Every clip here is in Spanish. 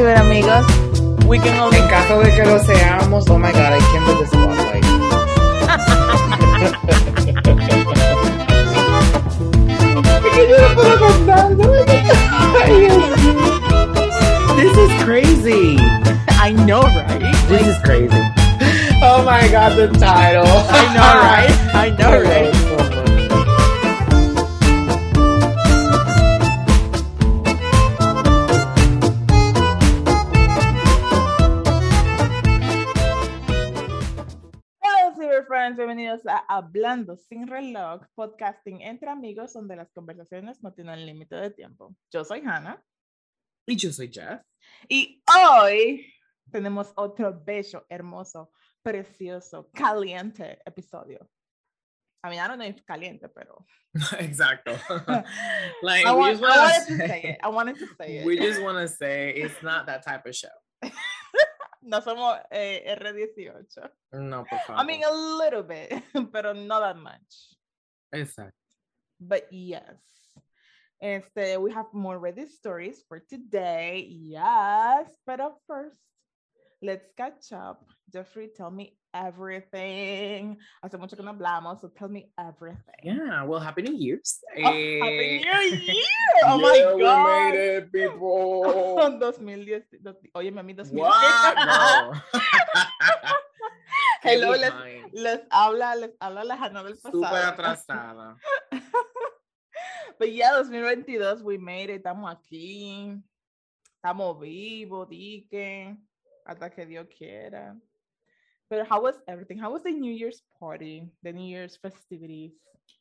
ciberamigos. We can only... En caso de que lo seamos, oh my god, I can't do this spotlight. Es que yo no puedo contar, no me- Ay, Dios mío. This is crazy. I know, right? This is crazy. Oh my god, the title. I know, right? I know, right? A Hablando sin reloj, podcasting entre amigos donde las conversaciones no tienen límite de tiempo. Yo soy Hannah Y yo soy Jeff. y hoy tenemos otro bello, hermoso, precioso, caliente episodio. I mean, I don't know if caliente, pero Exacto. like, I, we want, I wanna wanted to say- say it. I wanted to say it. We just want to say it's not that type of show. No somos eh, R18. No, por favor. I mean, a little bit, pero not that much. Exacto. But yes. Este, we have more Reddit stories for today. Yes. But first, let's catch up. Jeffrey, tell me everything. Hace mucho que no hablamos, so tell me everything. Yeah, well, Happy New Year's. Oh, Happy Eh, New Year! Oh my yeah, we God. made it, people. 2010. Oye, mami, 2010. What? Qué Hello, les, les habla, les habla la Hannah del pasado. Súper atrasada. But yeah, 2022, we made it. Estamos aquí. Estamos vivos, dique. Hasta que Dios quiera. But how was everything? How was the New Year's party? The New Year's festivities?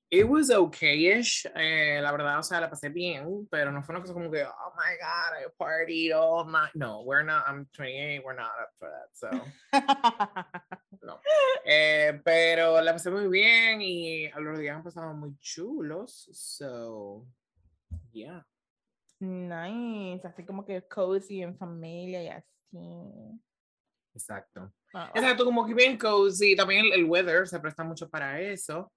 It was okay-ish. Eh, la verdad, o sea, la pasé bien, pero no fue una cosa como que, oh my God, I partied all night. No, we're not, I'm 28, we're not up for that, so. No. Eh, pero la pasé muy bien y los días han pasado muy chulos, so, yeah. nice. Así como que cozy en familia y así. Exacto. Ah, Exacto, como que bien cozy. También el, el weather se presta mucho para eso.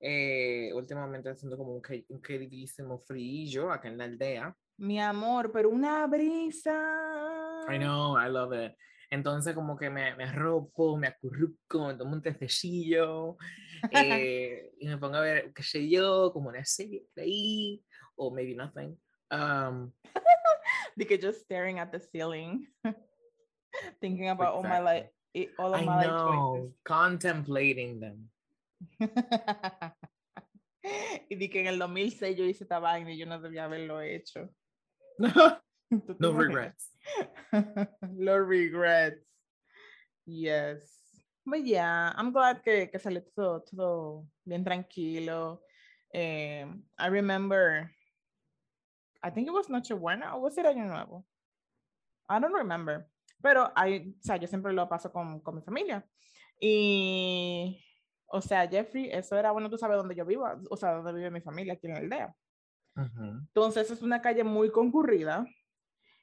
Eh, últimamente haciendo como un, un queridísimo frío acá en la aldea. Mi amor, pero una brisa. I know, I love it. Entonces como que me, me arropo, me acurruco, me tomo un tececillo eh, y me pongo a ver, qué sé yo, como una serie ahí, o maybe nothing. Um, Because just staring at the ceiling, thinking about all my life, i- all of I my life know, contemplating them. choices. y di que en el 2006 yo hice esta vaina y yo no debía haberlo hecho. No regrets. Los regrets. Yes. But yeah, I'm glad que, que salió todo, todo bien tranquilo. Eh, I remember, I think it was Nochebuena or was it Año Nuevo? I don't remember. Pero I, o sea, yo siempre lo paso con, con mi familia. Y, o sea, Jeffrey, eso era, bueno, tú sabes dónde yo vivo, o sea, dónde vive mi familia, aquí en la aldea. Ujú. Entonces es una calle muy concurrida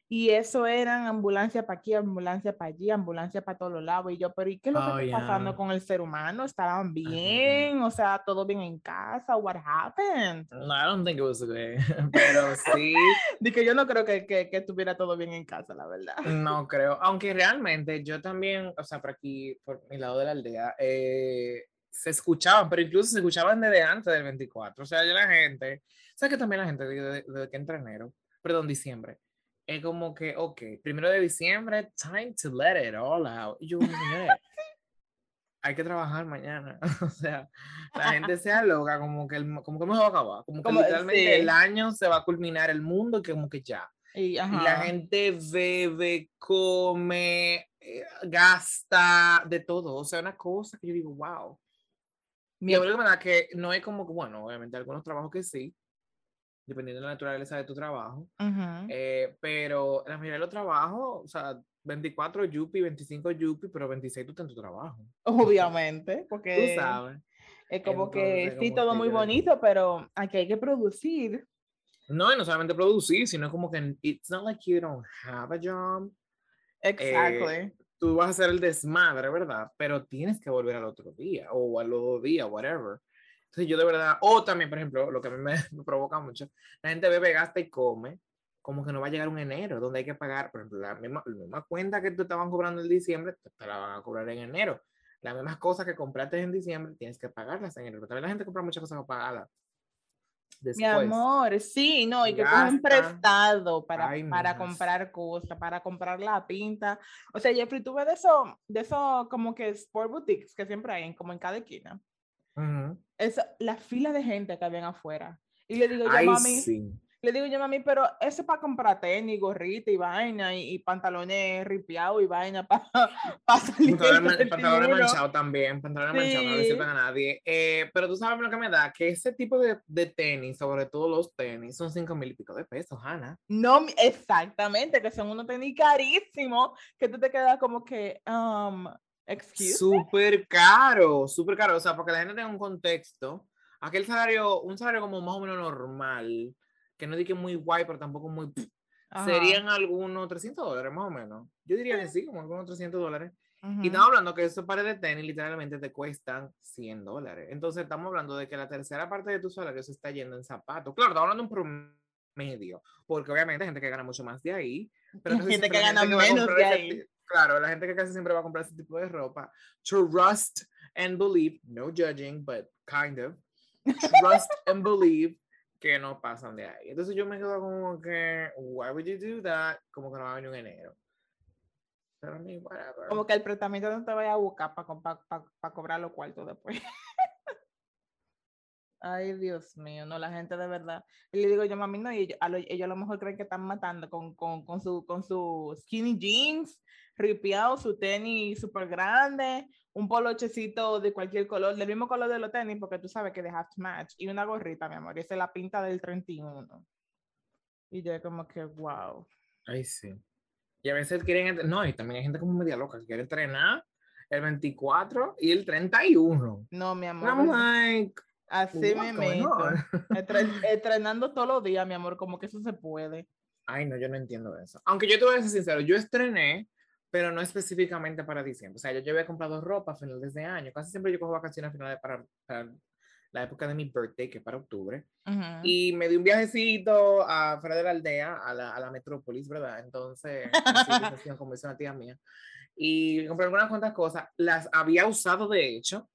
y eso eran ambulancia para aquí, ambulancia para allí, ambulancia para todos los lados. Y yo, pero ¿y qué es lo que Oh, está pasando yeah. con el ser humano? ¿Estaban bien? O sea, ¿todo bien en casa? What happened? No, I don't think it was good, pero sí, Dije, yo no creo que, que, que estuviera todo bien en casa, la verdad. no creo, aunque realmente yo también, o sea, por aquí, por mi lado de la aldea, eh, se escuchaban, pero incluso se escuchaban desde antes del 24, o sea, ya la gente, o sea, que también la gente desde, desde que entra enero, perdón, diciembre, es como que, ok, primero de diciembre, time to let it all out, y yo, señores, hay que trabajar mañana, o sea, la gente se loca, como que, el, como que me va a acabar, como que literalmente sí. el año se va a culminar el mundo, y que como que ya. Y, Y la ajá. gente bebe, come, eh, gasta, de todo. O sea, una cosa que yo digo, wow. Mi- Y a mí lo que me da que no es como bueno, obviamente algunos trabajos que sí, dependiendo de la naturaleza de tu trabajo, eh, pero la mayoría de los trabajos, o sea, 24 yupi, 25 yupi, pero 26 tú estás en tu trabajo. Obviamente, Tú porque sabes. es como que sí, como todo que muy bonito, pero aquí hay que producir. No, y no solamente producir, sino como que it's not like you don't have a job. Exactly. tú vas a hacer el desmadre, ¿verdad? Pero tienes que volver al otro día o al otro día, whatever. Entonces yo de verdad, o también, por ejemplo, lo que a mí me, me provoca mucho, la gente bebe, gasta y come. como que no va a llegar un enero, donde hay que pagar, por ejemplo, la misma, la misma cuenta que te estaban cobrando en diciembre, te, te la van a cobrar en enero. Las mismas cosas que compraste en diciembre, tienes que pagarlas en enero. Pero también la gente compra muchas cosas pagarlas. Mi Después. amor, sí, no, y que cogen prestado para, Ay, para comprar cosas, para comprar la pinta. O sea, Jeffrey, tú ves de eso, de eso como que sport boutiques que siempre hay, como en cada esquina. Ujú. Eso, la fila de gente que habían afuera. Y le digo yo, Ay, mami, sí. le digo yo, mami, pero eso es para comprar tenis, gorrita y vaina, y, y pantalones ripiados y vaina para salir. Pantalones, pantalones 31. manchados también, pantalones manchados, no le Sí. sirven a nadie. Eh, pero tú sabes lo que me da, que ese tipo de, de tenis, sobre todo los tenis, son cinco mil y pico de pesos, Hanna. No, exactamente, que son unos tenis carísimos, que tú te quedas como que, um, excuse. Súper caro, súper caro. O sea, porque la gente tenga un contexto, aquel salario, un salario como más o menos normal, que no diga muy guay, pero tampoco muy... Ajá, Serían algunos 300 dólares más o menos. Yo diría que sí, como algunos 300 dólares. ujú. Y estamos hablando que esos pares de tenis literalmente te cuestan 100 dólares. Entonces estamos hablando de que la tercera parte de tu salario se está yendo en zapatos. Claro, estamos hablando de un promedio, porque obviamente hay gente que gana mucho más de ahí. Pero casi Gente que gana gente menos comprar de ahí. Claro, la gente que casi siempre va a comprar ese tipo de ropa. Trust and believe, no judging, but kind of. Trust and believe que no pasan de ahí. Entonces yo me quedo como que, why would you do that? Como que no va a venir un enero. Pero whatever. Como que el prestamista no te vaya a buscar para cobrar los cuartos después. Ay, Dios mío, no, la gente de verdad. Y le digo yo, mami, no, y ellos a lo, ellos a lo mejor creen que están matando con, con, con, su, con su skinny jeans, ripiado, su tenis súper grande, un polochecito de cualquier color, del mismo color de los tenis, porque tú sabes que de half match, y una gorrita, mi amor, y esa es la pinta del 31. Y yo como que, wow. Ay, sí. Y a veces quieren, no, y también hay gente como media loca que quiere entrenar el 24 y el 31. No, mi amor. I'm like, Así me going on? Entrenando todos los días, mi amor, como que eso se puede. Ay, no, yo no entiendo eso. Aunque yo te voy a ser sincero, yo estrené, pero no específicamente para diciembre. O sea, yo, yo había comprado ropa a finales de año. Casi siempre yo cojo vacaciones a finales para, para la época de mi birthday, que es para octubre. Ujú. Y me di un viajecito a fuera de la aldea, a la, a la metrópolis, ¿verdad? Entonces, así, como dice una tía mía. Y compré algunas cuantas cosas. Las había usado, de hecho.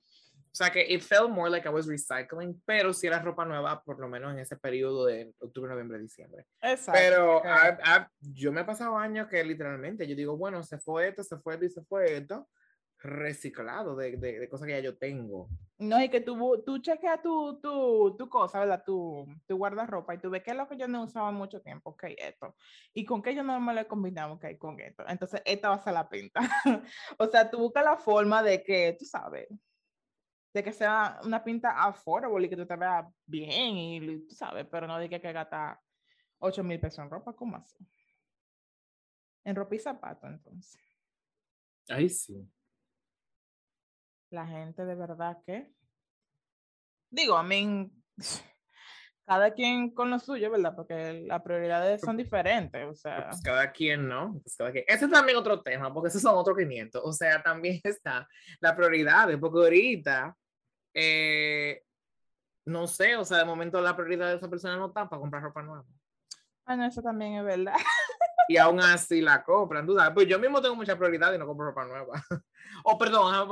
O sea, que it felt more like I was recycling, pero si era ropa nueva, por lo menos en ese periodo de octubre, noviembre, diciembre. Exacto. Pero ok. I- I- yo me he pasado años que literalmente yo digo, bueno, se fue esto, se fue esto y se fue esto, reciclado de, de, de cosas que ya yo tengo. No, y que tú, tú chequeas tu, tu, tu cosa, ¿verdad? Tu, tu guardarropa y tú ves qué es lo que yo no usaba mucho tiempo, ok, esto. Y con qué yo no me lo he combinado, ok, con esto. Entonces, esta va a ser la pinta. o sea, tú buscas la forma de que, tú sabes, de que sea una pinta affordable y que tú te veas bien y tú sabes, pero no de que que gastar 8 mil pesos en ropa, ¿cómo así? En ropa y zapatos, entonces. Ay, sí. La gente de verdad que. Digo, a mí. Cada quien con lo suyo, ¿verdad? Porque las prioridades son diferentes. O sea, Pues cada quien, ¿no? Pues cada quien. Ese es también otro tema, porque esos son otros 500. O sea, también está la prioridad, porque ahorita, eh, no sé, o sea, de momento la prioridad de esa persona no está para comprar ropa nueva. ah, no, eso también es verdad. y aún así la compran, tú sabes. Pues yo mismo tengo mucha prioridad y no compro ropa nueva. oh, perdón, have-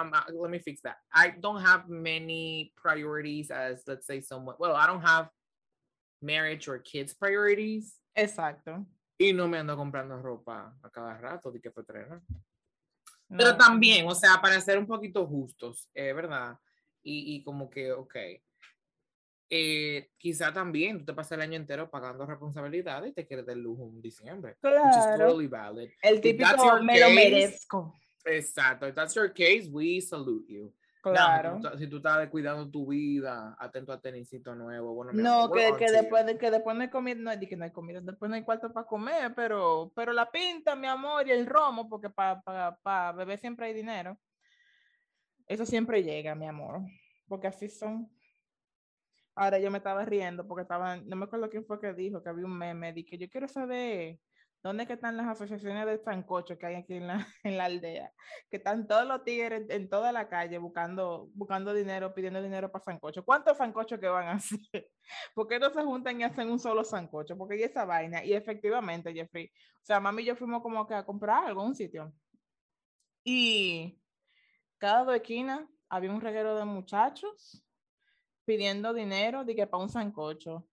um, uh, let me fix that. I don't have many priorities as, let's say, someone. Well, I don't have marriage or kids priorities. Exacto. Y no me ando comprando ropa a cada rato de que fue entrenar. Pero No, también, o sea, para ser un poquito justos, eh, ¿verdad? Y, y como que, ok. Eh, quizá también tú te pasas el año entero pagando responsabilidades y te quieres del lujo en diciembre. Claro. totally valid. El típico your me lo case, merezco. Exacto. If that's your case, we salute you. Claro. si, tú, si tú estás cuidando tu vida, atento a tenisito nuevo, bueno, No, amor, que, que después de que después no hay comida, no, que no hay comida, después no hay cuarto para comer, pero, pero la pinta, mi amor, y el romo, porque para pa, pa beber siempre hay dinero. Eso siempre llega, mi amor, porque así son. Ahora yo me estaba riendo porque estaba, no me acuerdo quién fue que dijo que había un meme de que yo quiero saber ¿Dónde que están las asociaciones de sancocho que hay aquí en la, en la aldea? Que están todos los tigres en toda la calle buscando, buscando dinero, pidiendo dinero para sancocho. ¿Cuántos sancochos que van a hacer? ¿Por qué no se juntan y hacen un solo sancocho? Porque hay esa vaina. Y efectivamente, Jeffrey, o sea, mami y yo fuimos como que a comprar algo un sitio. Y cada dos esquinas había un reguero de muchachos pidiendo dinero de que para un sancocho.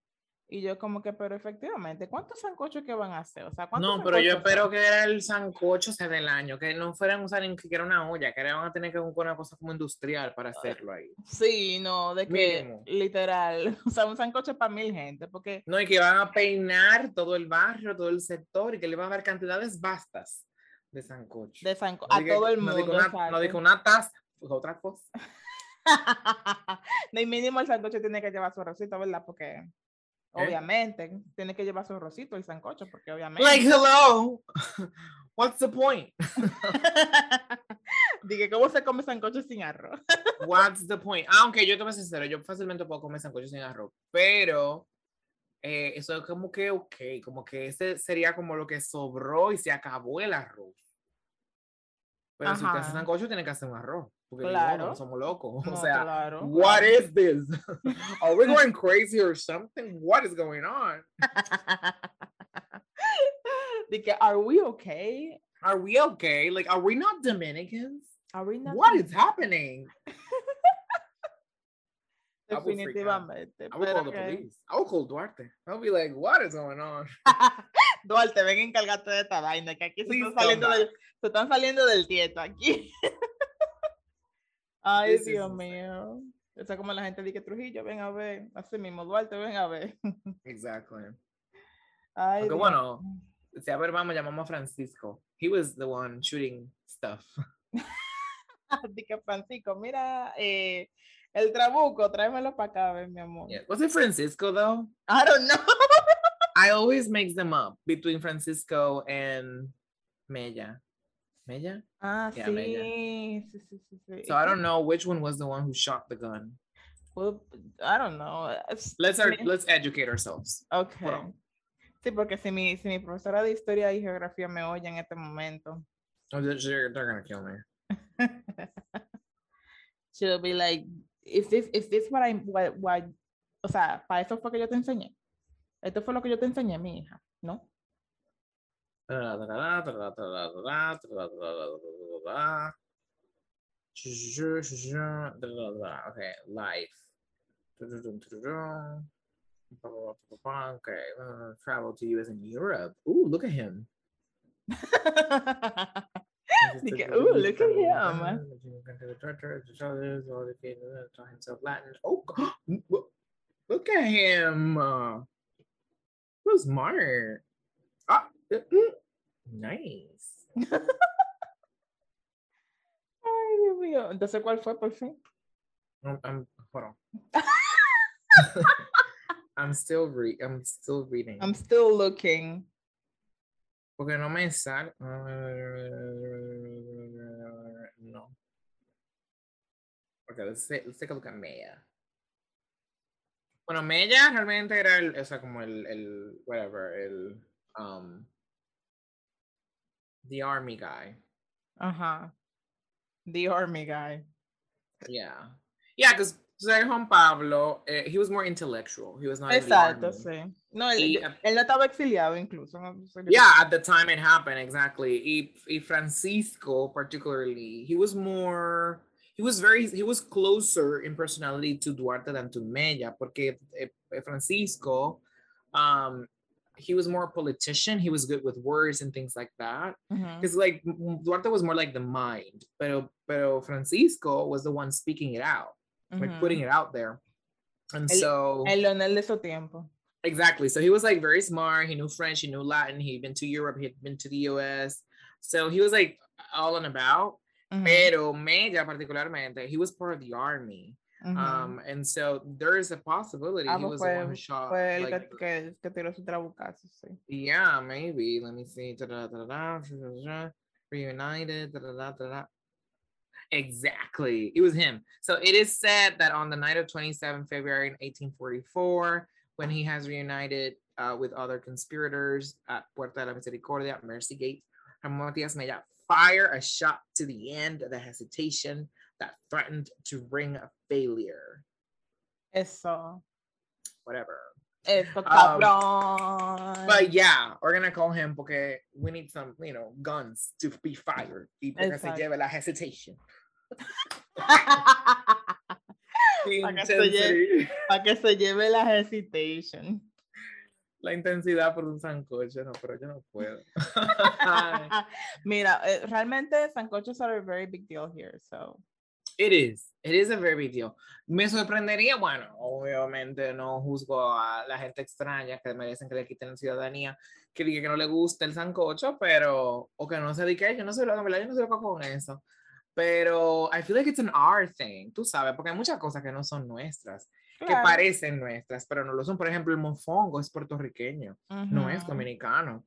Y yo como que, pero efectivamente, ¿cuántos sancochos que van a hacer? O sea, no, pero yo espero que era el sancocho sea, del año, que no fueran a usar ni siquiera una olla, que van a tener que buscar una cosa como industrial para hacerlo ahí. Sí, no, de que literal, o sea, un sancocho para mil gente, porque... No, y que van a peinar todo el barrio, todo el sector, y que le van a dar cantidades vastas de sancocho. De sancocho, a todo el mundo. No digo una, una taza, pues otra cosa. de mínimo el sancocho tiene que llevar su arrocito, ¿verdad? Porque ¿Eh? Obviamente, tiene que llevar su rosito el sancocho, porque obviamente. Like, hello, what's the point? Dije, ¿cómo se come sancocho sin arroz? what's the point? Aunque yo te voy a sincero, yo fácilmente puedo comer sancocho sin arroz, pero eh, eso es como que, ok, como que ese sería como lo que sobró y se acabó el arroz. Pero si usted hace sancocho, tiene que hacer un arroz. Porque claro. no somos locos. o sea, claro. what is this? Are we going crazy or something? What is going on? like, are we okay? Are we okay? Like, are we not Dominicans? Are we not? What is happening? Definitivamente. I will call the police. I will call Duarte. I'll be like, what is going on? Duarte, ven encargarte de esta vaina, que aquí se están, saliendo del, se están saliendo del tieto aquí. Ay, Dios mío. O sea, como la gente dice Trujillo, ven a ver. Así mismo, Duarte, ven a ver. Exactly. Ay, Porque bueno, si a ver, vamos, llamamos a Francisco. He was the one shooting stuff. Dice Francisco, mira, eh, el trabuco, tráemelo para acá, ven, mi amor. Yeah. Was it Francisco, though? I don't know. I always mix them up between Francisco and Mella. Mella? Ah, yeah, sí. Mella. sí, sí, sí, sí. So I don't know which one was the one who shot the gun. Well, I don't know. Let's our, let's educate ourselves. Okay. Well, sí, porque si mi, si mi profesora de historia y geografía me oye en este momento. Oh, they're, they're gonna kill me. She'll be like, is this, is this what I, what, what, o sea, para eso fue que yo te enseñé. Esto fue lo que yo te enseñé, mi hija, ¿no? Okay, life. Okay, travel to US and Europe. Ooh, look at him. Ooh, look at him. Oh, look at him. Who's smart? Ah, Nice. Ay, Dios mío. Entonces, ¿cuál fue por fin? I'm, I'm hold on. I'm still re I'm still reading. I'm still looking. Porque no me sale. No. Okay, let's, say, let's take a look at Maya. Bueno, Mella realmente era el, o sea, como el, el, whatever, el, um, the army guy. Uh-huh. The army guy. Yeah. Yeah, because Juan Pablo, uh, he was more intellectual. He was not. Exacto, sí. No, él, y, él no estaba exiliado incluso. Yeah, at the time it happened, exactly. Y, y Francisco, particularly, he was more. He was very. He was closer in personality to Duarte than to Mella, porque eh, Francisco, um, he was more a politician. He was good with words and things like that. Because mm-hmm. like Duarte was more like the mind, pero pero Francisco was the one speaking it out, mm-hmm. like putting it out there. And el, so el Leonel de su tiempo. Exactly. So he was like very smart. He knew French. He knew Latin. He'd been to Europe. He'd been to the US. So he was like all and about. Mm-hmm. Pero Mella particularmente, he was part of the army. Mm-hmm. Um, and so there is a possibility ah, he was fue, the one who shot. Fue like, que, que tiró su trabucazo, sí. Yeah, maybe. Let me see. Reunited. Exactly. It was him. So it is said that on the night of 27 February in 1844, when he has reunited uh, with other conspirators at Puerta de la Misericordia, Mercy Gate. Ramon Matias Mella fire a shot to the end of the hesitation that threatened to bring a failure. Eso. Whatever. Eso, Um, cabrón. But yeah, we're gonna call him porque we need some, you know, guns to be fired. Y porque se lleve la hesitation. Para que se lleve-. Para que se lleve la hesitation. La intensidad por un sancocho, no, pero yo no puedo. Mira, eh, realmente sancochos are a very big deal here, so. It is. It is a very big deal. Me sorprendería, bueno, obviamente no juzgo a la gente extraña que merecen que le quiten la ciudadanía, que diga que no le gusta el sancocho, pero, o que no se dedique, yo no sé lo que, yo no sé lo que con eso. Pero I feel like it's an our thing, tú sabes, porque hay muchas cosas que no son nuestras, que claro. parecen nuestras, pero no lo son. Por ejemplo, el mofongo es puertorriqueño, no es dominicano.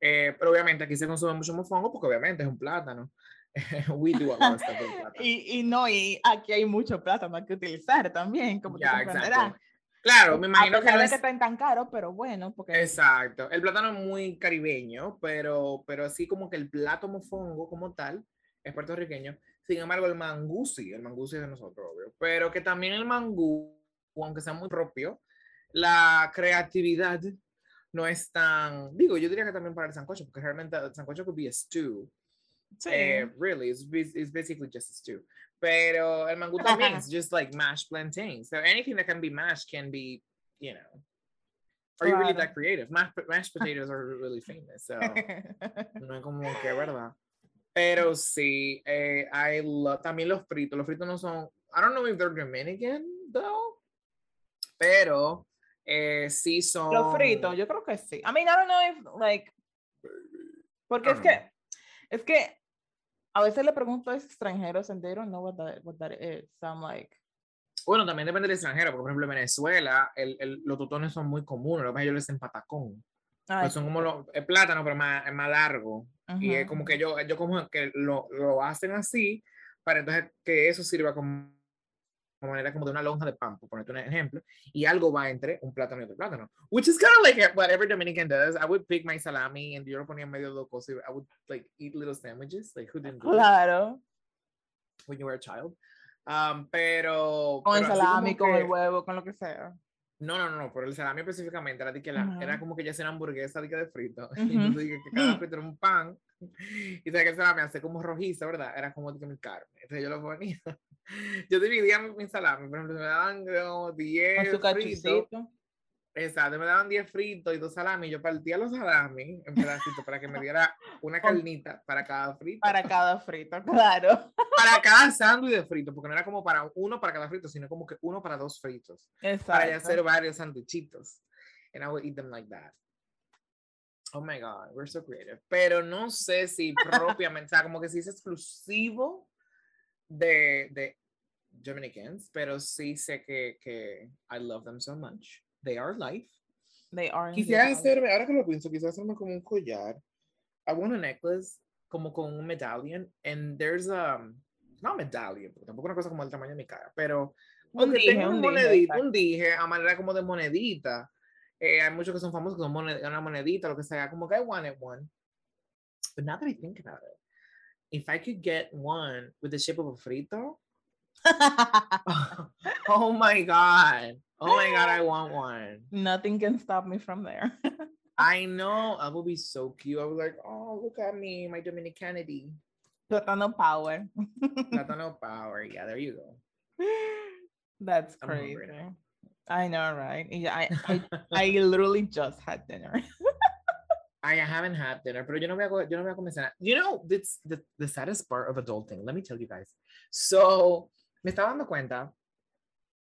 Eh, pero obviamente aquí se consume mucho mofongo porque obviamente es un plátano. We do a lot of stuff with plátano. Y, y no, y aquí hay mucho plátano que utilizar también, como Ya, tú exacto. Claro, me A imagino que pesar no de es... que tan caro, pero bueno, porque Exacto. El plátano es muy caribeño, pero, pero así como que el plato mofongo como tal es puertorriqueño. Sin embargo, el mangú sí, el mangú sí es de nosotros, obvio. Pero que también el mangú, aunque sea muy propio, la creatividad no es tan... Digo, yo diría que también para el sancocho, porque realmente el sancocho could be a stew. Sí. Eh, really, it's, it's basically just a stew. Pero el is just like mashed plantains. So anything that can be mashed can be, you know. Are you really that creative? Mashed, mashed potatoes are really famous. So no es como que, ¿verdad? Pero sí, eh, I love, también los fritos. Los fritos no son, I don't know if they're Dominican, though. Pero eh, sí son. Los fritos, yo creo que sí. I mean, I don't know if, like, porque es don't que, es que a veces le pregunto a extranjeros and they don't know what that, what that is. So I'm like, Bueno, también depende del extranjero, porque por ejemplo en Venezuela el, el- los totones son muy comunes, lo que ellos le dicen patacón. ay, Pues son como los el plátano, pero más, es más largo. Y es como que yo, yo como que lo, lo hacen así, para entonces que eso sirva como manera como de una lonja de pan, por ponerte un ejemplo, y algo va entre un plátano y otro plátano. Which is kind of like what every Dominican does. I would pick my salami and yo lo ponía en medio loco, so I would like eat little sandwiches, like who didn't do that Claro, when you were a child. Um, pero... con el pero como salami, con el que- huevo, con lo que sea. No, no, no, no, pero el salami específicamente era, de que la- era Ujú. como que ya una hamburguesa de, que de frito. Y Ujú. entonces dije que cada frito era un pan. Y sabes que el salami hace como rojizo, ¿verdad? Era como de que mi carne. Entonces yo lo ponía. Yo dividía mi, mi salami, por ejemplo, me daban como Con 10 su fritos. Exacto, me daban 10 fritos y dos salami. Yo partía los salami en pedacitos para que me diera una carnita para cada frito. Para cada frito, claro. para cada sándwich de frito, porque no era como para uno para cada frito, sino como que uno para dos fritos. para ya hacer Exacto. varios sanduichitos. And I would eat them like that. Oh my God, we're so creative. Pero no sé si propiamente, o sea, como que sí es exclusivo de, de Dominicans, pero sí sé que, que I love them so much. They are life. They are Quisiera hacerme, ahora que lo pienso, quisiera hacerme como un collar. I want a necklace, como con un medallion, and there's um, no medallion, porque tampoco una cosa como el tamaño de mi cara, pero Un dije, tenga un un dije, un dije, a manera como de monedita. Eh, hay muchos que son famosos que son moned- una monedita, lo que sea, como que I wanted one. But now that I think about it, if I could get one with the shape of a frito, oh my God. Oh my God, I want one. Nothing can stop me from there. I know. I would be so cute. I was like, oh, look at me, my Dominicanity. Plátano power. Latino power. Yeah, there you go. That's I'm crazy. I know, right? Yeah, I, I, I literally just had dinner. I haven't had dinner, pero yo no voy a, yo no voy a comenzar. You know, it's the, the saddest part of adulting. Let me tell you guys. So, me estaba dando cuenta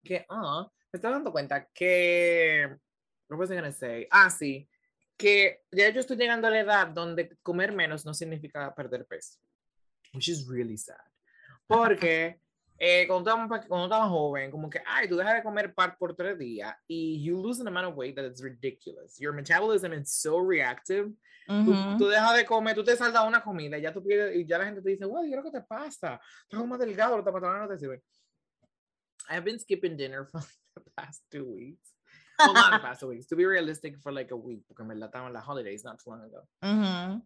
que, ah, me estaba dando cuenta que, what was I gonna say? Ah, sí, que ya yo estoy llegando a la edad donde comer menos no significa perder peso, which is really sad. Porque eh, cuando, estaba, pa- cuando estaba joven, como que, ay, tú dejas de comer par por tres días y you lose an amount of weight that is ridiculous. Your metabolism is so reactive. Tú, Ujú. tú dejas de comer, tú te saltas una comida y ya, tú pierdes- y ya la gente te dice, güey, ¿qué es lo que te pasa? Estás más delgado, los pantalones no te sirven. I've been skipping dinner for the past two weeks. well, not the past two weeks. To be realistic, for like a week, porque me la estaban las holidays not too long ago. Ujú.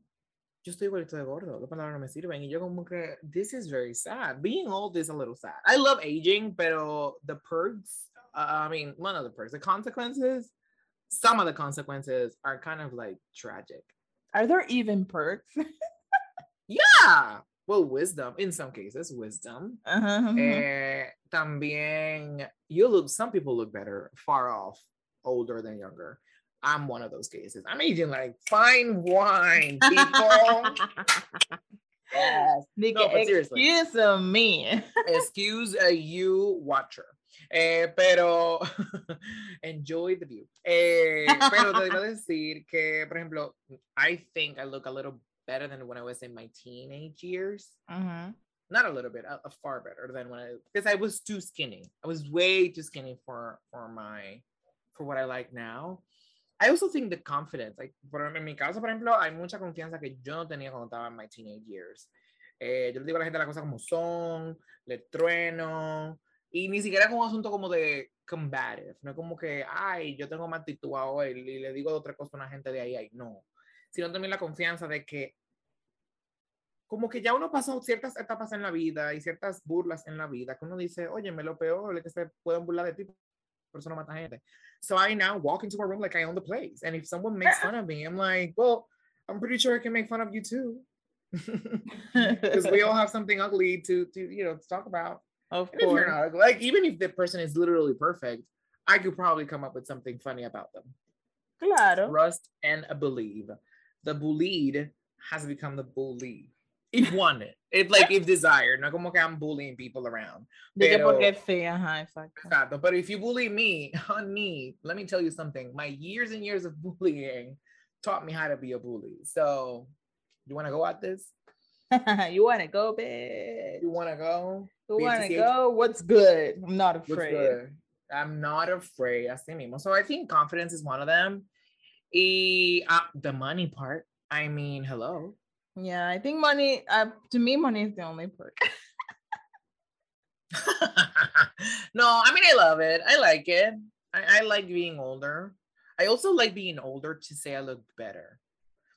Yo estoy igualito de gordo. Las palabras no me sirven. Y yo como que, this is very sad. Being old is a little sad. I love aging, pero the perks, uh, I mean, one of the perks, the consequences, some of the consequences are kind of like tragic. Are there even perks? Yeah. Well, wisdom, in some cases, wisdom. Ajá, ujú. Eh, también, you look, some people look better far off, older than younger. I'm one of those cases. I'm aging like fine wine, people. yes. Di No, que, but seriously. excuse me. Excuse a you watcher. Eh, pero enjoy the view. Eh, pero te iba a decir que, por ejemplo, I think I look a little better than when I was in my teenage years. Ujú. Not a little bit, a, a far better than when I because I was too skinny. I was way too skinny for for my for what I like now. I also think the confidence, like por, en mi caso, por ejemplo, hay mucha confianza que yo no tenía cuando estaba en my teenage years. Eh, yo le digo a la gente las cosas como son, le trueno, y ni siquiera con un asunto como de combative, no es como que, ay, yo tengo más actitud ahora y, le digo otra cosa a una gente de ahí, ahí, no. Sino también la confianza de que como que ya uno pasó ciertas etapas en la vida y ciertas burlas en la vida, que uno dice, oye, me lo peor es que se pueden burlar de ti, por eso no mata gente. So I now walk into a room like I own the place. And if someone makes fun of me, I'm like, well, I'm pretty sure I can make fun of you too. Because we all have something ugly to, to, you know, to talk about. Of And course. not like, even if the person is literally perfect, I could probably come up with something funny about them. Claro. Trust and believe. The bullied has become the bully. If wanted, if like if desired, no como que I'm bullying people around. Pero- porque sí, ajá, exacto. Exacto. But if you bully me, honey, let me tell you something. My years and years of bullying taught me how to be a bully. So, you want to go at this? you want to go, bitch? You want to go? You want to go? What's good? I'm not afraid. I'm not afraid. Así mismo. So I think confidence is one of them. Uh, the money part. I mean, hello. Yeah, I think money. Uh, to me, money is the only perk. no, I mean I love it. I like it. I, I like being older. I also like being older to say I look better.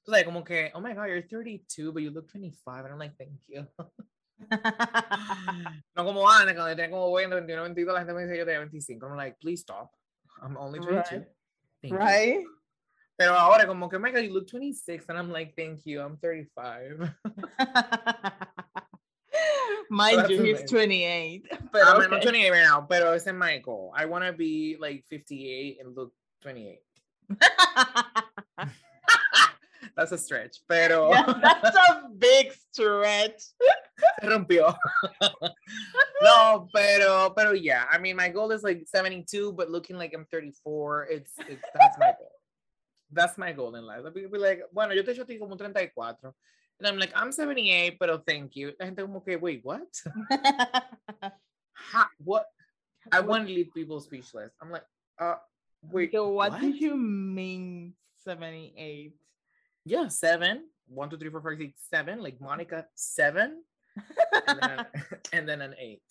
So like, como que, oh my god, you're 32, but you look 25. And I'm like, thank you. no como antes, cuando tenía como 20, 21, 22, la gente me dice yo tenía 25. I'm like, please stop. I'm only 22. Right. Thank you. Pero ahora como que, oh my god, you look 26. And I'm like, thank you. I'm 35. Mind that's you, he's amazing. 28. But I'm, I'm 28 right now, but it's es my goal. I want to be like 58 and look 28. That's a stretch, pero Yeah, that's a big stretch. se rompió. no, pero, pero yeah. I mean, my goal is like 72, but looking like I'm 34. It's, it's that's my goal. That's my goal in life. I'll be, be like, bueno, yo te echo a ti como 34. And I'm like, I'm 78, pero thank you. La gente como que, wait, what? Ha, what? I want to leave people speechless. I'm like, uh, wait, Okay, what, what? do you mean 78? Yeah, seven. One, two, three, four, five, six, seven. Like Monica, seven. and, then an, and then an eight.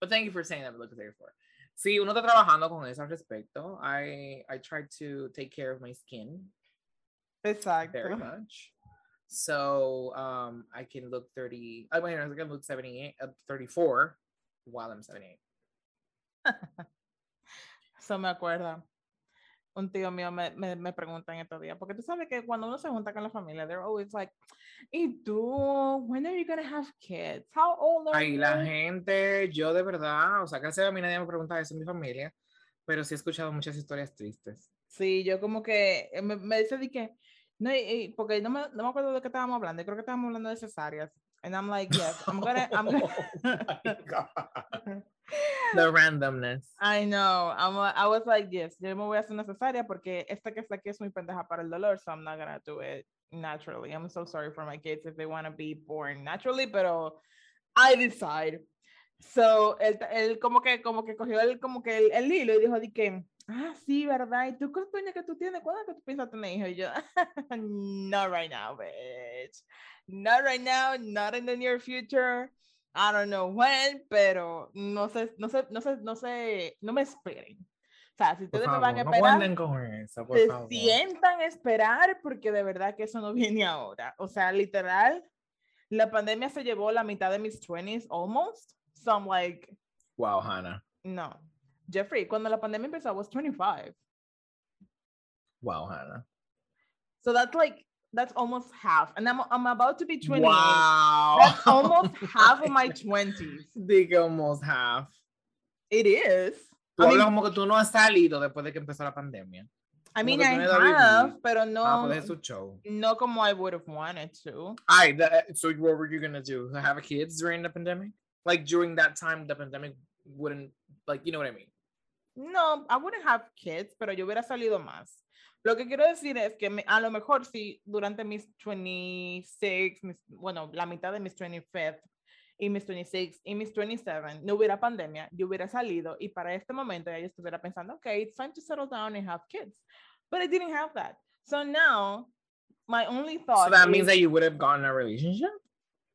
But thank you for saying that, look at for. Sí, uno está trabajando con eso al respecto. I, I try to take care of my skin very Exacto. much. So um, I can look 30, I mean, I can look 78, uh, 34 while I'm 78. Eso me acuerda. Un tío mío me, me, me pregunta en estos días, porque tú sabes que cuando uno se junta con la familia, they're always like, ¿y tú? When are you gonna have kids? How old are Ay, you? la gente, yo de verdad, o sea, gracias a mí nadie me pregunta eso en mi familia, pero sí he escuchado muchas historias tristes. Sí, yo como que eh, me, me dice de que, no, porque no me, no me acuerdo de qué estábamos hablando, creo que estábamos hablando de cesáreas. And I'm like, yes, I'm gonna, I'm gonna, Oh my God. The randomness. I know. I'm a- I was like, yes, yo me voy a hacer una cesárea porque esta que está aquí es muy pendeja para el dolor, so I'm not gonna do it naturally. I'm so sorry for my kids if they want to be born naturally, pero I decide. So, él, él como que como que cogió el como que el, el hilo y dijo de que, ah, sí, ¿verdad? ¿Y tú cuántos años que tú tienes? ¿Cuándo que tú piensas tener hijos? Y yo, not right now, bitch. Not right now, not in the near future. I don't know when, pero no sé, no sé, no sé, no sé, no me esperen. O sea, si ustedes me van a favor, no esperar, aguanten con eso, se favor. sientan a esperar porque de verdad que eso no viene ahora. O sea, literal, la pandemia se llevó la mitad de mis 20s almost. So I'm like, Wow, Hannah. no. Jeffrey, cuando la pandemia empezó, I was 25. Wow, Hannah. So that's like, that's almost half. And I'm, I'm about to be 28. Wow. That's almost half of my 20s. Dije almost half. It is. Tú I hablas mean, como que tú no has salido después de que empezó la pandemia. I mean, I have, pero Ah, no, pues es su show. no como I would have wanted to. Ay, that, so what were you gonna do? Have kids during the pandemic? Like during that time, the pandemic wouldn't, like, you know what I mean? No, I wouldn't have kids, pero yo hubiera salido más. Lo que quiero decir es que me- a lo mejor si durante mis 26, mis- bueno, la mitad de mis 25 y mis 26 y mis 27 no hubiera pandemia, yo hubiera salido y para este momento ya yo estuviera pensando, okay, it's time to settle down and have kids. But I didn't have that. So now, my only thought So that means that you would have gotten a relationship?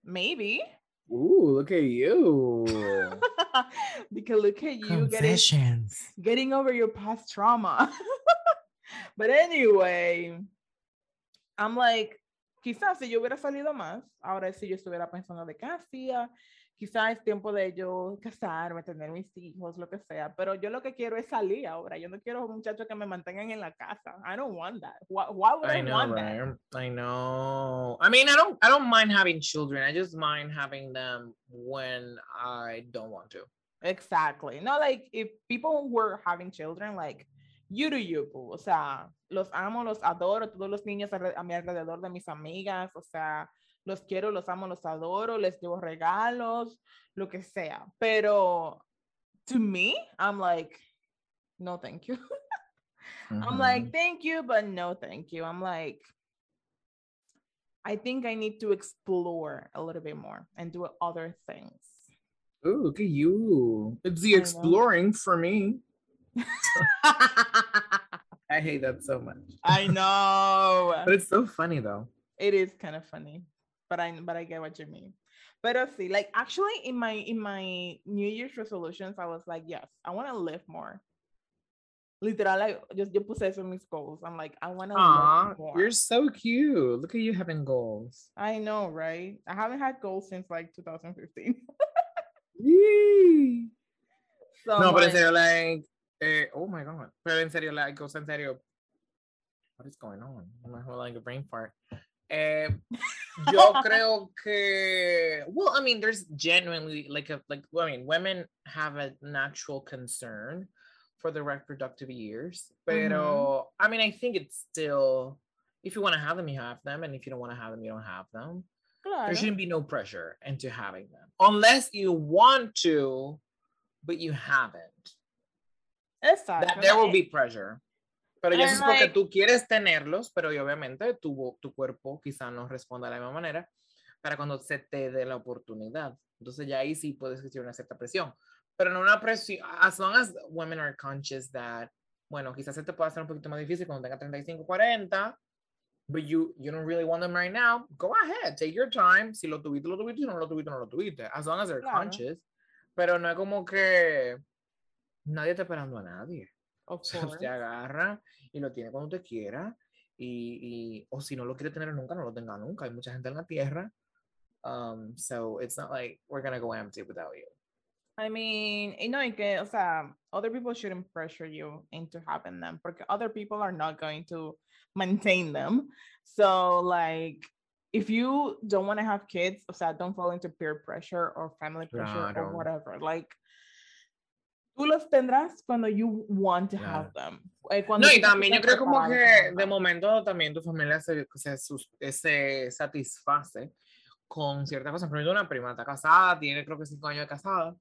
maybe Ooh, look at you. because look at you getting getting over your past trauma. but anyway, I'm like, quizás si yo hubiera salido más, ahora si yo estuviera pensando de qué hacía, quizás es tiempo de yo casarme, tener mis hijos, lo que sea, pero yo lo que quiero es salir ahora, yo no quiero muchachos que me mantengan en la casa. I don't want that. Why, why would I, I know, want that? right? I know. I mean, I don't. I don't mind having children. I just mind having them when I don't want to. Exactly. No, like if people were having children, like you do you, boo. O sea, los amo, los adoro, todos los niños a mi alrededor de mis amigas, o sea, los quiero, los amo, los adoro, les llevo regalos, lo que sea. Pero to me, I'm like, no, thank you. I'm like, thank you, but no, thank you. I'm like, I think I need to explore a little bit more and do other things. Ooh, look at you. It's the exploring for me. I hate that so much. I know. But it's so funny though. it is kind of funny but i but i get what you mean but i see like actually in my in my new year's resolutions i was like yes i want to live more Literally, just yo puse eso en mis goals i'm like i want to you're so cute. Look at you having goals. i know right i haven't had goals since like 2015 so No, but like, like, eh, oh my god. Pero en serio, like, o sea, en serio, what is going on? I'm like a brain fart. Eh, yo creo que, well, I mean, there's genuinely like a like, I mean, women have a natural concern for the reproductive years, pero I mean, I think it's still, if you want to have them, you have them, and if you don't want to have them, you don't have them claro. there shouldn't be no pressure into having them unless you want to but you haven't Exacto. That- there will be pressure pero ya es porque like- tú quieres tenerlos pero obviamente tu, tu cuerpo quizá no responda de la misma manera para cuando se te dé la oportunidad entonces ya ahí sí puedes existir una cierta presión pero no una presión as long as women are conscious that bueno quizás se te pueda hacer un poquito más difícil cuando tenga 35 40 but you you don't really want them right now, go ahead, take your time. Si lo tuviste, lo tuviste, si no lo tuviste, no lo tuviste. As long as they're Claro. conscious. Pero no es como que nadie está esperando a nadie. O sea, agarra y lo tiene cuando quiera. Y, y- o si no lo quiere tener nunca, no lo tenga nunca. Hay mucha gente en la tierra. Um, so it's not like we're gonna go empty without you. I mean, y no, y que, o sea, other people shouldn't pressure you into having them porque other people are not going to maintain them. So, like, if you don't want to have kids, o sea, don't fall into peer pressure or family pressure Claro. or whatever. Like, tú los tendrás cuando you want to have them. Eh, cuando No, y también yo creo como que de momento también tu familia se, se, se satisface con ciertas cosas. Por ejemplo, una prima está casada, tiene creo que cinco años de casada.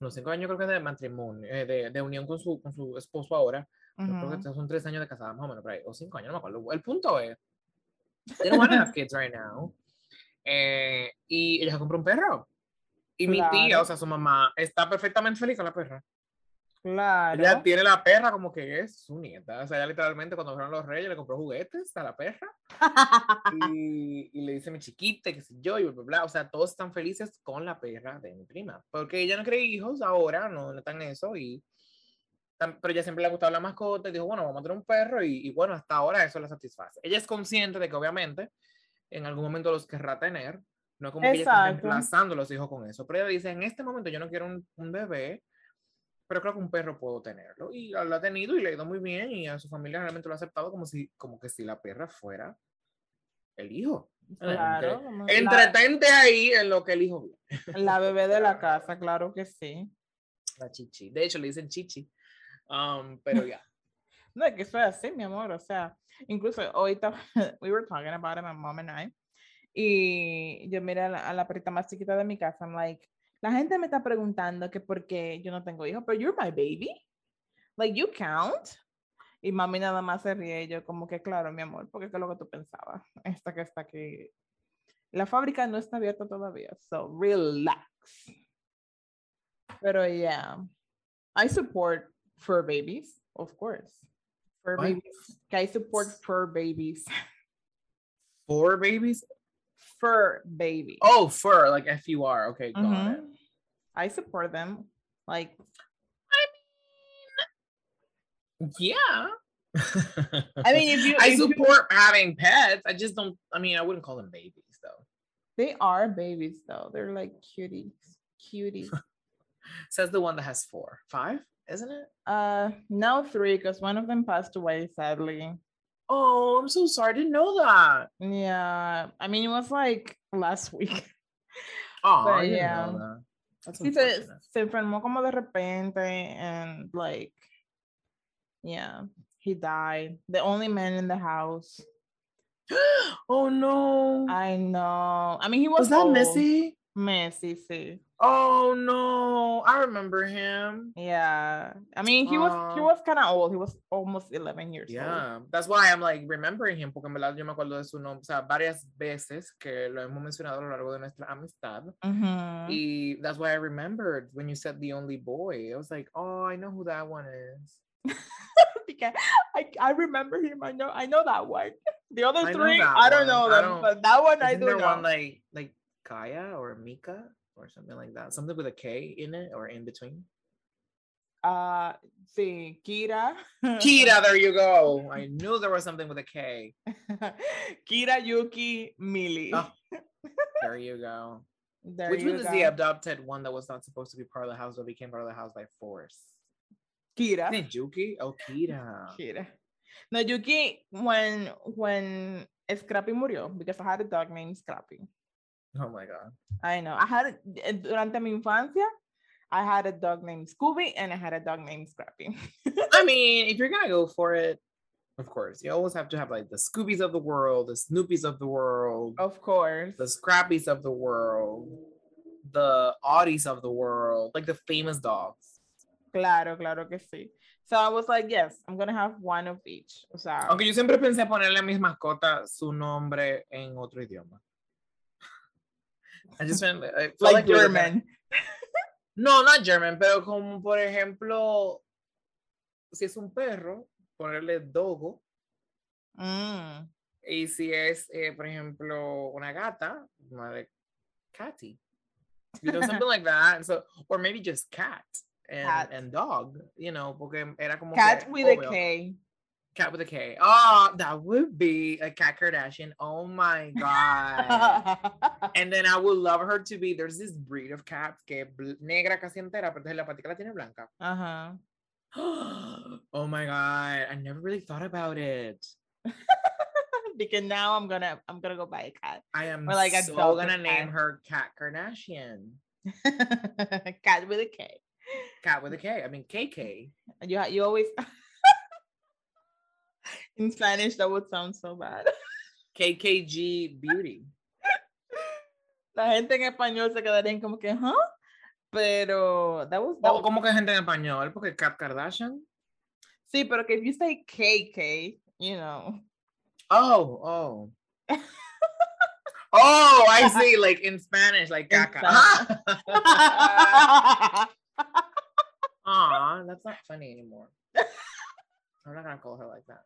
No, cinco años creo que de matrimonio, eh, de, de unión con su, con su esposo ahora. Yo Creo Ujú. que son tres años de casada, más o menos, por ahí, o cinco años, no me acuerdo. El punto es, they don't want to have kids right now. Eh, y ella compró un perro. Y mi tía, Claro. o sea, su mamá, está perfectamente feliz con la perra. Claro. Ella tiene la perra como que es su nieta. O sea, ella literalmente cuando fueron los reyes le compró juguetes a la perra. Y, y le dice mi chiquita, que sé yo, y bla, bla, bla. O sea, todos están felices con la perra de mi prima. Porque ella no quiere hijos ahora, no, no están eso. Y, pero ella siempre le ha gustado la mascota y dijo, bueno, vamos a tener un perro y, y bueno, hasta ahora eso la satisface. Ella es consciente de que obviamente en algún momento los querrá tener, no es como que ella está Exacto. reemplazando los hijos con eso, pero ella dice, en este momento yo no quiero un, un bebé, pero creo que un perro puedo tenerlo. Y lo ha tenido y le ha ido muy bien y a su familia realmente lo ha aceptado como si, como que si la perra fuera el hijo. Claro. la- Entretente ahí en lo que el hijo. La, bebé de la casa, claro que sí. La chichi. De hecho, le dicen chichi. Um, pero ya. No, es que eso es así, mi amor. O sea, incluso ahorita, we were talking about it, my mom and I. Y yo miré a la, a la perrita más chiquita de mi casa. I'm like, la gente me está preguntando que por qué yo no tengo hijos, pero you're my baby. Like, you count. Y mami nada más se ríe. y Yo, como que, claro, mi amor, porque es lo que tú pensabas. Esta que está aquí. La fábrica no está abierta todavía. So, relax. Pero, yeah. I support fur babies, of course. Fur What? babies. Que I support fur babies. Four babies? Fur baby. Oh, fur, like F U R. Okay, got it. Mhm. I support them. Like, I mean, Yeah. I mean, if you, I if you- support having pets. I just don't. I mean, I wouldn't call them babies though. they are babies though. They're like cuties, cuties. Says the one that has four, five, isn't it? uh, now three because one of them passed away sadly. Oh, I'm so sorry. I didn't know that. Yeah, I mean it was like last week. Oh, But yeah. That's Sí, se, unfortunate. se enfermó como de repente and like, yeah, he died. The only man in the house. oh no. I know. I mean, he was, Was that old. Missy? Messy, sí. Oh no. I remember him. Yeah. I mean, he was he was kind of old. He was almost 11 years old. Yeah, that's why I'm like remembering him, porque en verdad yo me acuerdo de su nombre, o sea, varias veces que lo hemos mencionado a lo largo de nuestra amistad. Mhm. Y that's why I remembered when you said the only boy. I was like, oh, I know who that one is. Because I, I remember him. I know I know that one. The other I three, I don't know I them, don't- but that one I do know. one like like Kaya or Mika or something like that? Something with a K in it or in between? uh, sí, Kira. Kira, there you go. I knew there was something with a K. Kira, Yuki, Mili. Oh, There you go. There Which you one is the adopted one that was not supposed to be part of the house but became part of the house by force? Kira. Isn't it Juki? Oh, Kira. Kira. No, Yuki, when when Scrappy murió, because I had a dog named Scrappy. Oh my god. I know. I had eh, durante mi infancia, I had a dog named Scooby and I had a dog named Scrappy. I mean, if you're gonna go for it, of course, you always have to have like the Scoobies of the world, the Snoopies of the world, of course. the Scrappies of the world, the Audis of the world, like the famous dogs. Claro, claro que sí. So I was like, yes, I'm gonna have one of each. O sea, Aunque yo siempre pensé ponerle a mis mascotas su nombre en otro idioma. I just felt, I like it German. No, not German, pero como por ejemplo, si es un perro, ponerle Dogo. Mm. Y si es, eh, por ejemplo, una gata, ponerle Catty. You know, something like that. So, or maybe just cat and, Cat. and dog, you know, porque era como Cat que with a obvio. K. Cat with a K. Oh, that would be a Cat Kardashian. Oh my God. and then I would love her to be, there's this breed of cats que negra casi entera, pero la patica la tiene blanca. uh-huh. oh my God. I never really thought about it. because now I'm gonna I'm gonna go buy a cat. I am Or like so gonna name cat. her Cat Kardashian. cat with a K. Cat with a K. I mean KK. You you always in Spanish that would sound so bad. KKG Beauty. La gente en español se quedarían como que, ¿huh? Pero that was, that O was- como que gente en español, porque Cat Kardashian. sí, pero que if you say KK, you know. Oh, oh. oh, I see. Like in Spanish, like In caca. Aw, that's not funny anymore. I'm not gonna call her like that.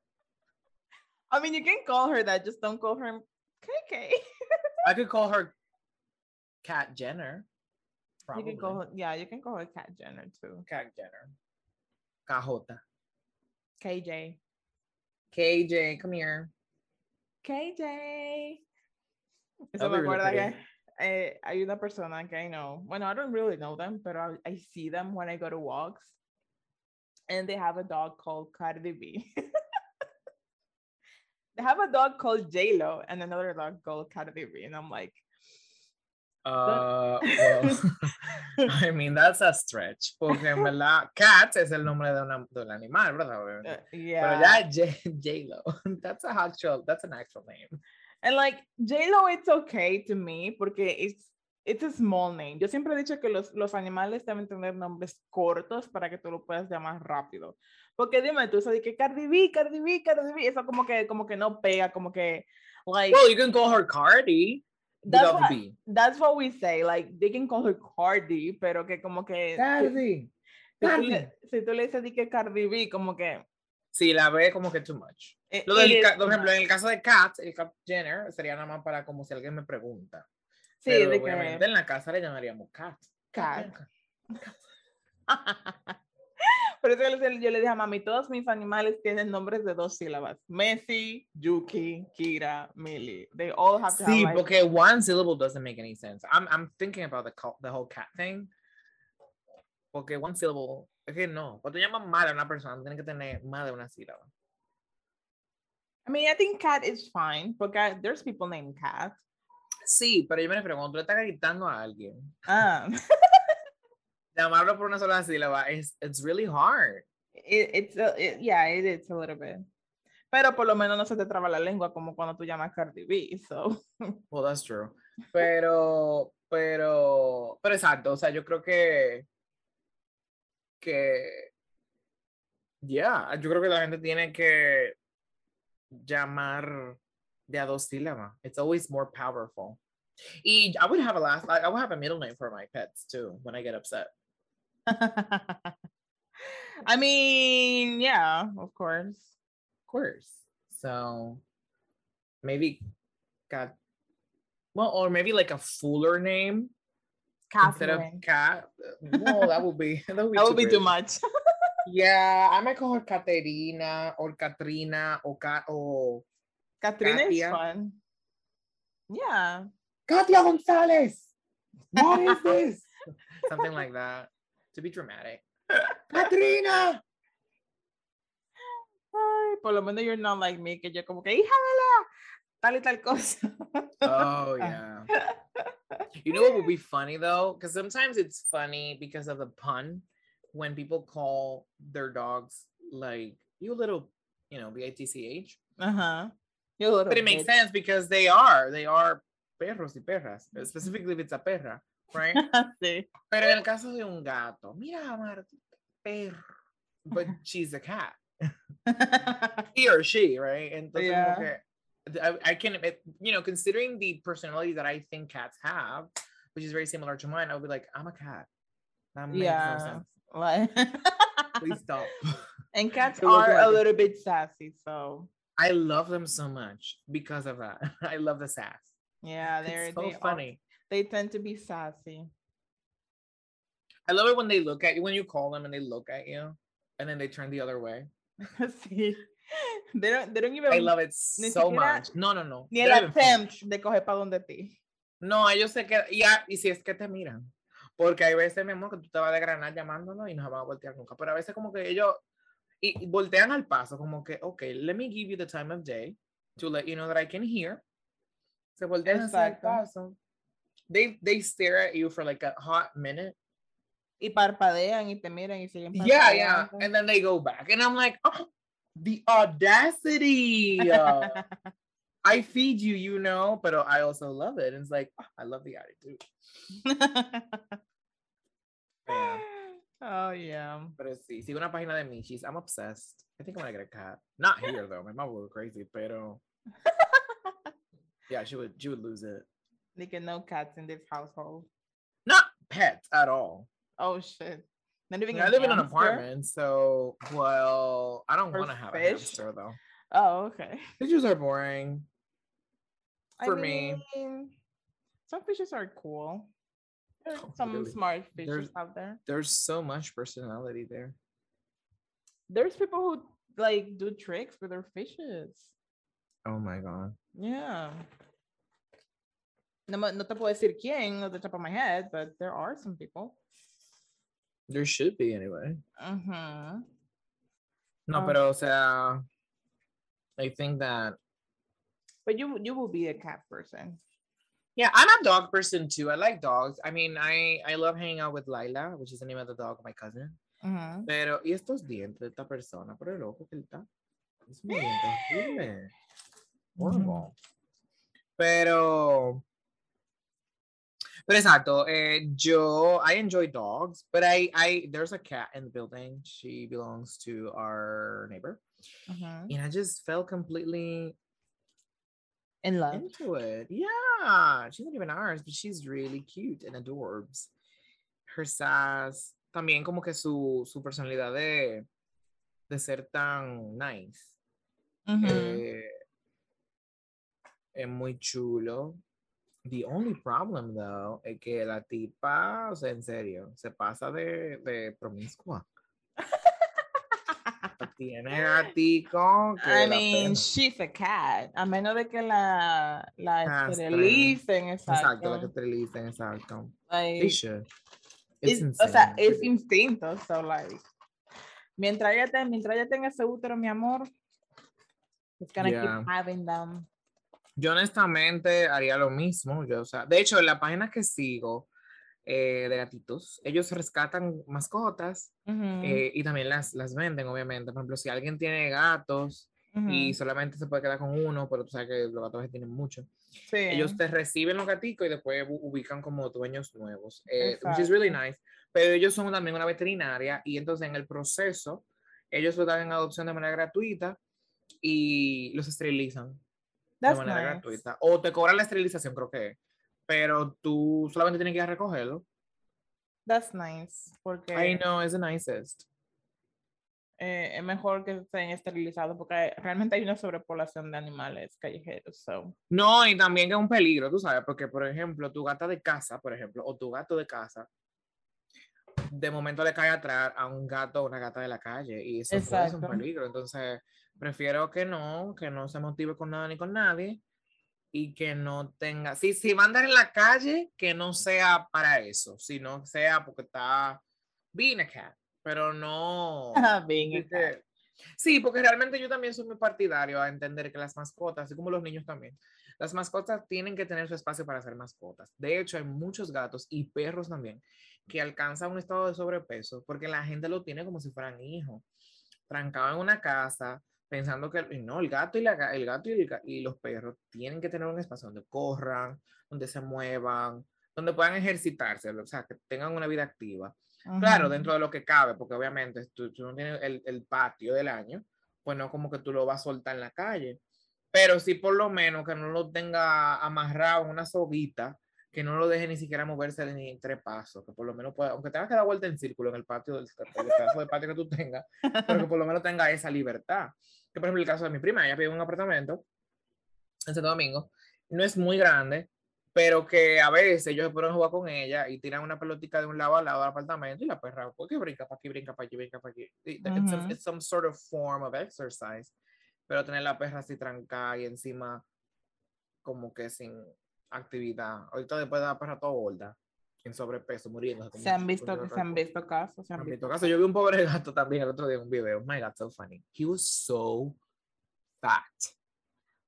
I mean, you can call her that, just don't call her KK. I could call her Cat Jenner. You can call her, yeah, you can call her Cat Jenner too. Cat Jenner. KJ. KJ. KJ, come here. KJ. Eso me acuerda que eh, hay una persona que I know. Bueno, I don't really know them, but I, I see them when I go to walks. And they have a dog called Cardi B. they have a dog called J-Lo and another dog called B. And I'm like, Uh, well, I mean, that's a stretch. Porque en verdad, Cat es el nombre de, una, de un animal, ¿verdad? Uh, Pero yeah. ya J- J-Lo, that's a actual, that's an actual name. And like J-Lo, it's okay to me porque it's it's a small name. Yo siempre he dicho que los, los animales deben tener nombres cortos para que tú lo puedas llamar rápido. Porque dime tú, eso de que Cardi B, Cardi B, Cardi B, eso como que, como que no pega, como que, like, Well, you can call her Cardi That's what- B. that's what we say, like, they can call her Cardi, pero que como que, si- Cardi. si, tú Cardi. le, si tú le dices de que Cardi B, como que, Sí, la ve como que too much. it- Lo it del, is ca- por ejemplo, en el caso de Kat, el Kat Jenner, sería nada más para como si alguien me pregunta. Sí, Pero de obviamente que, en la casa le llamaríamos. Cat. acá. Por eso yo le, dije a mami, todos mis animales tienen nombres de dos sílabas. Messi, Yuki, Kira, Millie. They all have to have Sí, like- porque one syllable doesn't make any sense. I'm, I'm thinking about the, the whole cat thing. Porque one syllable, es que no. Cuando llamas mal a una persona, tiene que tener más de una sílaba. I mean, I think cat is fine, porque I- there's people named cat. Sí, pero yo me refiero, cuando tú le estás gritando a alguien, Ah, llamarlo por una sola sílaba, es it's really hard. it, it's, a- it- yeah, it is a little bit. Pero por lo menos no se te traba la lengua como cuando tú llamas Cardi B, so. Well, that's true. Pero, pero, pero exacto, o sea, yo creo que, que, ya, yo creo que la gente tiene que llamar de a dos sílabas. It's always more powerful. I would have a last, like, I would have a middle name for my pets too when I get upset. I mean, yeah, of course. Of course. So maybe cat, well, or maybe like a fuller name instead of Catherine. cat. No, that would be that would be, That would be too much. Yeah, I might call her Caterina or Katrina or Cat or oh, Katrina is fun. Yeah. Katia Gonzalez. What is this? Something like that to be dramatic. Katrina. Ay, por lo menos you're not like me, que yo como que, hija de la, tal y tal cosa. Oh yeah. You know what would be funny though? Because sometimes it's funny because of the pun when people call their dogs like you little, you know, B I T C H. Uh-huh. You little But it makes bitch. sense because they are, they are perros y perras, eh, specifically if it's a perra, right? sí. Pero en el caso de un gato, mira, Marta, perro, but she's a cat, he or she, right? Entonces, Yeah. que, I, I can, it- you know, considering the personality that I think cats have, which is very similar to mine, I would be like, I'm a cat. That no yeah. sense. Like, Please stop. and cats are a little bit sassy, so I love them so much because of that. I love the sass. yeah, they're It's so they, funny. they tend to be sassy. I love it when they look at you, when you call them and they look at you and then they turn the other way. sí. They don't, they don't even I love it so much. No, no, no. ni el don't even flinch. attempt de coger para donde ti. No, ellos se quedan. Y, a- y si es que te miran. Porque hay veces, mi amor, que tú te vas a desgranar llamándolo y no se van a voltear nunca. Pero a veces, como que ellos. Y, y voltean al paso, como que, ok, let me give you the time of day to let you know that I can hear. Se voltean hacia el Exacto. paso. They, they stare at you for like a hot minute. Y parpadean y te miran y siguen Yeah, yeah. And then they go back. And I'm like, oh, the audacity. I feed you, you know, but I also love it. And it's like, oh, I love the attitude. Yeah. Oh yeah. but Pero sí, sigo una página de Michis. I'm obsessed. I think I'm gonna get a cat. Not here though. My mom would go crazy, pero yeah, she would she would lose it. They get no cats in this household. Not pets at all. Oh shit. Not even I a live in an apartment, so well, I don't want to have a hamster though. Oh, okay. Fishes are boring. I For me. some fishes are cool. There's Oh, some really? smart fishes out there. There's so much personality there. there's people who like do tricks with their fishes. Oh my god. Yeah. No, no te puedo decir quién off the top of my head, but there are some people. There should be anyway. Mhm. No, Oh. pero o sea, I think that But you you will be a cat person. Yeah, I'm a dog person too. I like dogs. I mean, I I love hanging out with Lila, which is the name of the dog of my cousin. Mhm. Pero y estos dientes de esta persona, pero loco que él está. Es muy horrible. Horrible. Pero pero exacto, eh, yo I enjoy dogs, but I I there's a cat in the building. She belongs to our neighbor, Mhm. and I just fell completely In love. into it. Yeah, she's not even ours, but she's really cute and adorbs. Her sass, también como que su, su personalidad de, de ser tan nice. Mhm. eh, es muy chulo. The only problem, though, es que la tipa, o sea, en serio, se pasa de, de promiscua. Tiene gatico. que I mean, she's a cat. A menos de que la, la Castren. esterilicen, Exacto, la que exacto. esterilizan, exacto. Like. It's it's- o sea, es instinto. So, like, mientras ella, te- mientras ella tenga ese útero, mi amor, it's gonna Yeah. keep having them. Yo honestamente haría lo mismo. Yo, o sea, de hecho, en la página que sigo eh, de gatitos, ellos rescatan mascotas Ujú, eh, y también las, las venden, obviamente. Por ejemplo, si alguien tiene gatos y ujú. solamente se puede quedar con uno, pero tú sabes que los gatos tienen muchos. Sí. Ellos te reciben los gaticos y después ubican como dueños nuevos, eh, which is really nice. Pero ellos son también una veterinaria y entonces en el proceso ellos lo dan en adopción de manera gratuita y los esterilizan That's de manera nice. gratuita. O te cobran la esterilización, creo que. Pero tú solamente tienes que ir a recogerlo. That's nice. Porque I know, it's the nicest. eh, es mejor que estén esterilizados porque realmente hay una sobrepoblación de animales callejeros. So. No, y también que es un peligro, tú sabes, porque por ejemplo, tu gata de casa, por ejemplo, o tu gato de casa, de momento le cae atrás a un gato o una gata de la calle y eso ser un peligro. Entonces, prefiero que no, que no se motive con nada ni con nadie y que no tenga, si, si va a andar en la calle, que no sea para eso, sino sea porque está being a cat, pero no... Being a de cat. Sí, porque realmente yo también soy muy partidario a entender que las mascotas, así como los niños también, las mascotas tienen que tener su espacio para ser mascotas. De hecho, hay muchos gatos y perros también que alcanzan un estado de sobrepeso porque la gente lo tiene como si fueran hijos, trancado en una casa, pensando que no, el gato y, la, el gato y, el ga- y los perros tienen que tener un espacio donde corran, donde se muevan, donde puedan ejercitarse, o sea, que tengan una vida activa. Claro, dentro de lo que cabe, porque obviamente tú, tú no tienes el, el patio del año, pues no como que tú lo vas a soltar en la calle, pero sí por lo menos que no lo tenga amarrado en una soguita, que no lo deje ni siquiera moverse ni en tres pasos, que por lo menos pueda, aunque tenga que dar vuelta en círculo en el patio, del el pedazo de patio que tú tengas, pero que por lo menos tenga esa libertad. Que por ejemplo el caso de mi prima, ella vive en un apartamento en Santo Domingo, no es muy grande, pero que a veces ellos se ponen a jugar con ella y tiran una pelotica de un lado al lado del apartamento y la perra, pues que brinca para aquí, brinca para aquí, brinca para aquí. It's, a- Ujú. it's some sort of form of exercise, pero tener la perra así trancada y encima como que sin actividad. Ahorita después de la perra toda gorda, en sobrepeso, muriendo. Se han visto, se han visto casos. Se han visto mi caso, yo vi un pobre gato también el otro día en un video. Oh my God, so funny. He was so fat.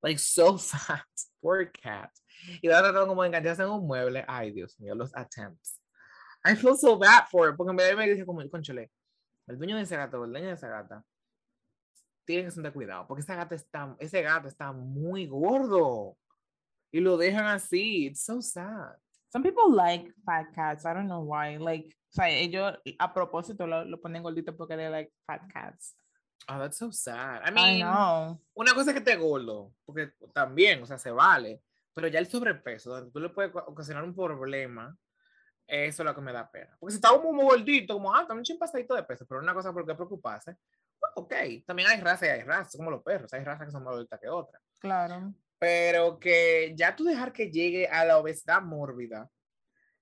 Like, so fat. Poor cat. Y va tratando como de engancharse en un mueble. Ay, Dios mío, los attempts. I feel so bad for it. Porque en vez me dice como, conchole, el dueño de ese gato, el dueño de esa gata, tiene que tener cuidado. Porque esa gata está, ese gato está muy gordo. Y lo dejan así. It's so sad. Some people like fat cats. I don't know why. Like, o sea, ellos a propósito lo, lo ponen gordito porque they like fat cats. Oh, that's so sad. I I mean, know. una cosa es que te gordo, porque también, o sea, se vale, pero ya el sobrepeso, donde tú le puedes oca- ocasionar un problema, eso es lo que me da pena. Porque si está como muy gordito, como, ah, está un pasadito de peso, pero una cosa por qué preocuparse, pues, ok, también hay razas y hay razas, como los perros, hay razas que son más gorditas que otras, Claro. Pero que ya tú dejar que llegue a la obesidad mórbida,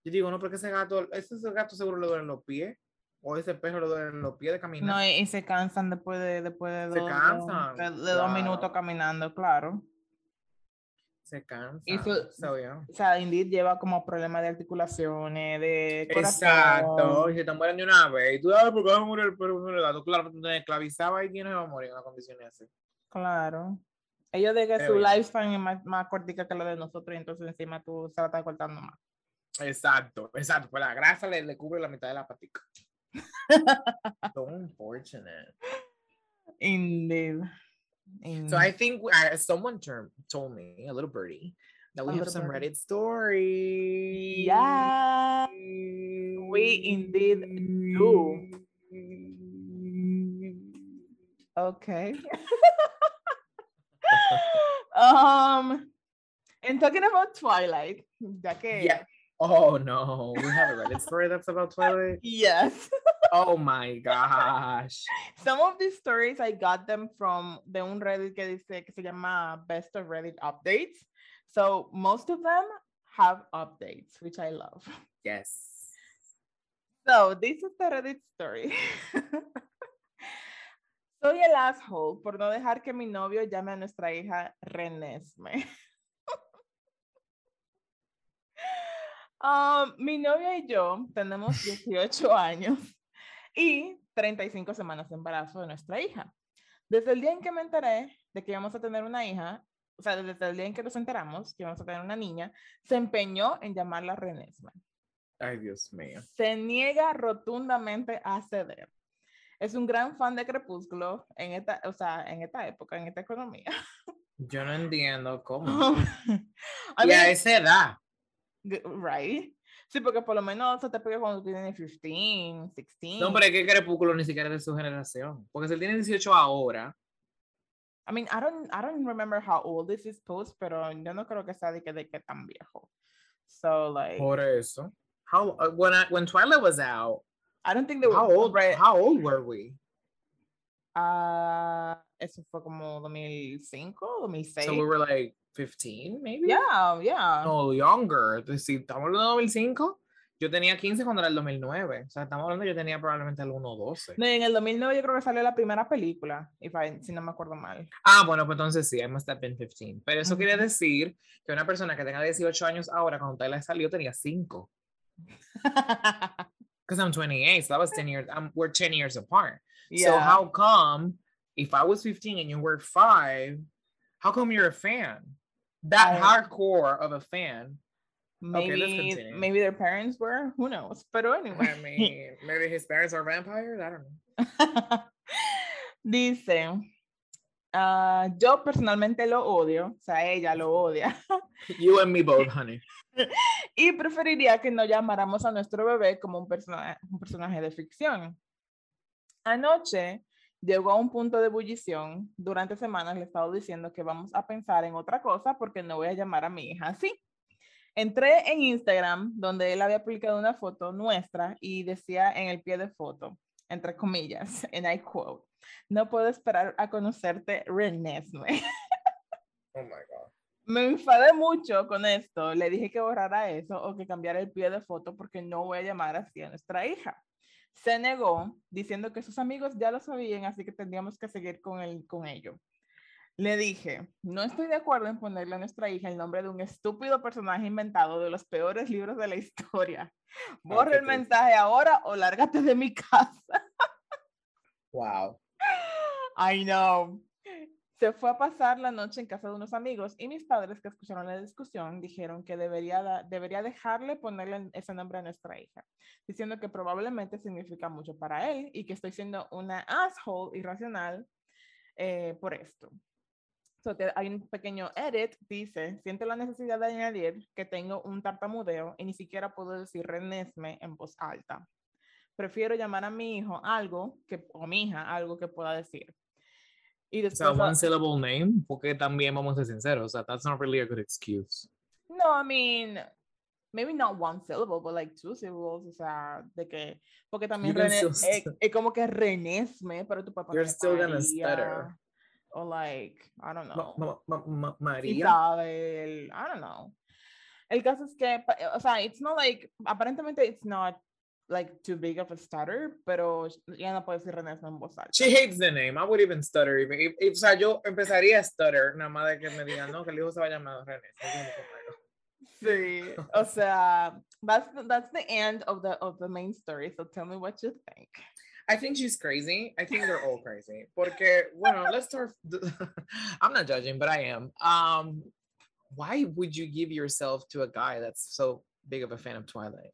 yo digo, no, porque ese gato, ese, ese gato seguro le duelen los pies, o ese perro le duelen los pies de caminar. No, y, y se cansan después de, después de, Se dos, cansan, de, de dos minutos caminando, claro. Se cansa. Y su- So, yeah. O sea, Indeed lleva como problemas de articulaciones, de corazón. Exacto, y se te mueren de una vez. Y tú sabes por qué va a morir el perro el gato. Claro, tú te esclavizaba y quién no va a morir en una condición así. Claro. Ellos de que Qué su bien. lifespan es más, más cortica que la de nosotros, y entonces encima tú se la estás cortando más. Exacto, exacto. Pues la grasa le, le cubre la mitad de la patica. so unfortunate. Indeed. So I think uh, someone term, told me, a little birdie, that we A have some birdie. Reddit stories. Yeah, we indeed do. Okay. um, and talking about Twilight, ya que Yeah. Oh no, we have a Reddit story that's about Twilight. yes, Oh my gosh. some of these stories I got them from de un Reddit que dice que se llama Best of Reddit Updates. So most of them have updates, which I love. Yes. So this is the Reddit story. Soy el asshole por no dejar que mi novio llame a nuestra hija Renesme. Um, mi novio y yo tenemos 18 años y 35 semanas de embarazo de nuestra hija. Desde el día en que me enteré de que íbamos a tener una hija, o sea, desde el día en que nos enteramos que íbamos a tener una niña, se empeñó en llamarla Renesme Ay, Dios mío. se niega rotundamente a ceder. Es un gran fan de Crepúsculo en esta, o sea, en esta época, en esta economía. Yo no entiendo cómo. I Y a mean, esa edad. right? Sí, porque por lo menos se te pega cuando tienes 15, 16. No, pero es que Crepúsculo ni siquiera es de su generación. Porque si él tiene 18 ahora. I mean, I don't, I don't remember how old this is post, pero yo no creo que sea de que, de que tan viejo. So, like, Por eso. How, uh, when, I, when Twilight was out, I don't think they how were old, right. how old were we? Ah, eso fue como 2005, 2006. So we were like 15, maybe? yeah, yeah. No, younger. Si estamos hablando de 2005, yo tenía 15 cuando era el 2009. O sea, estamos hablando, yo tenía probablemente el 1-12. No, y en el 2009 yo creo que salió la primera película, if I- si no me acuerdo mal. Ah, bueno, pues entonces sí, I must have been 15. Pero eso quiere Ujú. decir que una persona que tenga 18 años ahora, cuando Tyler salió, tenía 5. Because I'm 28, so that was 10 years. Um, we're 10 years apart. Yeah. So how come if I was 15 and you were 5, how come you're a fan? That I- hardcore of a fan. maybe, let's maybe their parents were, who knows. I anyway. mean, maybe his parents are vampires. I don't know. Dice, ah, yo personalmente lo odio, o sea, ella lo odia, You and me both, honey. y preferiría que no llamáramos a nuestro bebé como un, persona- un personaje de ficción. Anoche llegó a un punto de ebullición. Durante semanas le he estado diciendo que vamos a pensar en otra cosa porque no voy a llamar a mi hija así. Entré en Instagram donde él había publicado una foto nuestra y decía en el pie de foto, entre comillas, en I quote, no puedo esperar a conocerte, Renesme. Oh my God. Me enfadé mucho con esto. Le dije que borrara eso o que cambiara el pie de foto porque no voy a llamar así a nuestra hija. Se negó diciendo que sus amigos ya lo sabían, así que tendríamos que seguir con, el, con ello. Le dije, no estoy de acuerdo en ponerle a nuestra hija el nombre de un estúpido personaje inventado de los peores libros de la historia. Borra el mensaje ahora o lárgate de mi casa. Wow. I know. Se fue a pasar la noche en casa de unos amigos y mis padres que escucharon la discusión dijeron que debería, debería dejarle ponerle ese nombre a nuestra hija, diciendo que probablemente significa mucho para él y que estoy siendo una asshole irracional eh, por esto. So, te- hay un pequeño edit, dice, siento la necesidad de añadir que tengo un tartamudeo y ni siquiera puedo decir renesme en voz alta. Prefiero llamar a mi hijo algo que, o mi hija algo que pueda decir. Y O sea, después, one syllable name, porque también vamos a ser sinceros, o sea, that's not really a good excuse. no, I mean, maybe not one syllable, but like two syllables, o sea, de que, porque también René, es, st- es como que renesme, pero tu papá You're still gonna stutter. O like, I don't know. Ma- ma- ma- ma- María. Isabel, I don't know. El caso es que, o sea, it's not like, aparentemente it's not like too big of a stutter, pero ya no puede decir René en voz alta. She hates the name. I would even stutter. Even if, if- o sea, yo empezaría a stutter nada más de que me digan, no, que el hijo se va a llamar René. Es como que, bueno. Sí, o sea, that's the, that's the end of the of the main story. So tell me what you think. I think she's crazy. I think they're all crazy. Porque, bueno, let's start. I'm not judging, but I am. Um, why would you give yourself to a guy that's so big of a fan of Twilight?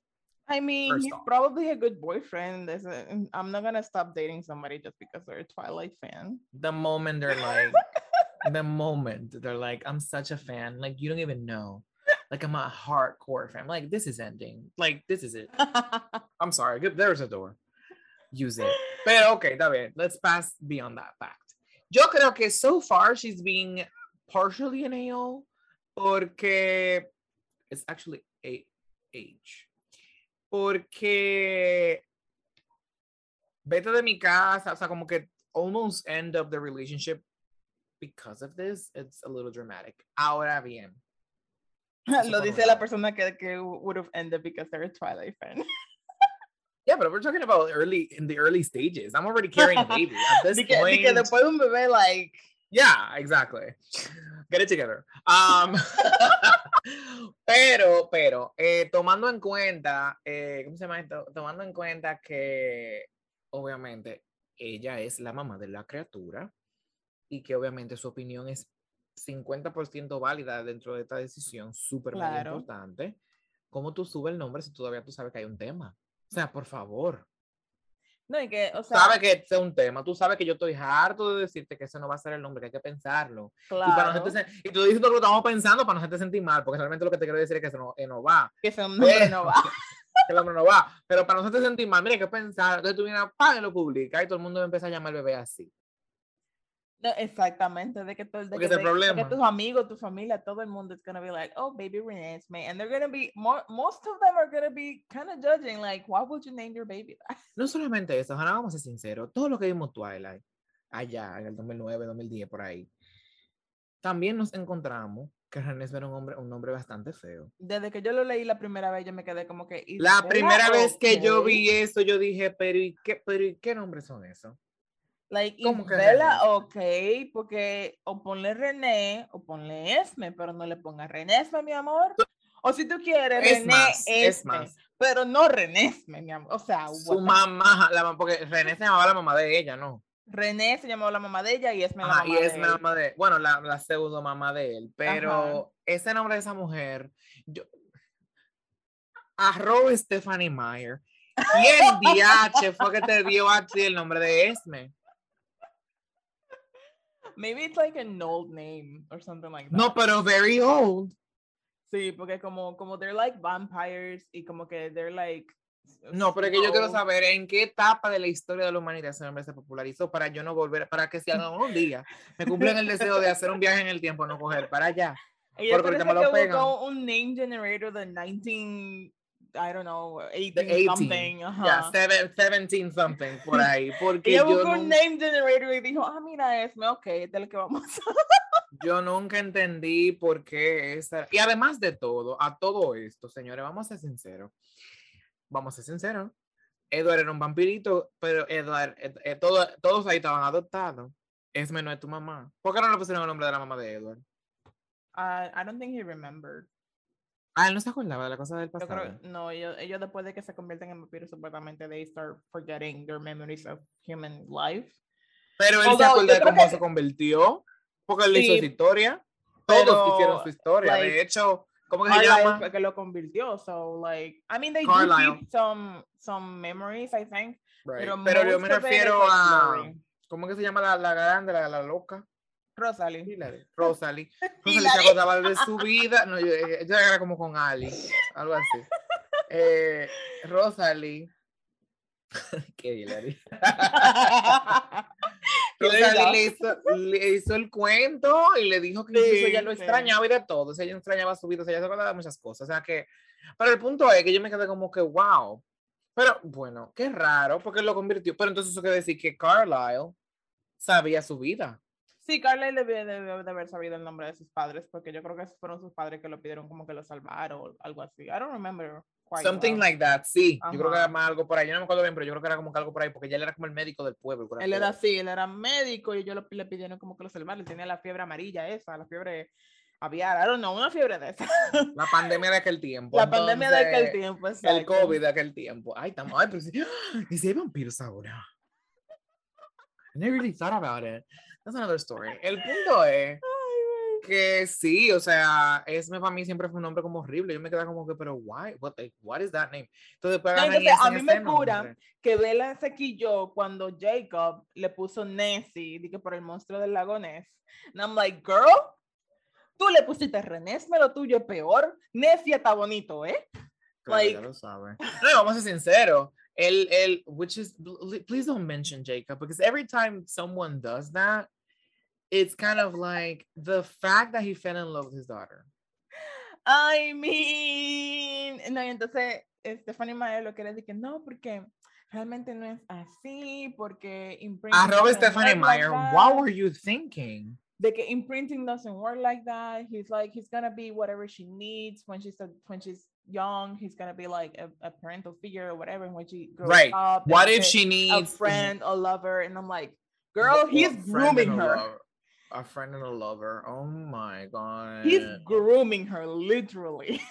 I mean, he's off. probably a good boyfriend. A, I'm not gonna stop dating somebody just because they're a Twilight fan. The moment they're like, the moment they're like, I'm such a fan. Like, you don't even know. Like, I'm a hardcore fan. Like, this is ending. Like, this is it. I'm sorry. There's a door. Use it. But okay, está bien. Let's pass beyond that fact. Yo creo que so far she's being partially an AO porque it's actually a age. Porque vete de mi casa, o sea, como que almost end of the relationship because of this. It's a little dramatic. Ahora bien. Lo dice la persona que, que would have ended because they're a Twilight fan. Yeah, but we're talking about early in the early stages. I'm already carrying a baby at this que, point. que después de un bebé, like, Yeah, exactly. Get it together. Um, pero, pero, eh, tomando en cuenta, eh, ¿cómo se llama esto? Tomando en cuenta que obviamente ella es la mamá de la criatura y que obviamente su opinión es 50% válida dentro de esta decisión, súper Claro. importante. ¿Cómo tú subes el nombre si todavía tú sabes que hay un tema? O sea, por favor. No, y que, o sea, Sabes que es un tema, tú sabes que yo estoy harto de decirte que ese no va a ser el nombre, que hay que pensarlo. Y, para no claro, hacerte sen- y tú dices que lo estamos pensando para no hacerte sentir mal, porque realmente lo que te quiero decir es que eso no, eh, no va, que ese nombre no va. que el nombre no va, pero para no hacerte sentir mal, mira, hay que pensar, entonces tú vienes, ¡pam! y lo publicas y todo el mundo empieza a llamar al bebé así. No, exactamente, de que, todo, de que, de- de que tus amigos, tu familia, todo el mundo is gonna be like, oh, baby Renee's me, and they're gonna be more, most of them are gonna be kind of judging, like, why would you name your baby that? No solamente eso, ahora vamos a ser sinceros, todo lo que vimos Twilight, allá en el 2009, 2010, por ahí, también nos encontramos que René era un hombre, un hombre bastante feo. Desde que yo lo leí la primera vez, yo me quedé como que. ¿is La primera vez que yo vi eso, yo dije, pero ¿y qué, pero ¿y qué nombres son esos? Like, ¿Cómo ¿is que Bella René? ok, porque o ponle René o ponle Esme, pero no le pongas René Esme, mi amor. O si tú quieres, Es René más, es Esme, más. pero no René Esme, mi amor. O sea, Su mamá, la, porque René se llamaba la mamá de ella, ¿no? René se llamaba la mamá de ella y Esme la Ajá, mamá y es de la mamá de, bueno, la, la pseudo mamá de él, pero ese nombre de esa mujer, yo, arroba Stephanie Meyer. ¿Quién DH fue que te dio a ti el nombre de Esme? Maybe it's like an old name or something like that. No, pero very old. Sí, porque como, como they're like vampires y como que they're like. No, pero es que yo quiero saber en qué etapa de la historia de la humanidad ese nombre se popularizó para yo no volver, para que si algún día me cumplen el deseo de hacer un viaje en el tiempo, no coger para allá. Ella porque me lo pegan. un name generator de 19, I don't know, 18, 18, something. Ajá. seven- 17 something por ahí. Porque Ella yo, buscó un name generator y dijo, ah, mira, ok, este es lo que vamos a yo nunca entendí por qué esa. Y además de todo, a todo esto, señores, vamos a ser sinceros. Vamos a ser sinceros. Edward era un vampirito, pero Edward, eh, eh, todo- todos ahí estaban adoptados. Esme no es tu mamá. ¿Por qué no le pusieron el nombre de la mamá de Edward? Uh, I don't think he remembered. Ah, él no se acordaba de la cosa del Yo pasado. creo, no, ellos, ellos después de que se convierten en vampiros, supuestamente, they start forgetting their memories of human life. Pero él se Although, yo acuerda de cómo que- se convirtió, porque él hizo Sí, su historia. Todos pero, hicieron su historia. like, de hecho, ¿cómo que se llama? fue que lo convirtió, so like, I mean, they do keep some, some memories, I think, Right. pero, Pero yo me refiero a. blurry. ¿Cómo que se llama la, la grande, la, la loca? Rosalie. Hilary. Rosalie. Rosalie se acordaba de su vida. No, yo, yo era como con Ali, algo así. Eh, Rosalie. Qué Hilary. Rosalie le hizo, le hizo el cuento y le dijo que incluso Sí, ella lo sí. extrañaba y de todo. O sea, ella extrañaba su vida, o sea, ella se acordaba de muchas cosas. O sea que, pero el punto es que yo me quedé como que, wow. Pero bueno, qué raro, porque él lo convirtió. Pero entonces eso quiere decir que Carlisle sabía su vida. Sí, Carlisle debió, debió de haber sabido el nombre de sus padres, porque yo creo que fueron sus padres que lo pidieron como que lo salvaron o algo así. I don't remember quite Something well. like that, sí. Yo creo que Ajá. era más algo por ahí. Yo no me acuerdo bien, pero yo creo que era como que algo por ahí, porque ya él era como el médico del pueblo. Él era así, él era médico y ellos lo- le pidieron como que lo salvara. Él tenía la fiebre amarilla esa, la fiebre aviar, I don't know, una fiebre de esa. La pandemia de aquel tiempo. la pandemia de aquel entonces, tiempo, El exacto. COVID de aquel tiempo. Ay, estamos. Ay, pero sí. ¿Y si hay vampiros ahora? I never really thought about it. That's another story. El punto es que sí, o sea, Esme para mí siempre fue un nombre como horrible. Yo me quedaba como que, pero why? What, like, what is that name? Entonces, No, entonces, a mí me cura nombre. que Bella se quilló cuando Jacob le puso Nessie, dije por el monstruo del lago Ness. And I'm like, girl, tú le pusiste Renesme, lo tuyo es peor. Nessie está bonito, ¿eh? Claro, ya like- lo sabe. No, vamos a ser sinceros. El, el, which is, please don't mention Jacob, because every time someone does that, it's kind of like the fact that he fell in love with his daughter. I mean, no, y entonces Stephanie Meyer lo que le dije, no, porque realmente no es así, porque imprinting Arroba Stephanie like Meyer, what were you thinking? De que imprinting doesn't work like that. He's like, he's gonna be whatever she needs when she's a, when she's young. He's gonna be like a, a parental figure or whatever. And when she grows Right. up, What if she needs a friend, a lover? And I'm like, girl, he's grooming her. A friend and a lover. Oh my god. He's grooming her, literally.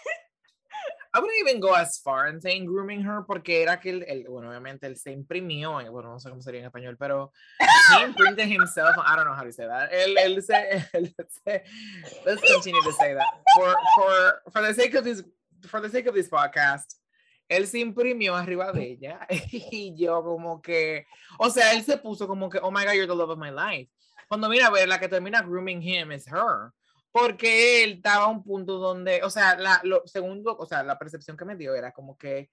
I wouldn't even go as far in saying grooming her porque era que él, él- bueno, obviamente él se imprimió, en- bueno, no sé cómo sería en español, pero he imprinted himself, I don't know how to say that. Él, él se, él se, let's continue to say that. For, for, for the sake of this, for the sake of this podcast, él se imprimió arriba de ella y yo como que, o sea, él se puso como que, oh my God, you're the love of my life. Cuando mira ver, la que termina grooming him is her porque él estaba a un punto donde, o sea, la, lo, segundo, o sea, la percepción que me dio era como que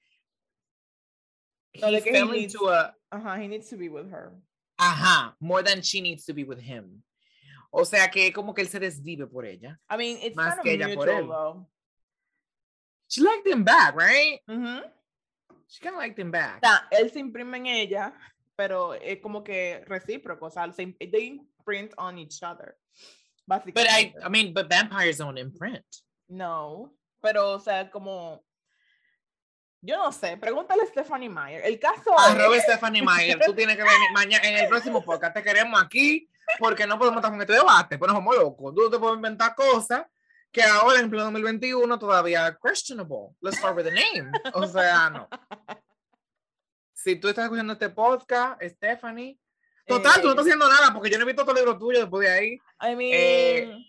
No, que he needs- a, Uh-huh, he needs to be with her. ajá, more than she needs to be with him. O sea, que como que él se desvive por ella. I mean, it's Más kind of que ella por mutual él. though. She liked him back, right? Ujú. She kind of liked him back. O sea, él se imprime en ella, pero es como que recíproco, o sea, se they imprint on each other. But I, Básicamente. I mean, but vampires don't imprint. No, pero o sea, como yo no sé, pregúntale a Stephanie Meyer. El caso Arroba Stephanie Meyer, tú tienes que venir mañana en el próximo podcast. Te queremos aquí porque no podemos estar con este debate, pues nos vamos locos. Tú te puedes inventar cosas que ahora en pleno 2021 todavía questionable. Let's start with the name. O sea, no. Si tú estás escuchando este podcast, Stephanie, total, tú no eh, estás haciendo nada porque yo no he visto otro libro tuyo después de ahí. I mean, eh,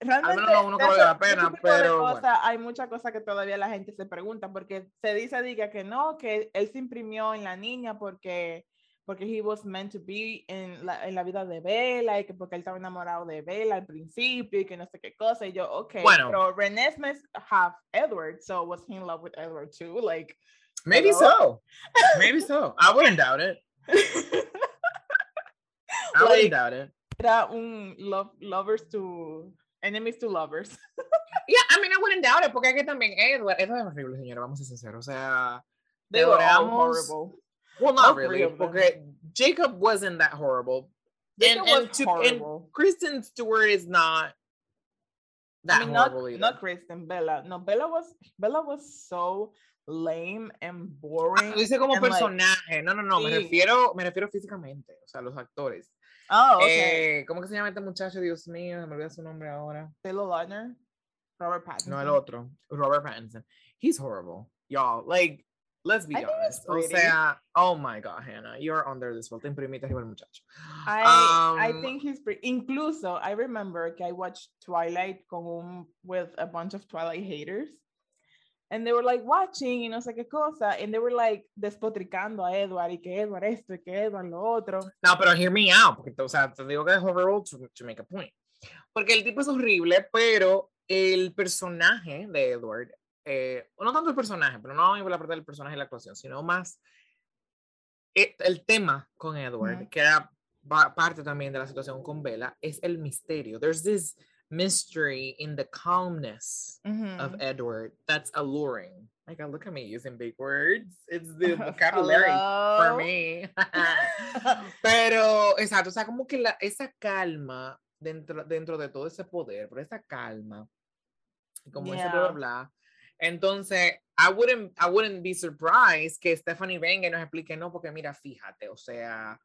realmente no uno que de valga la pena, pero bueno. cosas, hay muchas cosas que todavía la gente se pregunta porque se dice diga que no, que él se imprimió en la niña porque porque he was meant to be en la, en la vida de Bella y que porque él estaba enamorado de Bella al principio y que no sé qué cosa y yo, ok, Bueno. pero René Smith have Edward, so was he in love with Edward too? Like, Maybe Hello? so. Maybe so. I wouldn't doubt it. I Like- wouldn't doubt it. era un love, lovers to enemies to lovers. Yeah, I mean, I wouldn't doubt it, porque es que también Edward, Edward es horrible, señora, vamos a ser sinceros. O sea, They were all horrible. well, not really, porque Jacob wasn't that horrible. Jacob and, and, was to, and horrible. Kristen Stewart is not that I mean, not, horrible either. not Kristen, Bella. No, Bella was Bella was so lame and Ah, boring. lo dice como and, like, personaje. No, no, no, me sí. refiero, me refiero físicamente, o sea, los actores. Oh, okay. Eh, ¿Cómo que se llama este muchacho? Dios mío, me olvidé su nombre ahora. Taylor Lautner, Robert Pattinson. No, el otro, Robert Pattinson. He's horrible, y'all. Like, let's be I honest. O sea, oh my God, Hannah, you're under this fault. Te imprimiste arriba el muchacho. I I Um, think he's pretty. Incluso, I remember que I watched Twilight con un, with a bunch of Twilight haters. And they were like watching y no sé qué cosa. And they were like despotricando a Edward y que Edward esto y que Edward lo otro. No, pero hear me out, porque o sea, te digo que es horrible to, to make a point. Porque el tipo es horrible, pero el personaje de Edward, eh, no tanto el personaje, pero no la parte del personaje y la actuación, sino más eh, el tema con Edward, Ujú. que era pa- parte también de la situación con Bella, es el misterio. There's this mystery in the calmness of mm-hmm. Edward that's alluring. Like, oh, look at me using big words. It's the vocabulary for me. Pero, exacto, o sea, como que la, esa calma dentro, dentro de todo ese poder, pero esa calma, como ese bla, bla, Yeah. bla, Entonces, I wouldn't, I wouldn't be surprised que Stephanie venga y nos explique, no, porque mira, fíjate, o sea,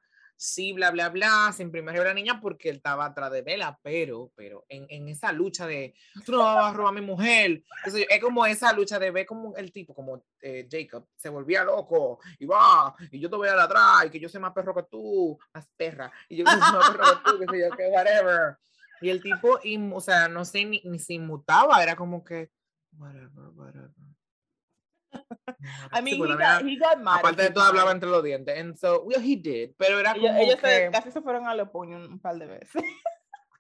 sí, bla, bla, bla, sin a la niña porque él estaba atrás de Vela, pero, pero en, en esa lucha de, tú no vas a robar a mi mujer, es como esa lucha de ver como el tipo, como eh, Jacob, se volvía loco, y va, y yo te voy a la atrás, y que yo soy más perro que tú, más perra, y yo soy más perro que tú, que sé yo, que whatever. Y el tipo, o sea, no sé, ni, ni se inmutaba, era como que, whatever, whatever. I mean, he, got, he got mad. Aparte de todo, hablaba entre los dientes. And so, well, he did. Pero era como ellos, que... casi se fueron a los puños un par de veces.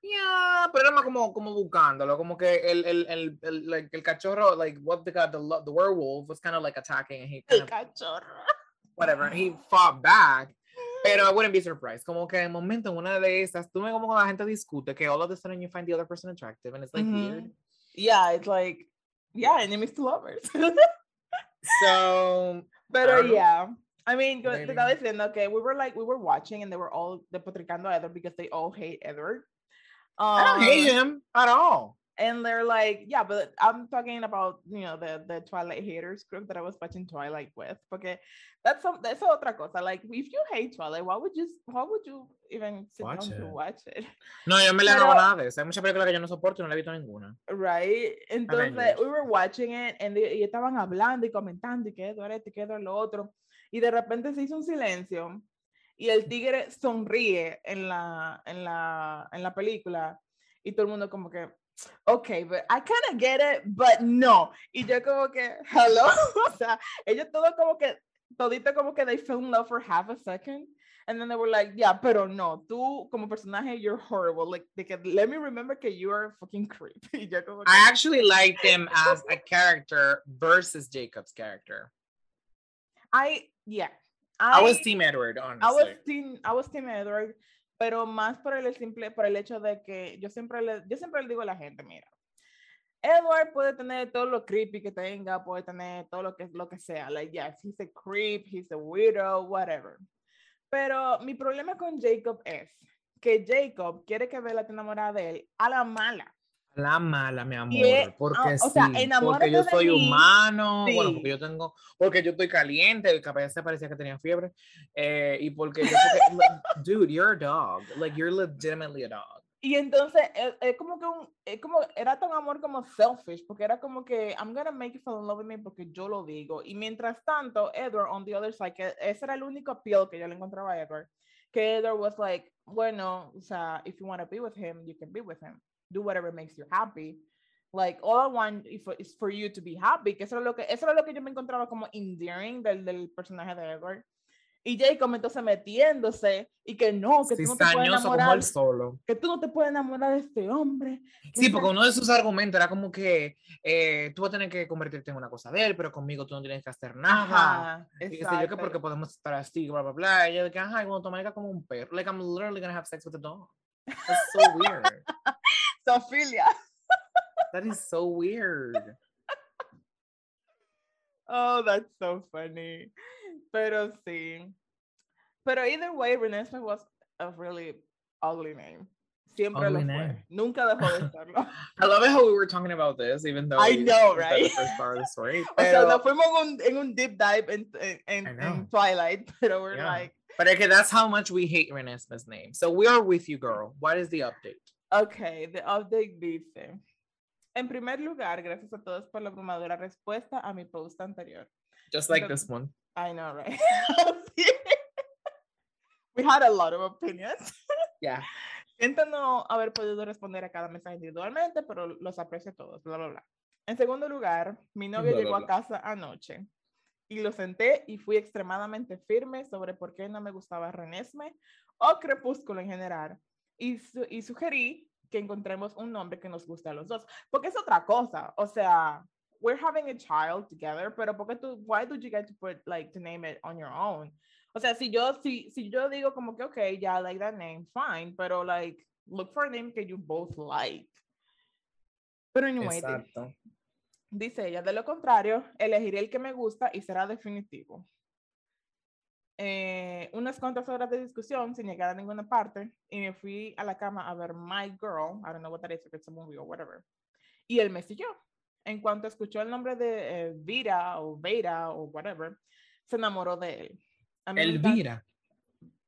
Yeah, pero era más como, como buscándolo, como que el, el, el, el, like, el cachorro, like, what the, the, the werewolf was kind of like attacking and he kind el cachorro. Whatever, he fought back. Pero I wouldn't be surprised. Como que en momento, en una de esas, tú ves como cuando la gente discute que all of a sudden you find the other person attractive and it's like mm -hmm. weird. Yeah, it's like, yeah, enemies to lovers. so, pero um, yeah. I mean, te estaba diciendo que we were like, we were watching and they were all depotricando Edward because they all hate Edward. Um, I don't hate um, him at all. And they're like, yeah, but I'm talking about, you know, the, the Twilight haters group that I was watching Twilight with. Porque that's some, that's otra cosa. Like, if you hate Twilight, why would you, why would you even sit watch down it. to watch it? No, yo me le hago nada de eso. Hay muchas películas que yo no soporto y no la he visto ninguna. Right? Entonces, we were watching it and they, y estaban hablando y comentando y quedó esto quedó lo otro. Y de repente se hizo un silencio y el tigre sonríe en la, en la, en la película y todo el mundo como que, ok, but I kind of get it, but no. Y yo como que, hello, o sea, ellos todo como que, todito como que they fell in love for half a second. And then they were like, yeah, pero no, tú como personaje, you're horrible. Like, they can, let me remember que you are a fucking creep. I actually like them as a character versus Jacob's character. I, yeah. I, I was Team Edward, honestly. I was Team, I was Team Edward. Pero más por el simple, por el hecho de que yo siempre le, yo siempre le digo a la gente, mira, Edward puede tener todo lo creepy que tenga, puede tener todo lo que, lo que sea, like, yes, he's a creep, he's a weirdo, whatever. Pero mi problema con Jacob es que Jacob quiere que Bella esté enamorada de él a la mala. La mala, mi amor, porque sí, porque yo soy humano, bueno, porque yo tengo, porque yo estoy caliente, capaz se parecía que tenía fiebre, eh, y porque yo, dude, you're a dog, like you're legitimately a dog. Y entonces es, es, como que un, es como, era tan amor como selfish, porque era como que I'm gonna make you fall in love with me porque yo lo digo. Y mientras tanto, Edward on the other side, que ese era el único appeal que yo le encontraba a Edward, que Edward was like, bueno, o sea, if you want to be with him, you can be with him do whatever makes you happy. Like, all I want is for you to be happy, que eso es lo que, eso es lo que yo me encontraba como endearing del, del personaje de Edward. Y Jacob entonces metiéndose y que no, que tú no te puedes enamorar. solo. Que tú no te puedes enamorar de este hombre. Sí, porque uno de sus argumentos era como que eh, tú vas a tener que convertirte en una cosa de él, pero conmigo tú no tienes que hacer nada. Ajá, y yo que porque podemos estar así, bla, bla, bla. Y yo de que, ajá, cuando tu como un perro. Like, I'm literally gonna have sex with a dog. That's so weird. Sofilia. That is so weird. oh, that's so funny. Pero sí. Pero either way, Renesmee was a really ugly name. Siempre ugly lo name. fue. Nunca dejó de serlo. I love it how we were talking about this, even though I know, right? The first part of the story. Pero... O sea, nos fuimos un, en un deep dive in, in, in Twilight, pero we're yeah. like. But okay, that's how much we hate Renesmee's name. So we are with you, girl. What is the update? Ok, the update dice. En primer lugar, gracias a todos por la abrumadora respuesta a mi post anterior. Just like this one. I know, right? We had a lot of opinions. Yeah. Siento no haber podido responder a cada mensaje individualmente, pero los aprecio todos, bla, bla, bla. En segundo lugar, mi novio llegó a casa anoche y lo senté y fui extremadamente firme sobre por qué no me gustaba Renesme o Crepúsculo en general y, su y sugerí que encontremos un nombre que nos guste a los dos, porque es otra cosa, o sea, we're having a child together, pero porque tú, why did you get to put, like, to name it on your own? O sea, si yo, si, si yo digo como que, okay, yeah, I like that name, fine, pero, like, look for a name que you both like. Pero anyway, Exacto. dice ella, de lo contrario, elegiré el que me gusta y será definitivo. Eh, unas cuantas horas de discusión sin llegar a ninguna parte y me fui a la cama a ver My Girl, I don't know what that is, if it's a movie or whatever. Y él me siguió. en cuanto escuchó el nombre de eh, Vira o Veira o whatever, se enamoró de él. Elvira.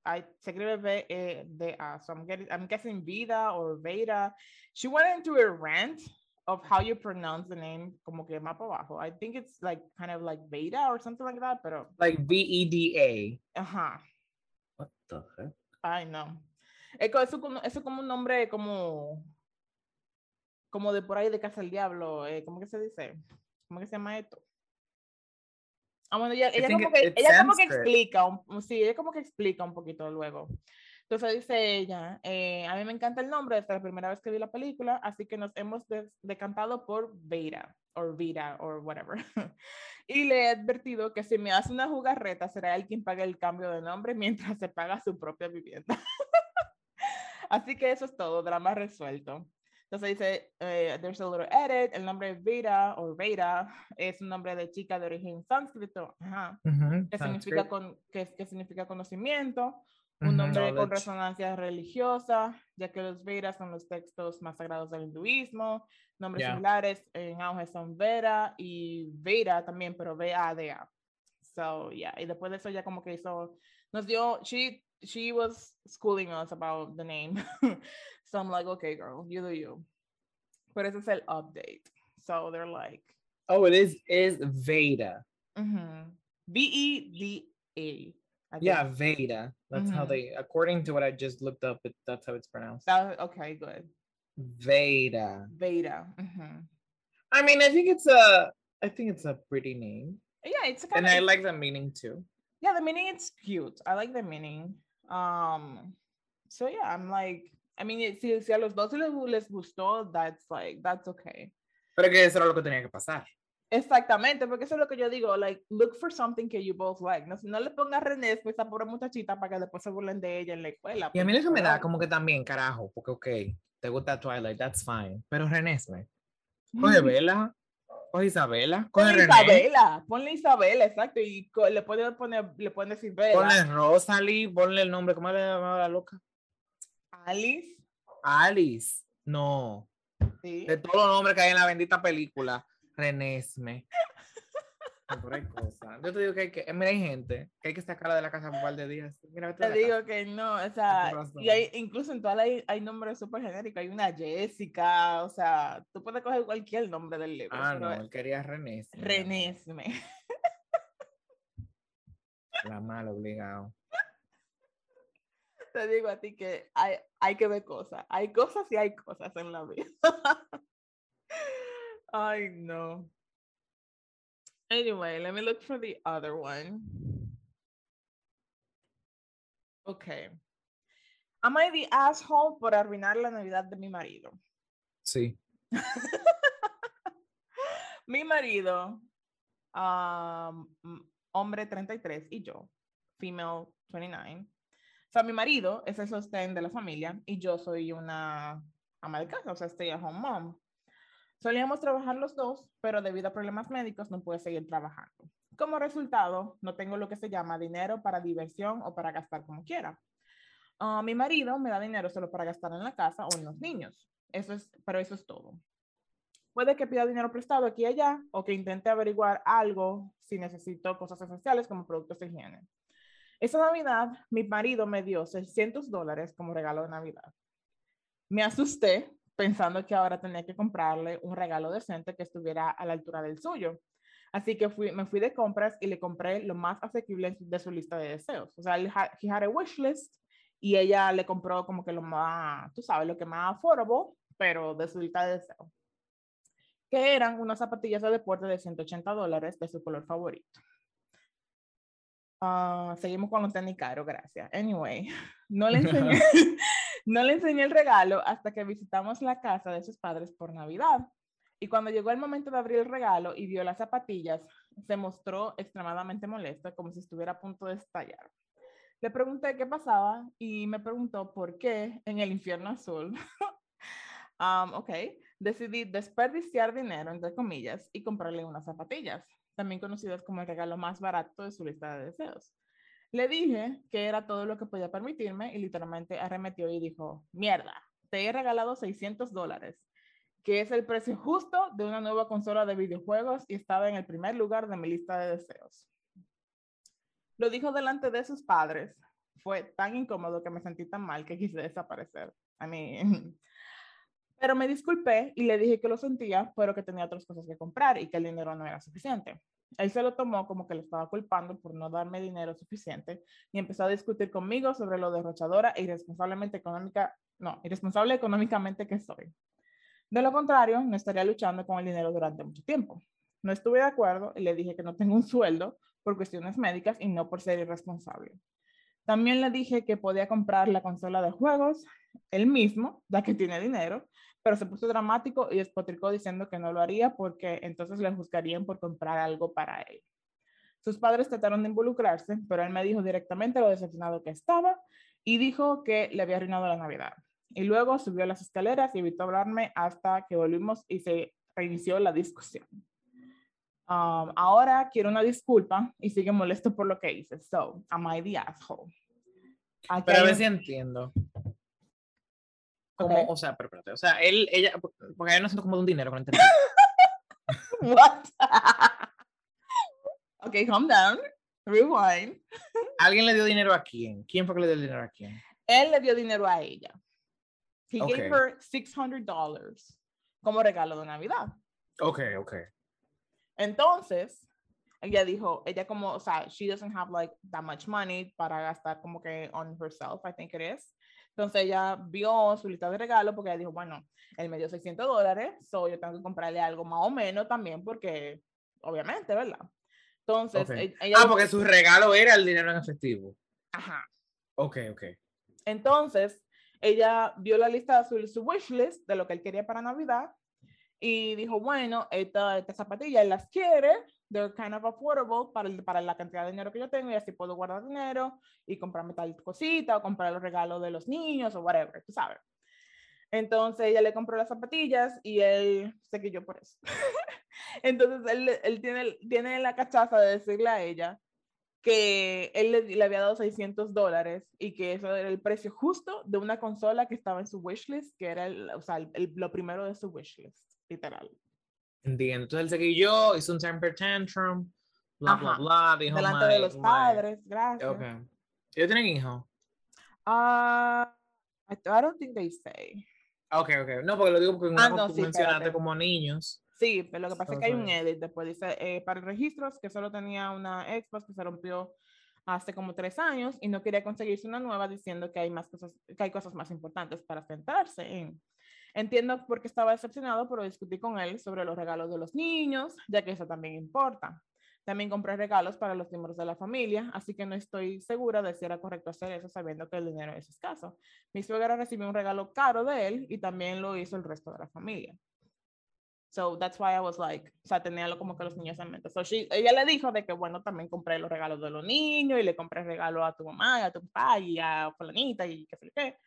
I, se escribe V E D A. So I'm getting, I'm guessing Vida or Veda. She went into a rant of how you pronounce the name, como que más abajo. I think it's like kind of like Veda or something like that, pero. Like V E D A. Ajá. What the heck? I know. Eso, eso, eso como un nombre como como de por ahí de casa del diablo, eh, ¿cómo que se dice? ¿Cómo que se llama esto? Ah, bueno, ella, ella, como, que, ella como que explica, un, sí, ella como que explica un poquito luego. Entonces dice ella, eh, a mí me encanta el nombre desde la primera vez que vi la película, así que nos hemos decantado por Vera, o Vira, o whatever. y le he advertido que si me hace una jugarreta, será él quien pague el cambio de nombre mientras se paga su propia vivienda. así que eso es todo, drama resuelto. Entonces dice, eh, there's a little edit, el nombre Veda o Veda es un nombre de chica de origen sánscrito, ajá, que, significa con, que, que, significa conocimiento, un nombre con resonancia religiosa, ya que los Vedas son los textos más sagrados del hinduismo, nombres similares en auge son Veda y Veda también, pero V-A-D-A. So, yeah, y después de eso ya como que hizo, nos dio, she, she was schooling us about the name. So I'm like, okay, girl, you do you. But ese es el update. So they're like, oh, it is is Veda. Mm-hmm. V E D A. Yeah, Veda. That's mm-hmm. how they, according to what I just looked up, it, that's how it's pronounced. That, okay, good. Veda. Veda. Mm-hmm. I mean, I think it's a, I think it's a pretty name. Yeah, it's and I like the meaning too. Yeah, the meaning it's cute. I like the meaning. Um, so yeah, I'm like, I mean, si, si a los dos les, les gustó, that's like, that's okay. Pero que eso era lo que tenía que pasar. Exactamente, porque eso es lo que yo digo, like, look for something que you both like. No, si no le pongas René, pues esa pobre muchachita para que después se burlen de ella en la escuela. Y a mí eso me da como que también, carajo, porque ok, te gusta Twilight, that's fine, pero René, coge Vela, coge Isabela, coge René. Isabela, ponle Isabela, exacto, y le pueden poner, le pueden decir Vela. Ponle Rosalie, ponle el nombre, ¿cómo le llamaba la loca? Alice. Alice, no. De todos los nombres que hay en la bendita película, Renesme. Yo te digo que hay que, mira, hay gente que hay que sacarla de la casa un par de días. te digo que no, o sea, y hay, incluso en todas hay, hay nombres súper genéricos. Hay una Jessica, o sea, tú puedes coger cualquier nombre del libro. Ah, no, él quería Renesme. Renesme. La mal obligado te digo a ti que hay, hay que ver cosas. Hay cosas y hay cosas en la vida. Ay, no. Anyway, let me look for the other one. Okay. Am I the asshole por arruinar la Navidad de mi marido? Sí. mi marido, um, hombre 33 y yo, female 29, sea, mi marido es el sostén de la familia y yo soy una ama de casa, o sea, estoy a home mom. Solíamos trabajar los dos, pero debido a problemas médicos no pude seguir trabajando. Como resultado, no tengo lo que se llama dinero para diversión o para gastar como quiera. Ah, mi marido me da dinero solo para gastar en la casa o en los niños. Eso es, pero eso es todo. Puede que pida dinero prestado aquí y allá o que intente averiguar algo si necesito cosas esenciales como productos de higiene. Esa Navidad, mi marido me dio 600 dólares como regalo de Navidad. Me asusté pensando que ahora tenía que comprarle un regalo decente que estuviera a la altura del suyo. Así que fui, me fui de compras y le compré lo más asequible de su lista de deseos. O sea, he had a wish list y ella le compró como que lo más, tú sabes, lo que más affordable, pero de su lista de deseos. Que eran unas zapatillas de deporte de 180 dólares de su color favorito. Ah, seguimos con los tenis caros, gracias. Anyway, no le, enseñé, no le enseñé el regalo hasta que visitamos la casa de sus padres por Navidad. Y cuando llegó el momento de abrir el regalo y vio las zapatillas, se mostró extremadamente molesto, como si estuviera a punto de estallar. Le pregunté qué pasaba y me preguntó por qué en el infierno azul. um, ok, decidí desperdiciar dinero, entre comillas, y comprarle unas zapatillas también conocidas como el regalo más barato de su lista de deseos. Le dije que era todo lo que podía permitirme y literalmente arremetió y dijo, mierda, te he regalado 600 dólares. que es el precio justo de una nueva consola de videojuegos y estaba en el primer lugar de mi lista de deseos. Lo dijo delante de sus padres. Fue tan incómodo que me sentí tan mal que quise desaparecer. A mí. Pero me disculpé y le dije que lo sentía, pero que tenía otras cosas que comprar y que el dinero no era suficiente. Él se lo tomó como que le estaba culpando por no darme dinero suficiente y empezó a discutir conmigo sobre lo derrochadora e irresponsablemente económica, no, irresponsable económicamente que soy. De lo contrario, no estaría luchando con el dinero durante mucho tiempo. No estuve de acuerdo y le dije que no tengo un sueldo por cuestiones médicas y no por ser irresponsable. También le dije que podía comprar la consola de juegos él mismo, ya que tiene dinero, pero se puso dramático y despotricó diciendo que no lo haría porque entonces le juzgarían por comprar algo para él. Sus padres trataron de involucrarse, pero él me dijo directamente lo decepcionado que estaba y dijo que le había arruinado la Navidad. Y luego subió las escaleras y evitó hablarme hasta que volvimos y se reinició la discusión. Um, ahora quiero una disculpa y sigue molesto por lo que hice. So, am I the asshole? pero a ver si entiendo. Como, o sea, pero espérate, o sea, él, ella, porque ella no siento como de un dinero con What? ok, calm down. Rewind. ¿Alguien le dio dinero a quién? ¿Quién fue que le dio dinero a quién? Él le dio dinero a ella. He gave her $600 como regalo de Navidad. Ok, ok. Entonces, ella dijo, ella como, o sea, she doesn't have like that much money para gastar como que on herself, I think it is. Entonces ella vio su lista de regalos porque ella dijo, bueno, él me dio 600 dólares, so yo tengo que comprarle algo más o menos también porque, obviamente, ¿verdad? Entonces, e, ella... Ah, porque su regalo era el dinero en efectivo. Ajá. Ok, ok. Entonces, ella vio la lista, su, su wish list de lo que él quería para Navidad y dijo, bueno, estas esta zapatillas las quiere, they're kind of affordable para, para la cantidad de dinero que yo tengo y así puedo guardar dinero y comprarme tal cosita o comprar los regalos de los niños o whatever, tú sabes. Entonces ella le compró las zapatillas y él se quilló por eso. Entonces él, él tiene, tiene la cachaza de decirle a ella que él le, le, había dado 600 dólares y que eso era el precio justo de una consola que estaba en su wishlist, que era el, o sea, el, lo primero de su wishlist, literal. Entiendo. Entonces él se quilló, hizo un temper tantrum, bla, bla, bla. Dijo, Delante de los padres, gracias. Okay. ¿Ellos tienen hijos? Uh, I, don't think they say. Ok, ok. No, porque lo digo porque ah, no, tú mencionaste como niños. Sí, pero lo que pasa es que hay un edit. Después dice, eh, para registros, que solo tenía una Xbox que se rompió hace como tres años y no quería conseguirse una nueva diciendo que hay más cosas, que hay cosas más importantes para centrarse en. Entiendo por qué estaba decepcionado, pero discutí con él sobre los regalos de los niños, ya que eso también importa. También compré regalos para los miembros de la familia, así que no estoy segura de si era correcto hacer eso sabiendo que el dinero es escaso. Mi suegra recibió un regalo caro de él y también lo hizo el resto de la familia. So that's why I was like, o sea, tenía como que los niños en mente. So she, ella le dijo de que, bueno, también compré los regalos de los niños y le compré regalos a tu mamá, a tu papá y a fulanita y qué sé qué.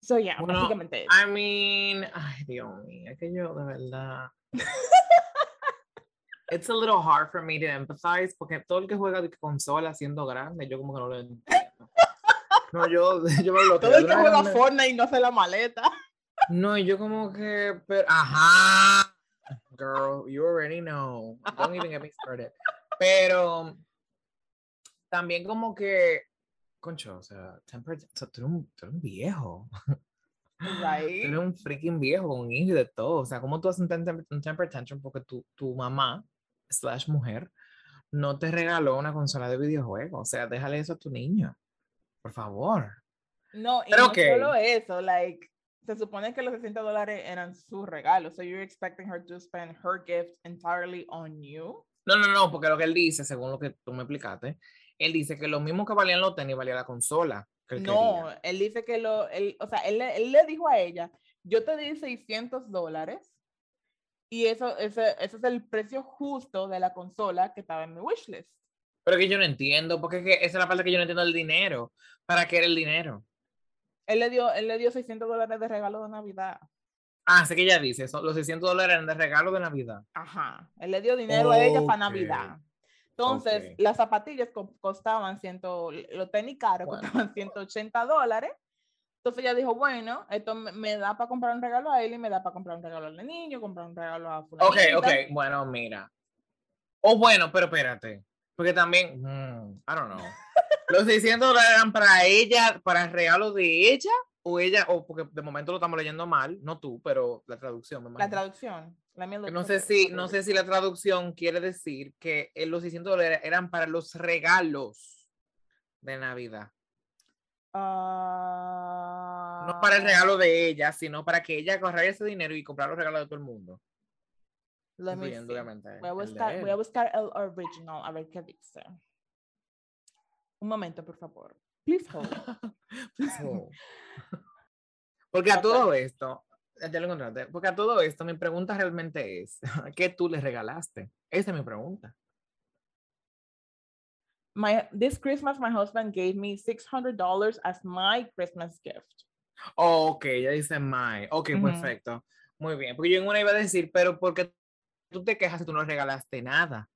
So, yeah, bueno, básicamente. I mean, ay, Dios mío, que yo de verdad. It's a little hard for me to empathize porque todo el que juega de consola siendo grande, yo como que no lo entiendo. No, yo, yo me lo Todo el que juega Fortnite y no hace la maleta. No, yo como que, pero, ajá, girl, you already know. Don't even get me started. Pero también como que concho, o sea, temper, o sea tú, eres un, tú, eres un, viejo. Right. Tú eres un freaking viejo con hijo de todo. O sea, ¿cómo tú haces un, temper, un temper tantrum porque tu, tu mamá, slash mujer, no te regaló una consola de videojuegos? O sea, déjale eso a tu niño. Por favor. No, y no solo eso, like, se supone que los 60 dólares eran su regalo. So you're expecting her to spend her gift entirely on you? No, no, no, porque lo que él dice, según lo que tú me explicaste, él dice que lo mismo que valían los tenis valía la consola. no, él dice que lo, él, o sea, él, él, le dijo a ella, yo te di 600 dólares y eso, ese, ese es el precio justo de la consola que estaba en mi wishlist. Pero que yo no entiendo, porque es que esa es la parte que yo no entiendo del dinero. ¿Para qué era el dinero? Él le dio, él le dio 600 dólares de regalo de Navidad. Ah, sé que ella dice, eso, los 600 dólares eran de regalo de Navidad. Ajá, él le dio dinero a ella para Navidad. Entonces, las zapatillas costaban, ciento, los tenis caros costaban 180 dólares. Entonces ella dijo, bueno, esto me, da para comprar un regalo a él y me da para comprar un regalo al niño, comprar un regalo a Ok, ok, bueno, mira. O bueno, pero espérate. Porque también, mm, I don't know. Los 600 dólares eran para ella, para el regalo de ella, o ella, o porque de momento lo estamos leyendo mal, no tú, pero la traducción. me La traducción. Me look No sé si, no sé si la traducción quiere decir que eh, los 600 dólares eran para los regalos de Navidad. No para el Ah, regalo de ella, sino para que ella agarrara ese dinero y comprara los regalos de todo el mundo. Voy a buscar, voy a buscar el original, a ver qué dice. Un momento, por favor. Please hold. So, Porque a todo esto, ya lo encontraste, porque a todo esto mi pregunta realmente es, ¿qué tú le regalaste? Esa es mi pregunta. My this Christmas, my husband gave me six hundred dollars as my Christmas gift. Oh, ok, ya dice my. Ok, Ujú. perfecto. Muy bien. Porque yo en una iba a decir, pero porque tú te quejas si tú no regalaste nada.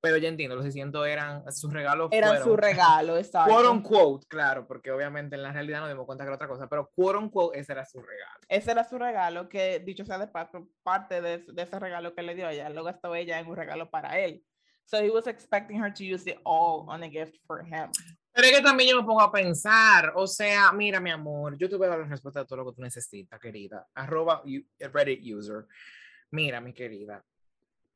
Pero ya entiendo, los 600 eran sus regalos. Era fueron, su regalo, Quote exacto. unquote, claro, porque obviamente en la realidad nos dimos cuenta que era otra cosa, pero quote unquote, ese era su regalo. Ese era su regalo, que dicho sea de paso, parte de, de ese regalo que le dio a ella, lo gastó ella en un regalo para él. So he was expecting her to use it all on a gift for him. Pero es que también yo me pongo a pensar, o sea, mira, mi amor, yo te voy a dar la respuesta de todo lo que tú necesitas, querida. Arroba Reddit user. Mira, mi querida,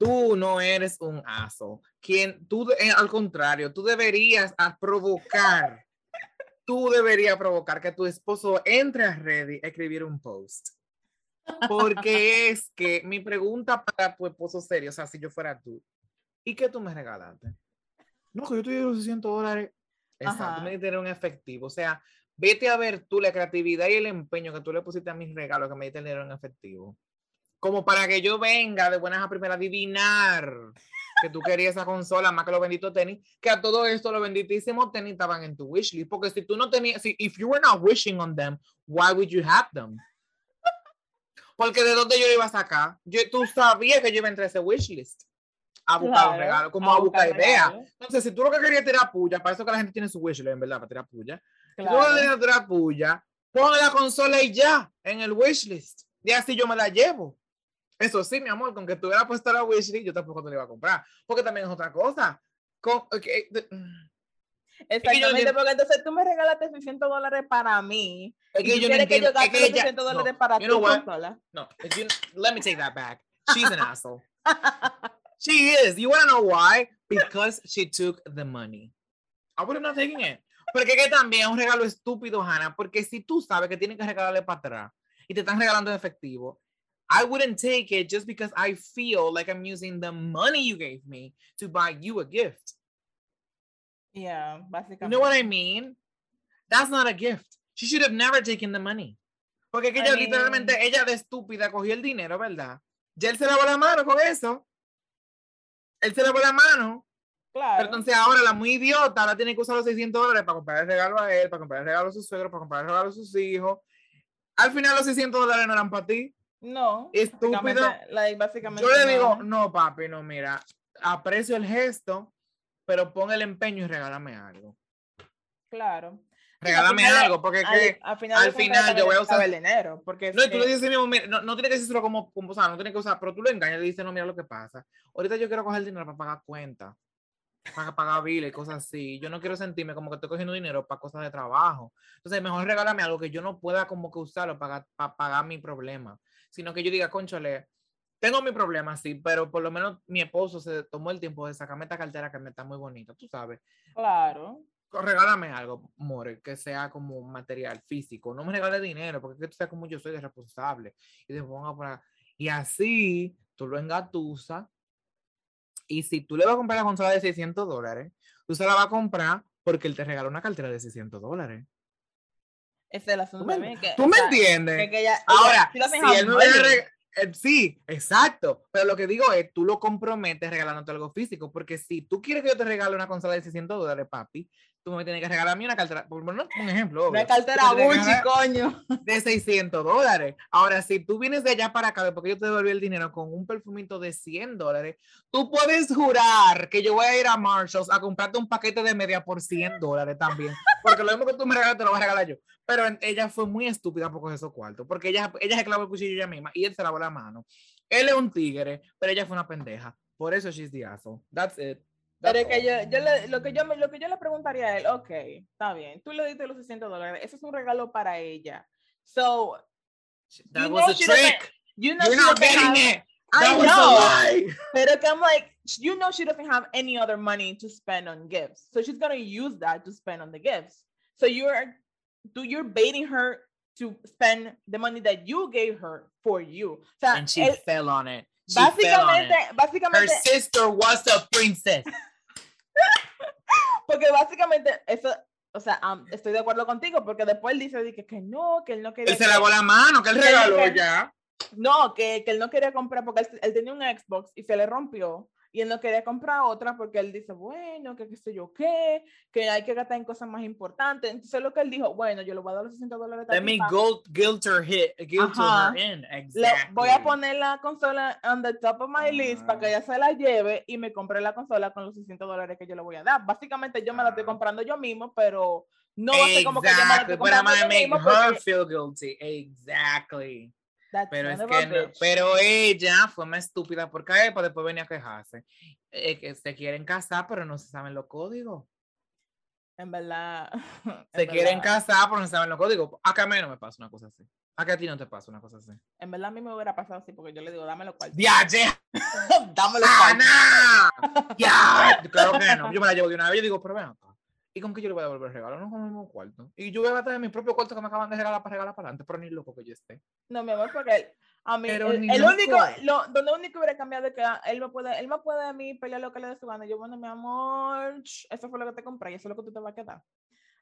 tú no eres un aso. Quien, tú, eh, al contrario, tú deberías provocar, tú deberías provocar que tu esposo entre a Reddit a escribir un post. Porque es que mi pregunta para tu esposo serio, o sea, si yo fuera tú, ¿y qué tú me regalaste? No, que yo te di los 600 dólares. Exacto, Ajá. me un efectivo. O sea, vete a ver tú la creatividad y el empeño que tú le pusiste a mis regalos, que me en efectivo. Como para que yo venga de buenas a primeras a adivinar que tú querías esa consola más que los benditos tenis, que a todo esto los benditísimos tenis estaban en tu wishlist. Porque si tú no tenías, si if you were not wishing on them, why would you have them? Porque de dónde yo iba a sacar, yo, tú sabías que yo iba a entrar a ese wishlist a buscar Claro, regalos, como a, buscar, ideas. regalos, Entonces, si tú lo que querías tirar puya, para eso que la gente tiene su wishlist, en verdad, para tirar puya. Si tú claro. querías tirar puya, pon la consola y ya, en el wishlist. Y así yo me la llevo. Eso sí, mi amor, con que tú hubieras puesto la wishlist, yo tampoco te la iba a comprar. Porque también es otra cosa. Con, ok, de- Exactamente, entiendo- porque entonces tú me regalaste 600 dólares para mí. es y que tú yo no quieres que yo entiendo. Es gaste que ella, 600 dólares no, para you know consola. No, you, let me take that back. She's an asshole. She is. You want to know why? Because she took the money. I would have not taken it. Porque que también es un regalo estúpido, Hannah. Porque si tú sabes que tienes que regalarle para atrás y te están regalando en efectivo, I wouldn't take it just because I feel like I'm using the money you gave me to buy you a gift. Yeah, You básicamente. know what I mean? That's not a gift. She should have never taken the money. Porque que I ella mean- literalmente, ella de estúpida cogió el dinero, ¿verdad? Ya él se lavó la mano con eso. Él se lavó la mano. Pero Claro. entonces ahora la muy idiota ahora tiene que usar los 600 dólares para comprar el regalo a él, para comprar el regalo a su suegro, para comprar el regalo a sus hijos. Al final los 600 dólares no eran para ti. No. Estúpido. like, básicamente Yo le digo, no, papi, no, mira, aprecio el gesto, pero pon el empeño y regálame algo. Claro. Regálame final- algo, porque Al, que... al final, al yo voy a usar- el dinero. Porque No, y tú le dices mismo, mira, no, no tiene que decirlo como, como, o sea, no tiene que usar, pero tú lo engañas y le dices, no, mira lo que pasa. Ahorita yo quiero coger dinero para pagar cuentas, para pagar biles y cosas así. Yo no quiero sentirme como que estoy cogiendo dinero para cosas de trabajo. Entonces, mejor regálame algo que yo no pueda como que usarlo para, para pagar mi problema. Sino que yo diga, conchole, tengo mi problema, sí, pero por lo menos mi esposo se tomó el tiempo de sacarme esta cartera que me está muy bonita, tú sabes. Claro. Regálame algo, more, que sea como material físico. No me regales dinero, porque tú sabes como yo soy de responsable. Y te ponga para. Y así tú lo engatusas. Y si tú le vas a comprar la consola de 600 dólares, tú se la vas a comprar porque él te regaló una cartera de 600 dólares. Ese es el asunto me- también. Que, ¿Tú me sea, entiendes? que- que ella- Ahora, ella- si have él me hubiera eh, sí, exacto. Pero lo que digo es, tú lo comprometes regalándote algo físico, porque si tú quieres que yo te regale una consola de 600 dólares, papi, tú me tienes que regalar a mí una cartera, por poner un ejemplo. obvio. Una cartera Gucci, coño. De 600 dólares. Ahora, si tú vienes de allá para acá, porque yo te devolví el dinero con un perfumito de 100 dólares, tú puedes jurar que yo voy a ir a Marshalls a comprarte un paquete de media por 100 dólares también. Porque lo mismo que tú me regalas, te lo voy a regalar yo. Pero ella fue muy estúpida por coger esos cuartos, porque ella, ella se clavó el cuchillo ella misma y él se lavó la mano. Él es un tigre, pero ella fue una pendeja. Por eso she's the asshole. That's it. Pero es que yo, yo le, lo, que yo, me- lo que yo le preguntaría a él, ok, está bien, tú le diste los 600 dólares, eso es un regalo para ella. So, That you was know a trick. you know You're not getting have- it. I was know. a lie. Pero que I'm like, you know she doesn't have any other money to spend on gifts. So she's gonna use that to spend on the gifts. So you're do you're baiting her to spend the money that you gave her for you. O sea, And she él- fell on it. She fell on básicamente, it. Her básicamente, sister was a princess. porque básicamente eso, o sea, estoy de acuerdo contigo, porque después él dice que, que no, que él no quería. Él se lavó la mano, que él regaló que- ya. No, que, que él no quería comprar porque él, él tenía un Xbox y se le rompió y él no quería comprar otra porque él dice, bueno, que qué sé yo qué, que hay que gastar en cosas más importantes. Entonces lo que él dijo, bueno, yo le voy a dar los 60 dólares Let me guilt, guilt her hit, guilt her in. le Exactly. voy a poner la consola on the top of my list para que Ah. ella se la lleve y me compre la consola con los 600 dólares que yo le voy a dar. Básicamente yo me la estoy Ah. comprando yo mismo, pero no va a ser como que yo me la estoy but I'm comprando yo make mismo her porque feel guilty. Exactly. Pero es que no- bitch. pero ella fue más estúpida porque él para después venir a quejarse. Eh, que se quieren casar, pero no se saben los códigos. En verdad. Se en quieren verdad- casar, pero no saben los códigos. Acá a mí no me pasa una cosa así. Acá a ti no te pasa una cosa así. En verdad a mí me hubiera pasado así porque yo le digo, dame los cuartos. ¡Diache! dame los cuartos. ¡Ya! Claro que no. Yo me la llevo de una vez y digo, pero ven acá. ¿Y con qué yo le voy a devolver el regalo? No con el mismo cuarto. Y yo voy a de mi propio cuarto que me acaban de regalar para regalar para adelante, pero ni loco que yo esté. No, mi amor, porque a mí, Pero el, el único, lo, donde único hubiera cambiado es que él me puede, él me puede a mí pelear lo que le dé su gana. Yo, bueno, mi amor, eso fue lo que te compré y eso es lo que tú te vas a quedar.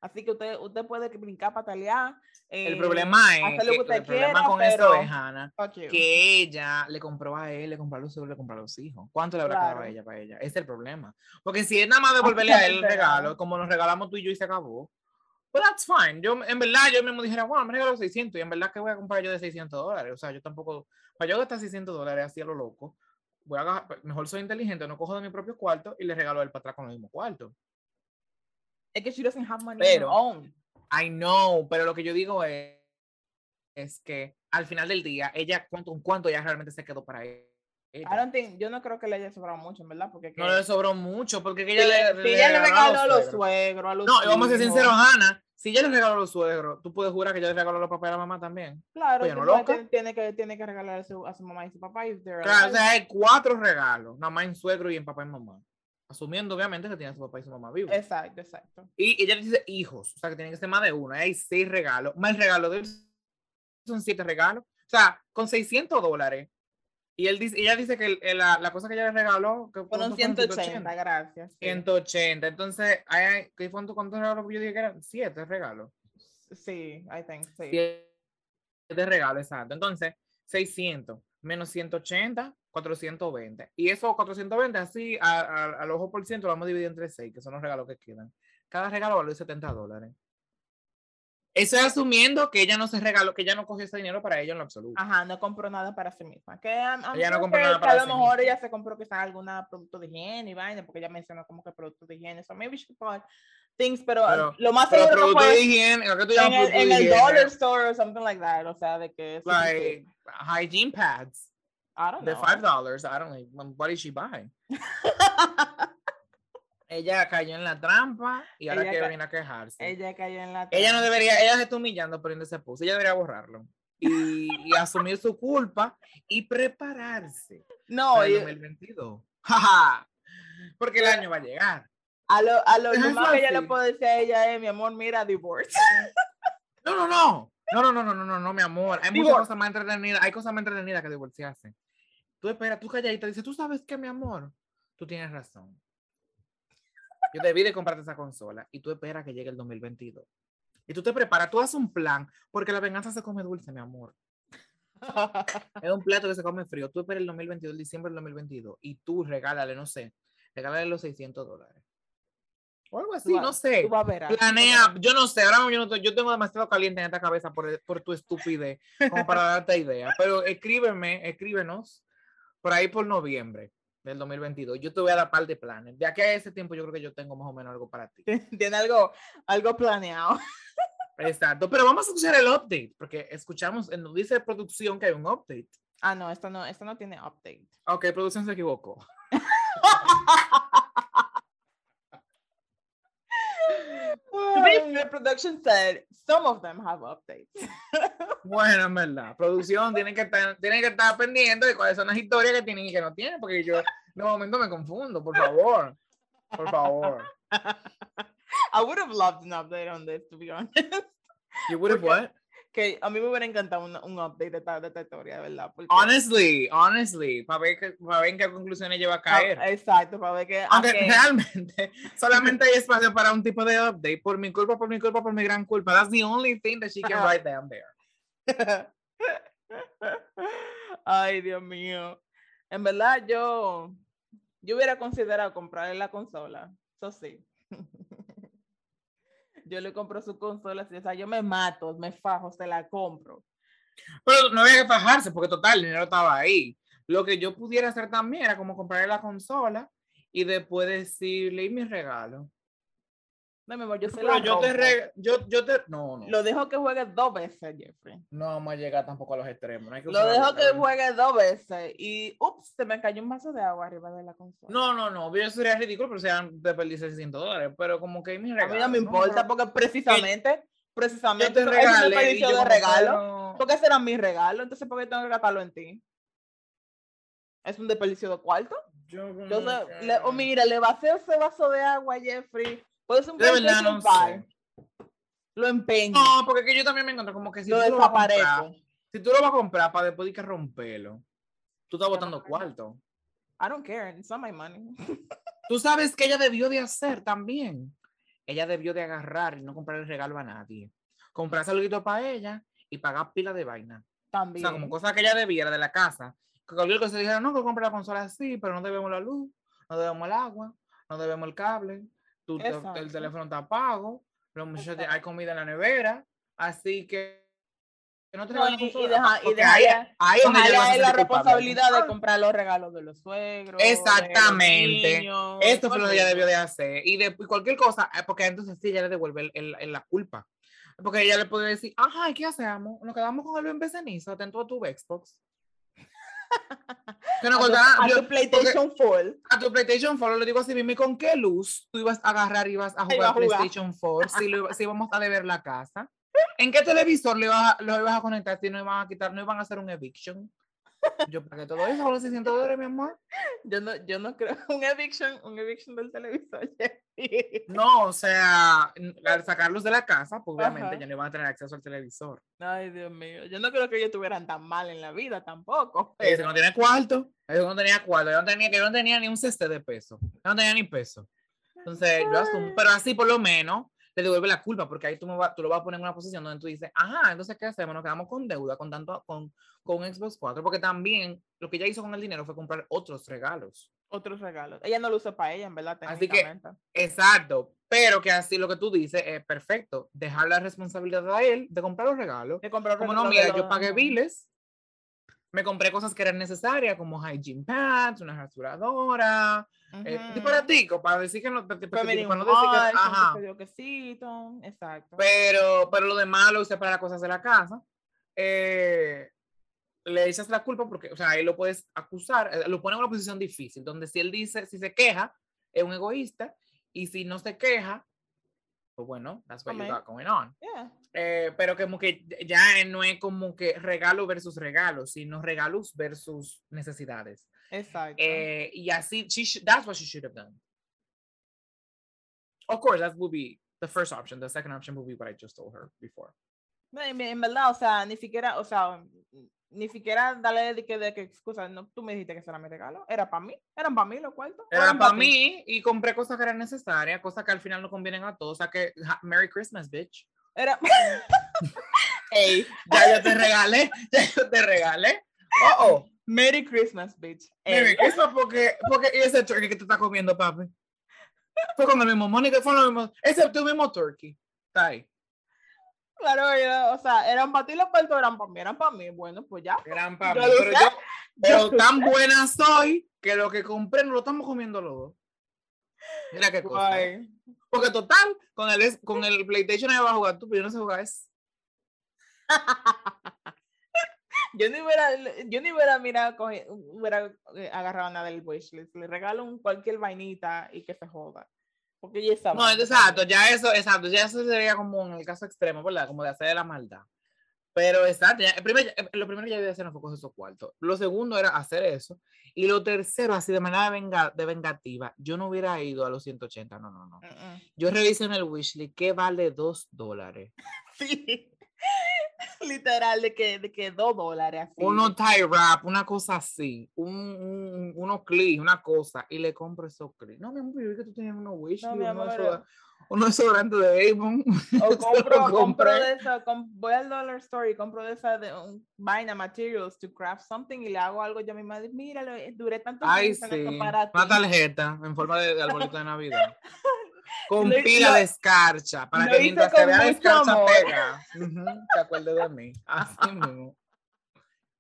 Así que usted, usted puede brincar, patalear. El eh, problema es hacer lo que que usted el problema quiera, con pero- esto es, Hannah, que ella le compró a él, le compró a los hijos, le compró a los hijos. ¿Cuánto le habrá quedado Claro. a ella para ella? Ese es el problema. Porque si es nada más devolverle a él el regalo, como nos regalamos tú y yo y se acabó, pues that's fine. Yo, en verdad, yo mismo dijera, bueno, me regaló 600 y en verdad, ¿qué voy a comprar yo de 600 dólares? O sea, yo tampoco, para yo gastar 600 dólares así a lo loco, voy a, mejor soy inteligente, no cojo de mi propio cuarto y le regalo a él para atrás con el mismo cuarto. Es que she doesn't have money Pero- on her own. I know, pero lo que yo digo es, es que al final del día, ella, ¿cuánto, cuánto ya realmente se quedó para ella? I don't think, yo no creo que le haya sobrado mucho, verdad, porque No que- le sobró mucho, porque que ella le- le, si ella le regaló a los suegros. a los No, y vamos a ser sinceros, Ana. Si ella le regaló a los suegros, tú puedes jurar que ella le regaló a los papás y a la mamá también. Claro, Oye, que ¿no no, loca? tiene, que, tiene que regalar a su, a su mamá y su papá. they're Claro, o sea, hay cuatro regalos, nada más en suegro y en papá y mamá. Asumiendo, obviamente, que tiene a su papá y su mamá vivos. Exacto, exacto. Y ella dice hijos, o sea, que tienen que ser más de uno. Hay seis regalos. Más el regalo de él son siete regalos. O sea, con 600 dólares. Y él dice, ella dice que el- la, la cosa que ella le regaló, que Fueron ¿cuánto 180, gracias. sí. 180. Entonces, hay, ¿qué cuánto, cuántos regalos? Yo dije que eran siete regalos. Sí, I think, sí. Siete regalos, exacto. Entonces, 600 menos 180, 420. Y esos 420, así, a- a- al ojo por ciento, lo vamos a dividir entre 6, que son los regalos que quedan. Cada regalo vale 70 dólares. Eso es asumiendo que ella no se regaló, que ella no cogió ese dinero para ella en lo absoluto. Ajá, no compró nada para sí misma. Que, I'm Ella no compró que- nada para A lo sí mejor misma. ella se compró quizás alguna producto de higiene y vaina, porque ella mencionó como que productos de higiene. So maybe she bought things, pero, Pero- lo más Pero seguro que de fue higiene, ¿qué tú en el, en el dollar store or something like that. O sea, de que. Like hygiene pads, I don't de know. 5 dollars. I don't know. What did she buy? Ella cayó en la trampa y ahora Ella ca- venir a quejarse. ella cayó en la. Ella no trampa. debería, ella se está humillando poniendo ese post. Ella debería borrarlo y, y asumir su culpa y prepararse No, para el y- 2022. Jaja. Porque el año va a llegar. A lo, a lo, más que yo le puedo decir a ella es, mi amor, mira, divorce. No, no, no. No, no, no, no, no, no, no, mi amor. Hay muchas cosas más entretenidas. Hay cosas más entretenidas que divorciarse. Tú espera, tú calladita, dices, tú sabes qué, mi amor. Tú tienes razón. Yo debí de comprarte esa consola y tú esperas que llegue el 2022. Y tú te preparas, tú haces un plan, porque la venganza se come dulce, mi amor. Es un plato que se come frío. Tú esperas el 2022, el diciembre del 2022, y tú regálale, no sé, regálale los 600 dólares. O algo así, no sé. tú vas a ver, tú Planea, yo no sé, ahora mismo yo, no yo tengo demasiado caliente en esta cabeza por, el- por tu estupidez, como para darte idea. Pero escríbeme, escríbenos por ahí por noviembre del 2022. Yo te voy a dar par de planes. De aquí a ese tiempo yo creo que yo tengo más o menos algo para ti. Tiene algo, algo planeado. Exacto, pero vamos a escuchar el update, porque escuchamos, en- dice producción que hay un update. Ah, no, esto no, esto no tiene update. Ok, producción se equivocó. Be fair, production said some of them have updates. Bueno, en verdad, producción tiene que estar, tiene que estar pendiente de cuáles son las historias que tienen y que no tienen, porque yo de momento me confundo, por favor. Por favor. I would have loved an update on this, to be honest. You would have what? Que a mí me hubiera encantado un, un update de esta, de esta historia, de verdad. porque- Honestly, honestly, para ver, que- para ver en qué conclusiones lleva a Ah, caer. Exacto, para ver que. Aunque aunque- realmente solamente hay espacio para un tipo de update, por mi culpa, por mi culpa, por mi gran culpa. That's the only thing that she can write down there. Ay, Dios mío. En verdad, yo, yo hubiera considerado comprarle la consola. Eso sí. Yo le compro su consola. O sea, yo me mato, me fajo, se la compro. Pero no había que fajarse porque total, el dinero estaba ahí. Lo que yo pudiera hacer también era como comprarle la consola y después decirle, ¿y mi regalo? No, mi amor, yo Pero la yo te re- yo, yo te, no, no. Lo dejo que juegue dos veces, Jeffrey. No vamos a llegar tampoco a los extremos. no hay que Lo dejo que juegue dos veces y, ups, se me cayó un vaso de agua arriba de la consola. No, no, no, eso sería ridículo, pero sean desperdiciar 600 dólares, pero como que mi a regalo. mí no me importa porque precisamente, yo precisamente, te eso es un regalé yo de regalo. pero- Porque ese era mi regalo, entonces ¿por qué tengo que gastarlo en ti? ¿Es un desperdicio de cuarto? yo que- le, o mira, le vacío ese vaso de agua a Jeffrey. Puede ser un De verdad no 5. sé. Lo empeño. No, porque que yo también me encuentro como que si lo tú lo vas a comprar, si tú lo vas a comprar para después de que romperlo, tú estás botando cuarto. I don't care. It's not my money. Tú sabes que ella debió de hacer también. Ella debió de agarrar y no comprar el regalo a nadie. Comprar algo para ella y pagar pila de vaina. O También. sea, como cosa que ella debiera de la casa. Que cualquier cosa dijera, no, que compre la consola así, pero no debemos la luz, no debemos el agua, no debemos el cable, tú, te- el teléfono está apago, los muchachos, Exacto. hay comida en la nevera, así que no te No, y- y deja- y deja ahí, ahí es donde es la sentir culpable. responsabilidad de Ah, comprar los regalos de los suegros. los Exactamente. niños, Esto fue lo que ella debió de hacer. Y de cualquier cosa, eh, porque entonces sí, ella le devuelve el- el- el- la culpa. Porque ella le puede decir, ajá, ¿y ¿qué hacemos? Nos quedamos con el en ceniza, atento a tu Xbox. Que no A tu- cortará- a yo- tu PlayStation Full. a tu PlayStation 4 le digo así mismo, ¿y con qué luz tú ibas a agarrar y ibas a jugar a. PlayStation 4 si, lo si íbamos a deber la casa? ¿En qué televisor le ibas a- lo ibas a conectar si no iban a quitar, no iban a hacer un eviction? Yo pagué todo eso con los 600 dólares, mi amor. Yo no, yo no creo un eviction, un eviction del televisor. No, o sea, al sacarlos de la casa, pues obviamente Ajá. ya no iban a tener acceso al televisor. Ay, Dios mío. Yo no creo que ellos estuvieran tan mal en la vida tampoco. Ese pero- no tiene cuarto, ese no tenía cuarto, yo no tenía, que yo no tenía ni un ceste de peso, yo no tenía ni peso. Entonces, yo asumo, pero así por lo menos le devuelve la culpa, porque ahí tú, me vas- tú lo vas a poner en una posición donde tú dices, ajá, entonces, ¿qué hacemos? Nos quedamos con deuda, con tanto, con, con un Xbox 4, porque también lo que ella hizo con el dinero fue comprar otros regalos. Otros regalos. Ella no lo usa para ella, en verdad. Así que-. Exacto, pero que así lo que tú dices es perfecto, dejar la responsabilidad a él de comprar los regalos. De comprar Como no, regalos mira, de yo los- pagué biles, me compré cosas que eran necesarias, como hygiene pads, una rasuradora, eh, Ujú. disparatico, para decir que no, para decir para no decir que, ajá, Exacto. pero, pero lo demás lo usé para las cosas de la casa. Eh, le echas la culpa porque, o sea, ahí lo puedes acusar, eh, lo pone en una posición difícil, donde si él dice, si se queja, es un egoísta, y si no se queja, pues bueno, that's what you got going on. Yeah. Eh, pero como que ya no es como que regalo versus regalo, sino regalos versus necesidades. Exacto. Eh, y así, she that's what she should have done. Of course, that would be the first option. The second option would be what I just told her before. En verdad, o sea, ni siquiera, o sea, ni siquiera darle de que, de que excusa, no, tú me dijiste que ese era mi regalo, era para mí, eran para mí los cuartos. eran para mí y compré cosas que eran necesarias, cosas que al final no convienen a todos. O sea que, Merry Christmas, bitch. Era. Ey, Ya yo te regalé, ya yo te regalé. Oh, oh. Merry Christmas, bitch. Ey. Merry Christmas porque, porque y ese turkey que te estás comiendo, papi. Fue con el mismo Mónica, fue lo mismo, excepto el mismo Turkey. Está ahí. Claro, o sea, eran para ti los puertos, eran para mí, eran para mí. Bueno, pues ya. Eran para mí, pero yo, pero tan buena soy que lo que compré no lo estamos comiendo los dos. Mira qué cosa. ¿eh? Porque total, con el, con el PlayStation ahí va a jugar tú, pero yo no sé jugar eso. Yo ni hubiera, yo ni hubiera mirado, cogi- hubiera eh, agarrado nada del wishlist. Le regalo un cualquier vainita y que se joda. Porque ya está. No, exacto, ya eso, exacto, ya eso sería como en el caso extremo, ¿verdad? Como de hacer la maldad. Pero exacto, ya- el primer- lo primero que yo iba a hacer no fue coger esos cuartos. Lo segundo era hacer eso. Y lo tercero, así de manera venga- de vengativa, yo no hubiera ido a los 180, no, no, no. Mm, Yo revisé en el wishlist que vale 2 dólares. Sí. Literal, de que, de que dos dólares así. Uno tie wrap, una cosa así, un, un- unos clics, una cosa, y le compro esos clics. No, mi amor, yo vi que tú tenías unos wishlist, No, mi unos amor, desodorantes- unos de Avon. O compro, compro de esa, voy al dollar store y compro de esa de un vaina materials to craft something y le hago algo yo misma. de, Mira, lo- duré tanto Ay, tiempo sí. para Una ti". tarjeta en forma de, de arbolito de Navidad. Con Lo- pila lo- de escarcha. Para que mientras se vea la escarcha amor. pega. ujú, se acuerde de mí. Así mismo.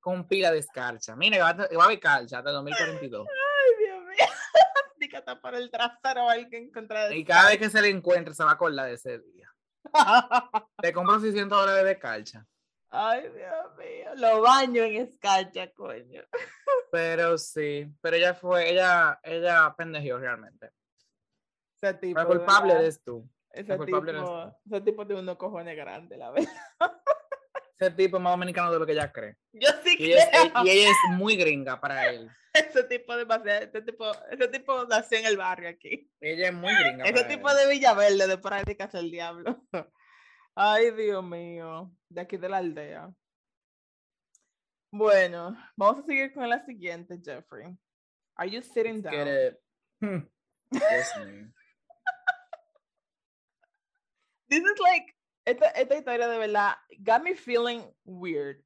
Con pila de escarcha. Mira, va, va a haber escarcha hasta 2042. Ay, Dios mío. Hasta por el trasero hay que encontrar. Y cada vez que se le encuentre se va a acordar de ese día. Te compro 600 dólares de escarcha. Ay, Dios mío. Lo baño en escarcha, coño. Pero sí, pero ella fue, ella, ella pendejió realmente. Ese tipo. La culpable ¿verdad? eres tú. Ese culpable eres tipo, ese tipo tiene unos cojones grandes, la verdad. Ese tipo es más dominicano de lo que ella cree. Yo sí Y ella, es, creo. y ella es muy gringa para él. Ese tipo demasiado, ese tipo, ese tipo nació en el barrio aquí. Ella es muy gringa. Ese para tipo él. de Villaverde de prácticas el diablo. Ay, Dios mío, de aquí de la aldea. Bueno, vamos a seguir con la siguiente, Jeffrey. Are you sitting Get down? it. Hmm. This is like, esta, esta historia de verdad got me feeling weird.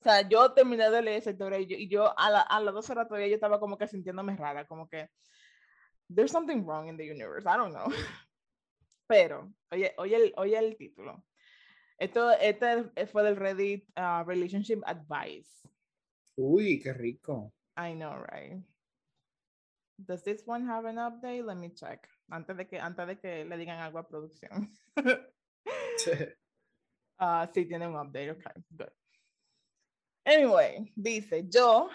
O sea, yo terminé de leer esa historia y yo, y yo a, la, a las dos horas todavía yo estaba como que sintiéndome rara, como que there's something wrong in the universe, I don't know. Pero, oye, oye el, oye el título. Esto, este fue del Reddit uh, Relationship Advice. Uy, qué rico. I know, right? Does this one have an update? Let me check. Antes de que, antes de que le digan algo a producción. Ah, sí, tiene un update, ok, good. Anyway, dice, yo,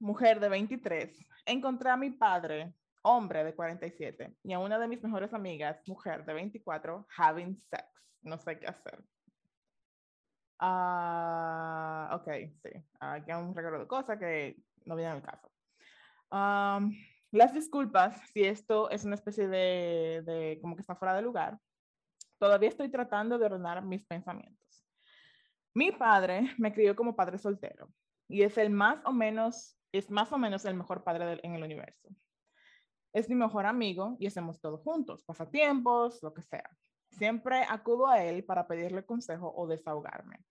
mujer de 23, encontré a mi padre, hombre de 47, y a una de mis mejores amigas, mujer de 24, having sex. No sé qué hacer. Ah, ok, sí. Aquí hay un regalo de cosas que no vienen al caso. Am, las disculpas si esto es una especie de, de como que está fuera de lugar. Todavía estoy tratando de ordenar mis pensamientos. Mi padre me crió como padre soltero y es el más o menos, es más o menos el mejor padre en el universo. Es mi mejor amigo y hacemos todo juntos, pasatiempos, lo que sea. Siempre acudo a él para pedirle consejo o desahogarme.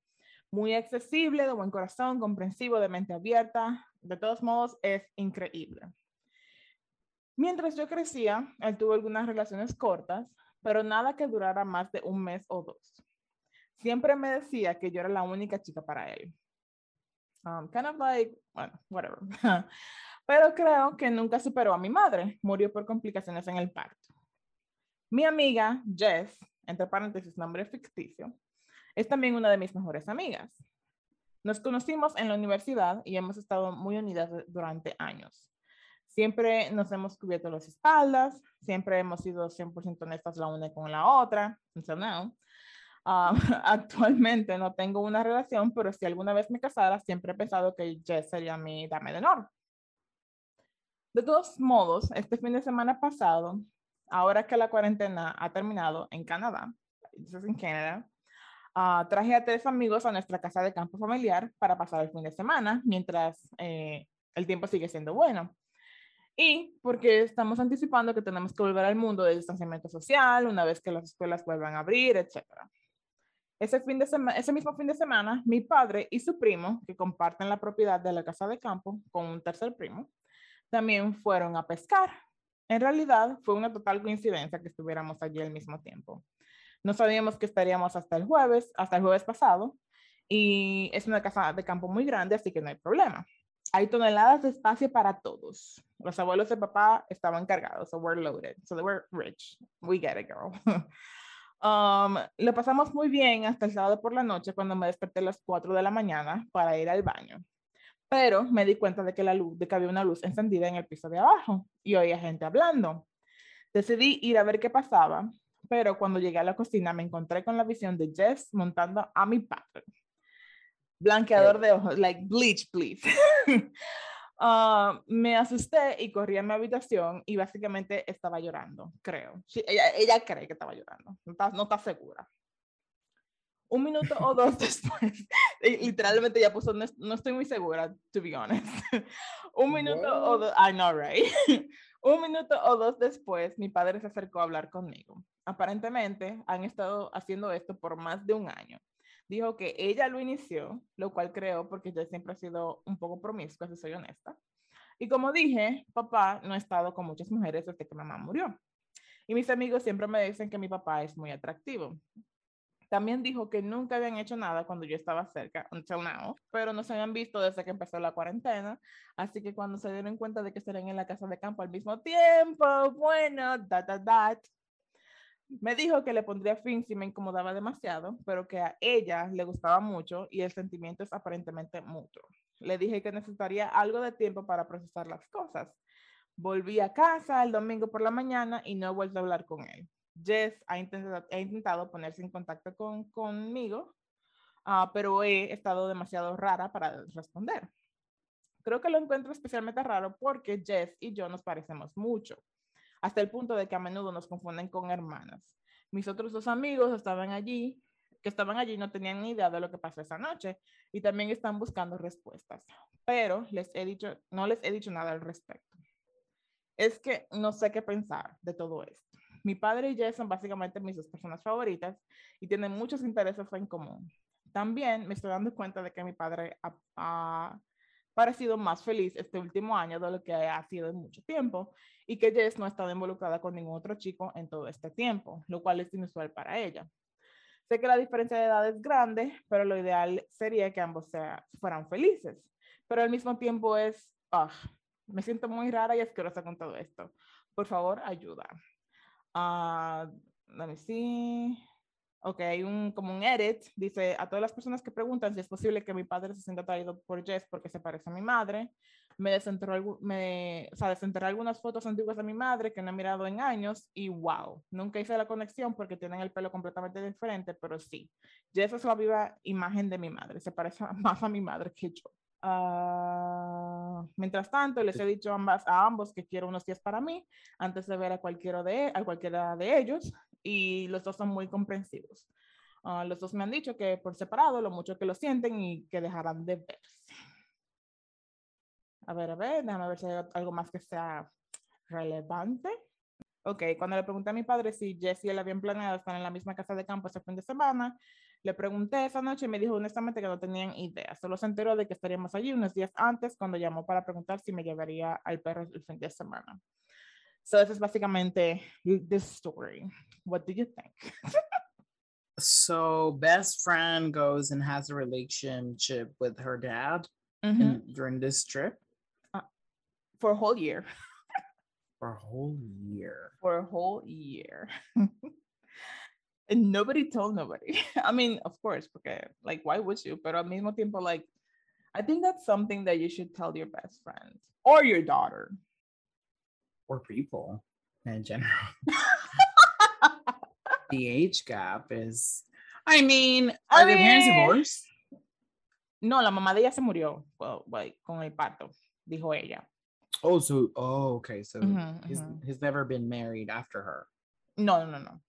Muy accesible, de buen corazón, comprensivo, de mente abierta. De todos modos, es increíble. Mientras yo crecía, él tuvo algunas relaciones cortas, pero nada que durara más de un mes o dos. Siempre me decía que yo era la única chica para él. Um, kind of like, bueno, whatever. pero creo que nunca superó a mi madre. Murió por complicaciones en el parto. Mi amiga Jess, entre paréntesis, nombre ficticio, es también una de mis mejores amigas. Nos conocimos en la universidad y hemos estado muy unidas durante años. Siempre nos hemos cubierto las espaldas, siempre hemos sido 100% honestas la una con la otra, until now. Ah, actualmente no tengo una relación, pero si alguna vez me casara, siempre he pensado que Jess sería mi dama de honor. De todos modos, este fin de semana pasado, ahora que la cuarentena ha terminado en Canadá, is in Canada, ah, traje a tres amigos a nuestra casa de campo familiar para pasar el fin de semana, mientras eh, el tiempo sigue siendo bueno. Y porque estamos anticipando que tenemos que volver al mundo de distanciamiento social una vez que las escuelas vuelvan a abrir, etc. Ese, fin de ese mismo fin de semana, mi padre y su primo, que comparten la propiedad de la casa de campo con un tercer primo, también fueron a pescar. En realidad, fue una total coincidencia que estuviéramos allí al mismo tiempo. No sabíamos que estaríamos hasta el jueves, hasta el jueves pasado, y es una casa de campo muy grande, así que no hay problema. Hay toneladas de espacio para todos. Los abuelos de papá estaban cargados, so we're loaded. So they were rich. We get it, girl. um, lo pasamos muy bien hasta el sábado por la noche cuando me desperté a las 4 de la mañana para ir al baño. Pero me di cuenta de que, la luz, de que había una luz encendida en el piso de abajo y oía gente hablando. Decidí ir a ver qué pasaba, pero cuando llegué a la cocina me encontré con la visión de Jess montando a mi padre blanqueador de ojos, like bleach, please. Ah, me asusté y corrí a mi habitación y básicamente estaba llorando, creo. ella, ella, cree que estaba llorando, no está, no está segura. Un minuto o dos después, literalmente ya puso, no, estoy muy segura, to be honest. Un minuto o dos, I know, right? Un minuto o dos después, mi padre se acercó a hablar conmigo. Aparentemente han estado haciendo esto por más de un año dijo que ella lo inició, lo cual creo porque yo siempre he sido un poco promiscua, si soy honesta. Y como dije, papá no ha estado con muchas mujeres desde que mamá murió. Y mis amigos siempre me dicen que mi papá es muy atractivo. También dijo que nunca habían hecho nada cuando yo estaba cerca, until now, pero no se habían visto desde que empezó la cuarentena. Así que cuando se dieron cuenta de que estarían en la casa de campo al mismo tiempo, bueno, da, da, da, me dijo que le pondría fin si me incomodaba demasiado, pero que a ella le gustaba mucho y el sentimiento es aparentemente mutuo. Le dije que necesitaría algo de tiempo para procesar las cosas. Volví a casa el domingo por la mañana y no he vuelto a hablar con él. Jess ha intentado, intentado ponerse en contacto con, conmigo, uh, pero he estado demasiado rara para responder. Creo que lo encuentro especialmente raro porque Jess y yo nos parecemos mucho hasta el punto de que a menudo nos confunden con hermanas. Mis otros dos amigos estaban allí, que estaban allí no tenían ni idea de lo que pasó esa noche y también están buscando respuestas, pero les he dicho, no les he dicho nada al respecto. Es que no sé qué pensar de todo esto. Mi padre y Jess son básicamente mis dos personas favoritas y tienen muchos intereses en común. También me estoy dando cuenta de que mi padre ha, parecido más feliz este último año de lo que ha sido en mucho tiempo y que Jess no ha estado involucrada con ningún otro chico en todo este tiempo, lo cual es inusual para ella. Sé que la diferencia de edad es grande, pero lo ideal sería que ambos fueran felices. Pero al mismo tiempo es, ah, me siento muy rara y asquerosa con todo esto. Por favor, ayuda. Uh, let me see. Ok, hay un, como un edit, dice a todas las personas que preguntan si es posible que mi padre se sienta atraído por Jess porque se parece a mi madre. Me desenterró, me, o sea, desenterré algunas fotos antiguas de mi madre que no he mirado en años y wow, nunca hice la conexión porque tienen el pelo completamente diferente, pero sí, Jess es la viva imagen de mi madre, se parece más a mi madre que yo. Uh, mientras tanto, les he dicho ambas, a ambos que quiero unos días para mí antes de ver a cualquiera de, a cualquiera de ellos y los dos son muy comprensivos. Uh, los dos me han dicho que por separado, lo mucho que lo sienten y que dejarán de verse. A ver, a ver, déjame ver si hay algo más que sea relevante. Ok, cuando le pregunté a mi padre si Jesse y él habían planeado estar en la misma casa de campo ese fin de semana, le pregunté esa noche y me dijo honestamente que no tenían idea. Solo se enteró de que estaríamos allí unos días antes cuando llamó para preguntar si me llevaría al perro el fin de semana. So, this is básicamente this story. What do you think? so, best friend goes and has a relationship with her dad mm-hmm. in, during this trip uh, for a whole year. for a whole year. For a whole year. and nobody told nobody. I mean, of course, because like, why would you? But al mismo tiempo, like, I think that's something that you should tell your best friend or your daughter or people in general. the age gap is, I mean, are I their parents divorced? No, la mamá de ella se murió well, like, con el parto, dijo ella. Oh, so, oh, okay. So mm-hmm, he's, mm-hmm. he's never been married after her. No, no, no, no.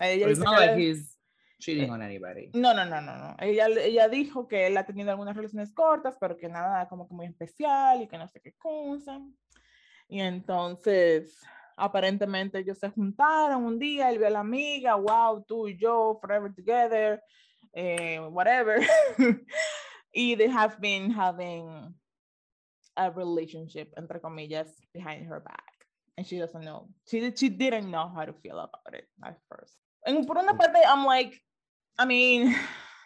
Ella it's not like he's cheating on anybody. No, no, no, no, no. Ella, ella dijo que él ha tenido algunas relaciones cortas, pero que nada como que muy especial y que no sé qué cosa. Y entonces, aparentemente ellos se juntaron un día, él vio a la amiga, wow, tú y yo, forever together, eh, whatever. y they have been having a relationship, entre comillas, behind her back. and she doesn't know. She she didn't know how to feel about it at first. And por una parte, I'm like, I mean,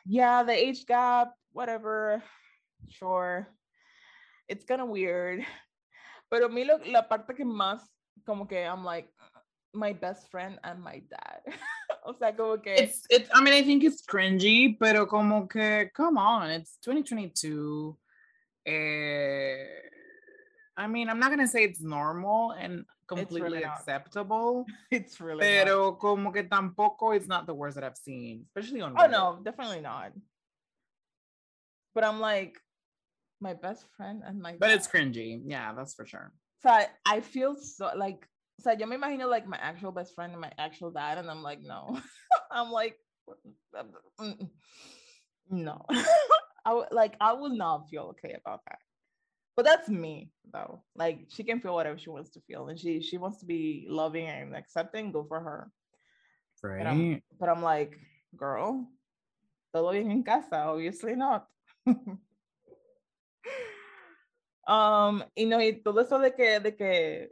yeah, the age gap, whatever, sure, it's kind of weird. Pero a mí lo, la parte que más, como que I'm like, my best friend and my dad. o sea, como que. It's, it, I mean, I think it's cringy, pero como que, come on, it's 2022. Eh, I mean, I'm not going to say it's normal and completely really not. acceptable, It's really. not. pero como que tampoco it's not the worst that I've seen, especially on Oh Reddit. no, definitely not. But I'm like, my best friend and my. But it's cringy. Yeah, that's for sure. So I, I feel so like. So yo me imagino like my actual best friend and my actual dad, and I'm like, no. I'm like, no. I would like I would not feel okay about that. But that's me though. Like she can feel whatever she wants to feel, and she she wants to be loving and accepting. Go for her. Right. But I'm like, girl, todo bien en casa? Obviously not. um, y no, y todo eso de que, de que,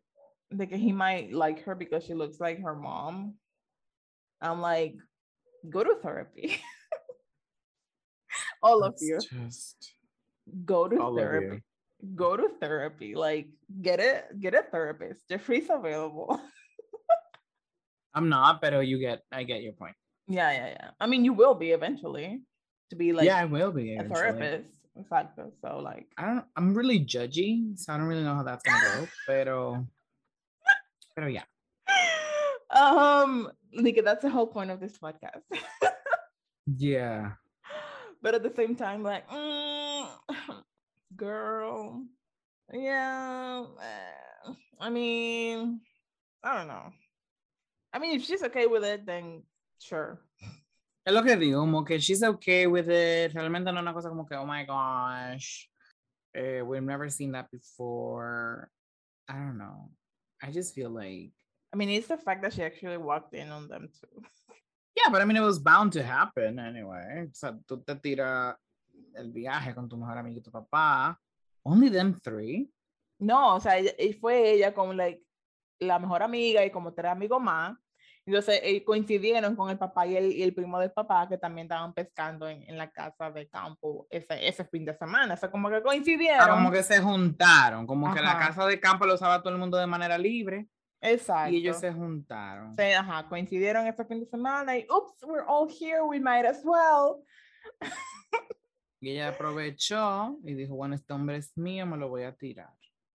de que he might like her because she looks like her mom. I'm like, go to therapy. all of you, just go to therapy. Go to therapy. Like, get it, get a therapist. Jeffrey's available. I'm not, pero you get, I get your point. yeah, yeah, yeah. I mean, you will be eventually to be like yeah, I will be. a therapist. Exacto. So like I don't. I'm really judgy, so I don't really know how that's gonna go. Pero, pero yeah. um Nika, that's the whole point of this podcast. Yeah. but at the same time, like, mm, girl, yeah. eh, I mean, I don't know. I mean, if she's okay with it, then sure. Es lo que digo, como que she's okay with it. Realmente no es una cosa como que, oh my gosh, eh, we've never seen that before. I don't know. I just feel like, I mean, it's the fact that she actually walked in on them too. yeah, but I mean, it was bound to happen anyway. O sea, tú te tiras el viaje con tu mejor amigo y tu papá. Only them three. No, o sea, ella- fue ella con like, la mejor amiga y como tres amigos más. Entonces eh, coincidieron con el papá y el, y el primo del papá que también estaban pescando en, en la casa de campo ese, ese fin de semana. O sea, como que coincidieron. Ah, como que se juntaron, como que la Ajá. casa de campo lo usaba todo el mundo de manera libre Exacto. y ellos se juntaron. Sí, ajá, coincidieron ese fin de semana y, oops, we're all here, we might as well. Y ella aprovechó y dijo, bueno, este hombre es mío, me lo voy a tirar.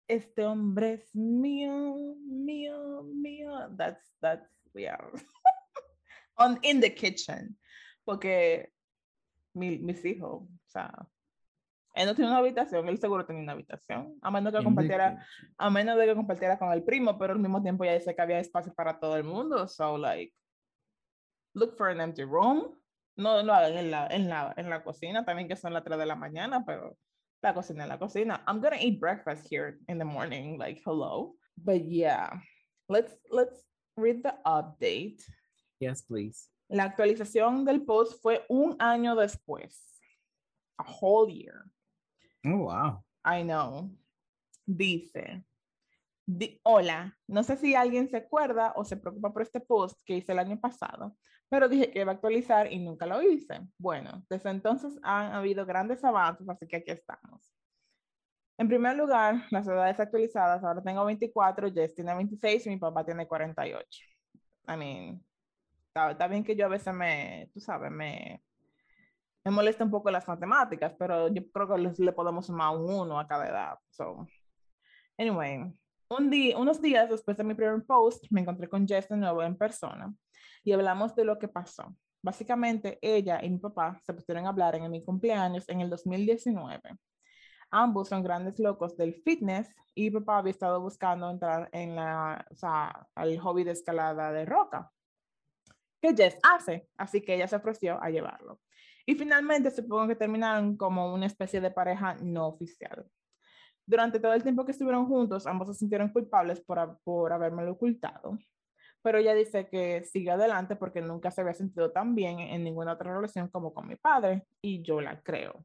Este hombre es mío, mío, mío. That's, that's, yeah. On, in the kitchen. Porque mi- mis hijos, o sea, él no tiene una habitación, él seguro tenía una habitación, a menos que compartiera, a menos de que compartiera con el primo, pero al mismo tiempo ya dice que había espacio para todo el mundo, so like, look for an empty room. No lo hagan en la, en la, en la cocina, también que son las 3 de la mañana, pero la cocina es la cocina. I'm gonna eat breakfast here in the morning, like, hello. But yeah, let's, let's read the update. Yes, please. La actualización del post fue un año después. A whole year. Oh, wow. I know. Dice, di- hola, no sé si alguien se acuerda o se preocupa por este post que hice el año pasado, pero dije que iba a actualizar y nunca lo hice. Bueno, desde entonces han habido grandes avances, así que aquí estamos. En primer lugar, las edades actualizadas, ahora tengo 24, Jess tiene 26 y mi papá tiene 48. I mean, está, está bien que yo a veces me, tú sabes, me, me molesta un poco las matemáticas, pero yo creo que le podemos sumar un uno a cada edad. So, anyway, un unos días después de mi primer post, me encontré con Jess de nuevo en persona y hablamos de lo que pasó. Básicamente, ella y mi papá se pusieron a hablar en mi cumpleaños en el 2019. Ambos son grandes locos del fitness y papá había estado buscando entrar en la, o sea, al hobby de escalada de roca que Jess hace, así que ella se ofreció a llevarlo. Y finalmente supongo que terminaron como una especie de pareja no oficial. Durante todo el tiempo que estuvieron juntos, ambos se sintieron culpables por, por habérmelo ocultado. Pero ella dice que sigue adelante porque nunca se había sentido tan bien en ninguna otra relación como con mi padre, y yo la creo.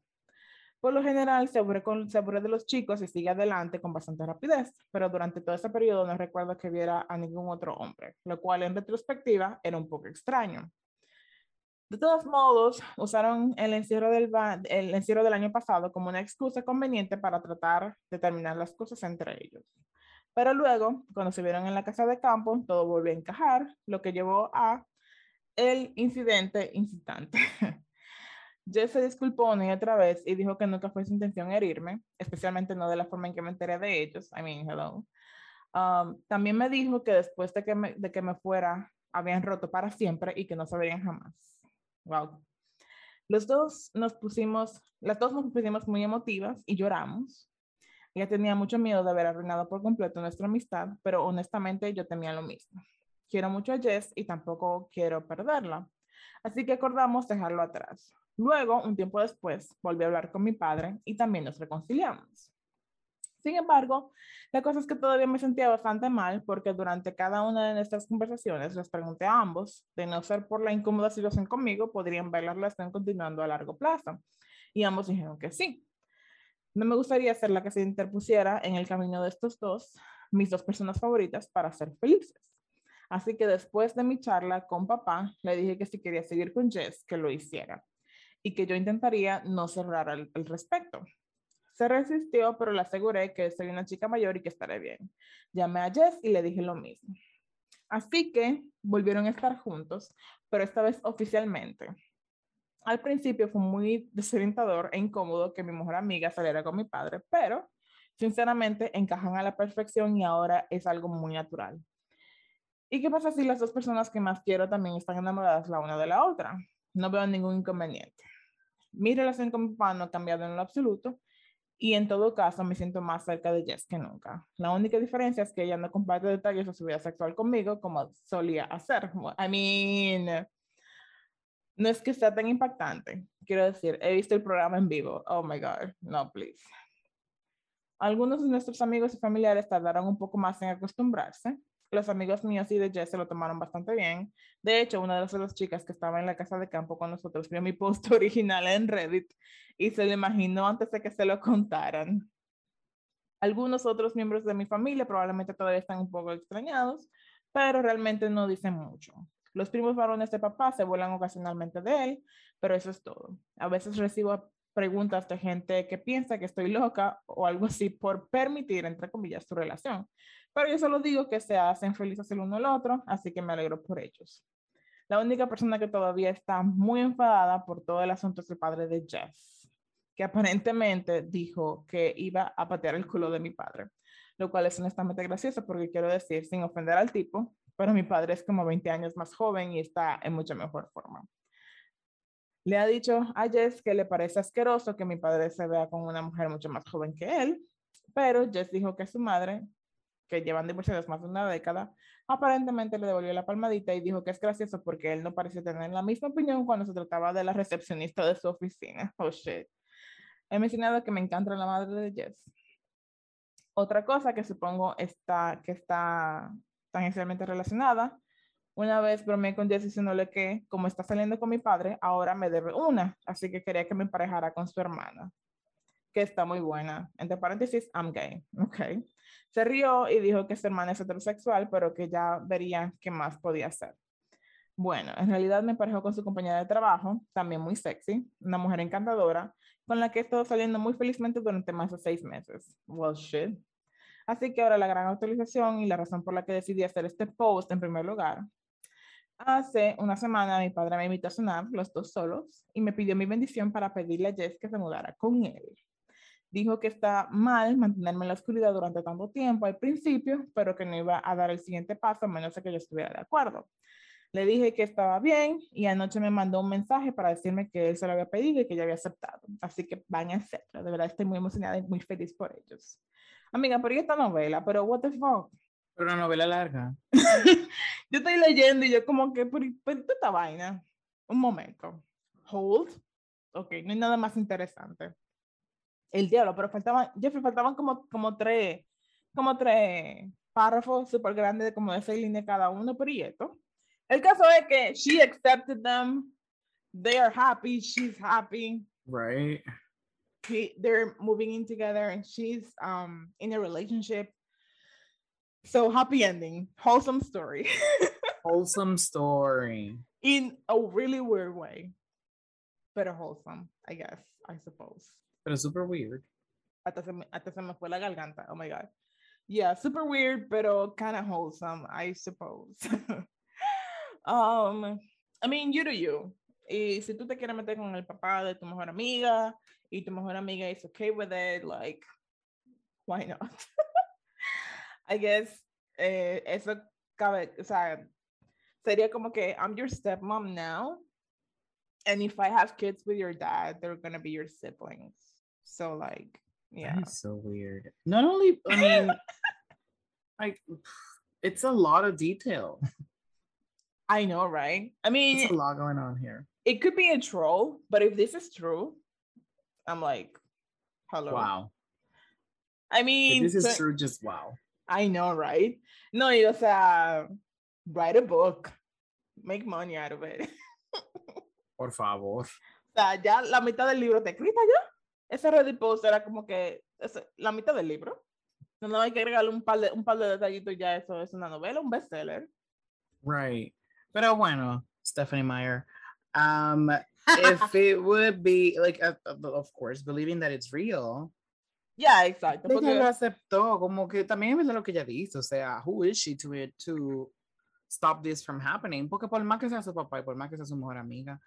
Por lo general se aburre, con, se aburre de los chicos y sigue adelante con bastante rapidez, pero durante todo ese periodo no recuerdo que viera a ningún otro hombre, lo cual en retrospectiva era un poco extraño. De todos modos, usaron el encierro, del, el encierro del año pasado como una excusa conveniente para tratar de terminar las cosas entre ellos. Pero luego, cuando se vieron en la casa de campo, todo volvió a encajar, lo que llevó a el incidente incitante. Jess se disculpó una y otra vez y dijo que nunca fue su intención herirme, especialmente no de la forma en que me enteré de ellos. I mean, hello. Um, también me dijo que después de que me, de que me fuera, habían roto para siempre y que no se verían jamás. Wow. Los dos nos pusimos, las dos nos pusimos muy emotivas y lloramos. Ella tenía mucho miedo de haber arruinado por completo nuestra amistad, pero honestamente yo temía lo mismo. Quiero mucho a Jess y tampoco quiero perderla. Así que acordamos dejarlo atrás. Luego, un tiempo después, volví a hablar con mi padre y también nos reconciliamos. Sin embargo, la cosa es que todavía me sentía bastante mal porque durante cada una de nuestras conversaciones les pregunté a ambos, de no ser por la incómoda situación conmigo, podrían ver la continuando a largo plazo. Y ambos dijeron que sí. No me gustaría ser la que se interpusiera en el camino de estos dos, mis dos personas favoritas, para ser felices. Así que después de mi charla con papá, le dije que si quería seguir con Jess, que lo hiciera y que yo intentaría no cerrar al, respecto. Se resistió, pero le aseguré que soy una chica mayor y que estaré bien. Llamé a Jess y le dije lo mismo. Así que volvieron a estar juntos, pero esta vez oficialmente. Al principio fue muy desorientador e incómodo que mi mejor amiga saliera con mi padre, pero sinceramente encajan a la perfección y ahora es algo muy natural. ¿Y qué pasa si las dos personas que más quiero también están enamoradas la una de la otra? No veo ningún inconveniente. Mi relación con mi papá no ha cambiado en lo absoluto y en todo caso me siento más cerca de Jess que nunca. La única diferencia es que ella no comparte detalles de su vida sexual conmigo como solía hacer. I mean, no es que sea tan impactante. Quiero decir, he visto el programa en vivo. Oh my God, no, please. Algunos de nuestros amigos y familiares tardaron un poco más en acostumbrarse, los amigos míos y de Jess se lo tomaron bastante bien. De hecho, una de las chicas que estaba en la casa de campo con nosotros vio mi post original en Reddit y se lo imaginó antes de que se lo contaran. Algunos otros miembros de mi familia probablemente todavía están un poco extrañados, pero realmente no dicen mucho. Los primos varones de papá se vuelan ocasionalmente de él, pero eso es todo. A veces recibo preguntas de gente que piensa que estoy loca o algo así por permitir, entre comillas, su relación. Pero yo solo digo que se hacen felices el uno el otro, así que me alegro por ellos. La única persona que todavía está muy enfadada por todo el asunto es el padre de Jess, que aparentemente dijo que iba a patear el culo de mi padre, lo cual es honestamente gracioso porque quiero decir, sin ofender al tipo, pero mi padre es como 20 años más joven y está en mucha mejor forma. Le ha dicho a Jess que le parece asqueroso que mi padre se vea con una mujer mucho más joven que él, pero Jess dijo que su madre que llevan divorciados más de una década, aparentemente le devolvió la palmadita y dijo que es gracioso porque él no parece tener la misma opinión cuando se trataba de la recepcionista de su oficina. Oh shit. He mencionado que me encanta la madre de Jess. Otra cosa que supongo está, que está tangencialmente relacionada, una vez bromeé con Jess diciéndole que, como está saliendo con mi padre, ahora me debe una, así que quería que me emparejara con su hermana, que está muy buena. Entre paréntesis, I'm gay, ok. Se rió y dijo que su hermana es heterosexual, pero que ya vería qué más podía hacer. Bueno, en realidad me emparejó con su compañera de trabajo, también muy sexy, una mujer encantadora, con la que he estado saliendo muy felizmente durante más de seis meses. Well, shit. Así que ahora la gran actualización y la razón por la que decidí hacer este post en primer lugar. Hace una semana mi padre me invitó a cenar, los dos solos, y me pidió mi bendición para pedirle a Jess que se mudara con él dijo que está mal mantenerme en la oscuridad durante tanto tiempo al principio, pero que no iba a dar el siguiente paso a menos que yo estuviera de acuerdo. Le dije que estaba bien y anoche me mandó un mensaje para decirme que él se lo había pedido y que ya había aceptado. Así que van a hacerlo. De verdad estoy muy emocionada y muy feliz por ellos. Amiga, ¿por qué esta novela? Pero what the fuck? Pero una novela larga. yo estoy leyendo y yo como que, ¿por, qué esta vaina? Un momento. Hold. Ok, no hay nada más interesante el diablo, pero faltaban, Jeffrey, faltaban como, como tres, como tres párrafos súper grandes, de como de seis líneas cada uno, pero y esto. El caso es que she accepted them, they are happy, she's happy. Right. he, they're moving in together and she's um in a relationship. So happy ending, wholesome story. Wholesome story. in a really weird way, but a wholesome, I guess, I suppose. Pero super weird. Hasta se, me, hasta se me fue la garganta. Oh my god. Yeah, super weird, pero kind of wholesome, I suppose. um, I mean, you do you. Y si tú te quieres meter con el papá de tu mejor amiga y tu mejor amiga is okay with it, like, why not? I guess eh, eso cabe, o sea, sería como que I'm your stepmom now, and if I have kids with your dad, they're gonna be your siblings. So like, yeah. That is so weird. Not only, I mean, like, it's a lot of detail. I know, right? I mean, It's a lot going on here. it could be a troll, but if this is true, I'm like, hello. Wow. I If mean, this is so- true, just wow. I know, right? No, y, o sea, write a book, make money out of it. Por favor. O sea, ya la mitad del libro está escrita ya. Ese Reddit post era como que ese- la mitad del libro. No, hay que agregarle un par de, un par de detallitos y ya eso es una novela, un bestseller. Right. Pero bueno, Stephanie Meyer. Um, if it would be like, uh, of course, believing that it's real, Ya, exacto. ella Porque, lo aceptó, como que también es lo que ella dice, o sea, who is she to it to stop this from happening? Porque por más que sea su papá y por más que sea su mejor amiga,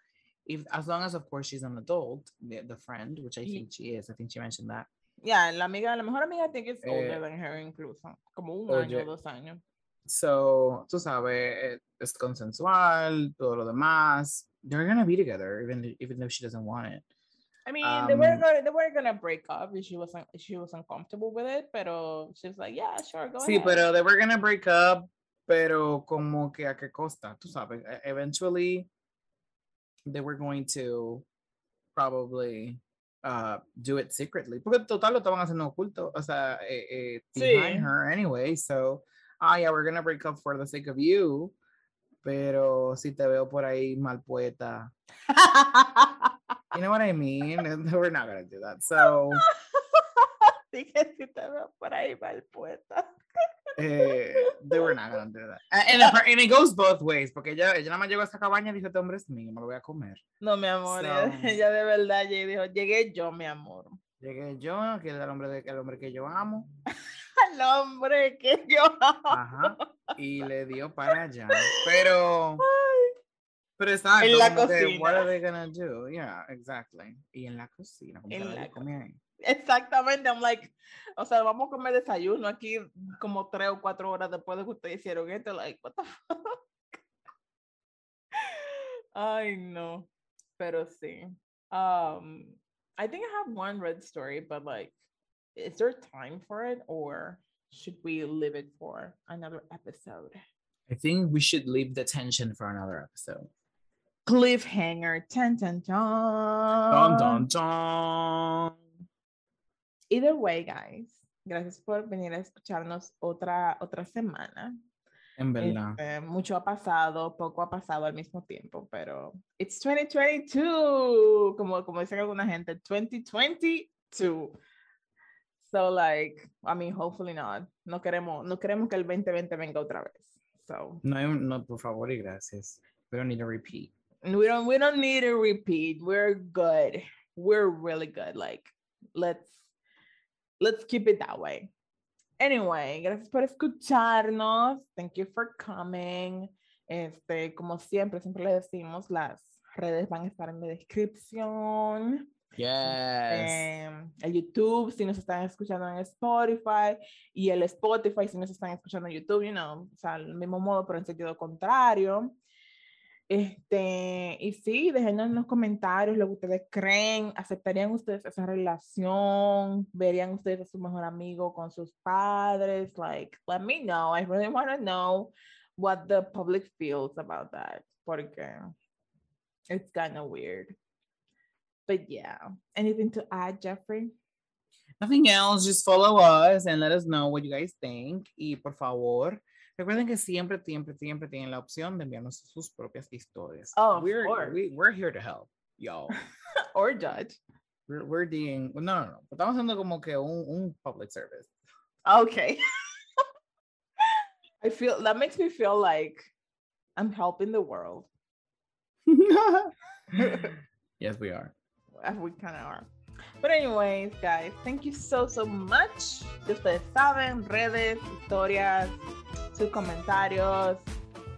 if as long as of course she's an adult, the, the friend, which I think she is, I think she mentioned that. Yeah, la amiga, la mejor amiga que es Eh, older than her incluso. Como un oye. año, dos años. So, tú sabes, eh, es consensual, todo lo demás. They're gonna be together, even even though she doesn't want it. I mean, they were Um, gonna they were gonna break up if she wasn't she was uncomfortable with it, pero she's like, yeah, sure, go Sí, ahead. pero they were gonna break up, pero como que a qué costa, tú sabes. Eventually, they were going to probably uh, do it secretly. Porque total lo estaban haciendo oculto, o sea, eh, eh, behind Sí. her anyway. So, ah, yeah, we're gonna break up for the sake of you. Pero si te veo por ahí mal poeta, you know what I mean? We're not gonna do that. So, Dije, si te veo por ahí mal poeta. eh, they were not gonna do that. A- And, apar- and it goes both ways, porque ella, ella nada más llegó a esa cabaña y dijo, este hombre es mío, me lo voy a comer. No, mi amor, ella, So- ella de verdad dijo, llegué yo, mi amor. Llegué yo, que es el hombre, de, el hombre que yo amo, Al hombre que yo ajá, y le dio para allá. Pero, pero exacto, En la cocina. what are they gonna do? Yeah, exactly. Y en la cocina, En la ahí. Exactamente, I'm like, o sea, vamos a comer desayuno aquí como tres o cuatro horas después de que ustedes hicieron esto, like, what the fuck? Ay, no, pero sí. Um, I think I have one red story, but like, is there time for it or should we leave it for another episode? I think we should leave the tension for another episode. Cliffhanger, ten, ten, Dun, dun, dun. Either way, guys, gracias por venir a escucharnos otra, otra semana. En verdad. Este, mucho ha pasado, poco ha pasado al mismo tiempo, pero it's 2022, como, como dicen alguna gente, 2022. So like, I mean, hopefully not. No queremos, no queremos que el 2020 venga otra vez. So No, no, por favor y gracias. We don't need a repeat. we don't we don't need a repeat. We're good. We're really good. Like, let's let's keep it that way. Anyway, gracias por escucharnos. Thank you for coming. Este, como siempre, siempre le decimos, las redes van a estar en la descripción. Yes. Em, el YouTube, si nos están escuchando en Spotify, y el Spotify, si nos están escuchando en YouTube, you know, o sea, el mismo modo, pero en sentido contrario. Este, y sí, déjenos en los comentarios lo que ustedes creen. ¿Aceptarían ustedes esa relación? ¿Verían ustedes a su mejor amigo con sus padres? Like, let me know. I really want to know what the public feels about that. Porque it's kind of weird. But yeah, anything to add, Jeffrey? Nothing else, just follow us and let us know what you guys think. Y por favor, recuerden que siempre, siempre, siempre tienen la opción de enviarnos sus propias historias. Oh, of we're, course. we, we're here to help, y'all. or judge. We're, we're doing, no, no, no. Estamos haciendo como que un, un public service. Okay. I feel that makes me feel like I'm helping the world. yes, we are. We kind of are. But anyways, guys, thank you so, so much. Ustedes saben, redes, historias, sus comentarios,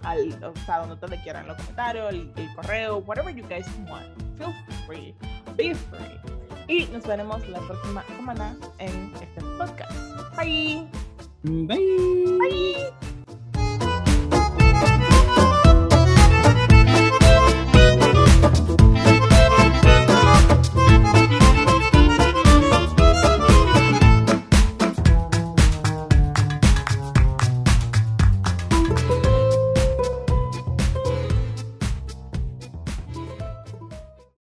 al, o sea, donde ustedes quieran los comentarios, el, el correo, whatever you guys want. Feel free. Be free. Y nos veremos la próxima semana en este podcast. Bye. Bye. Bye.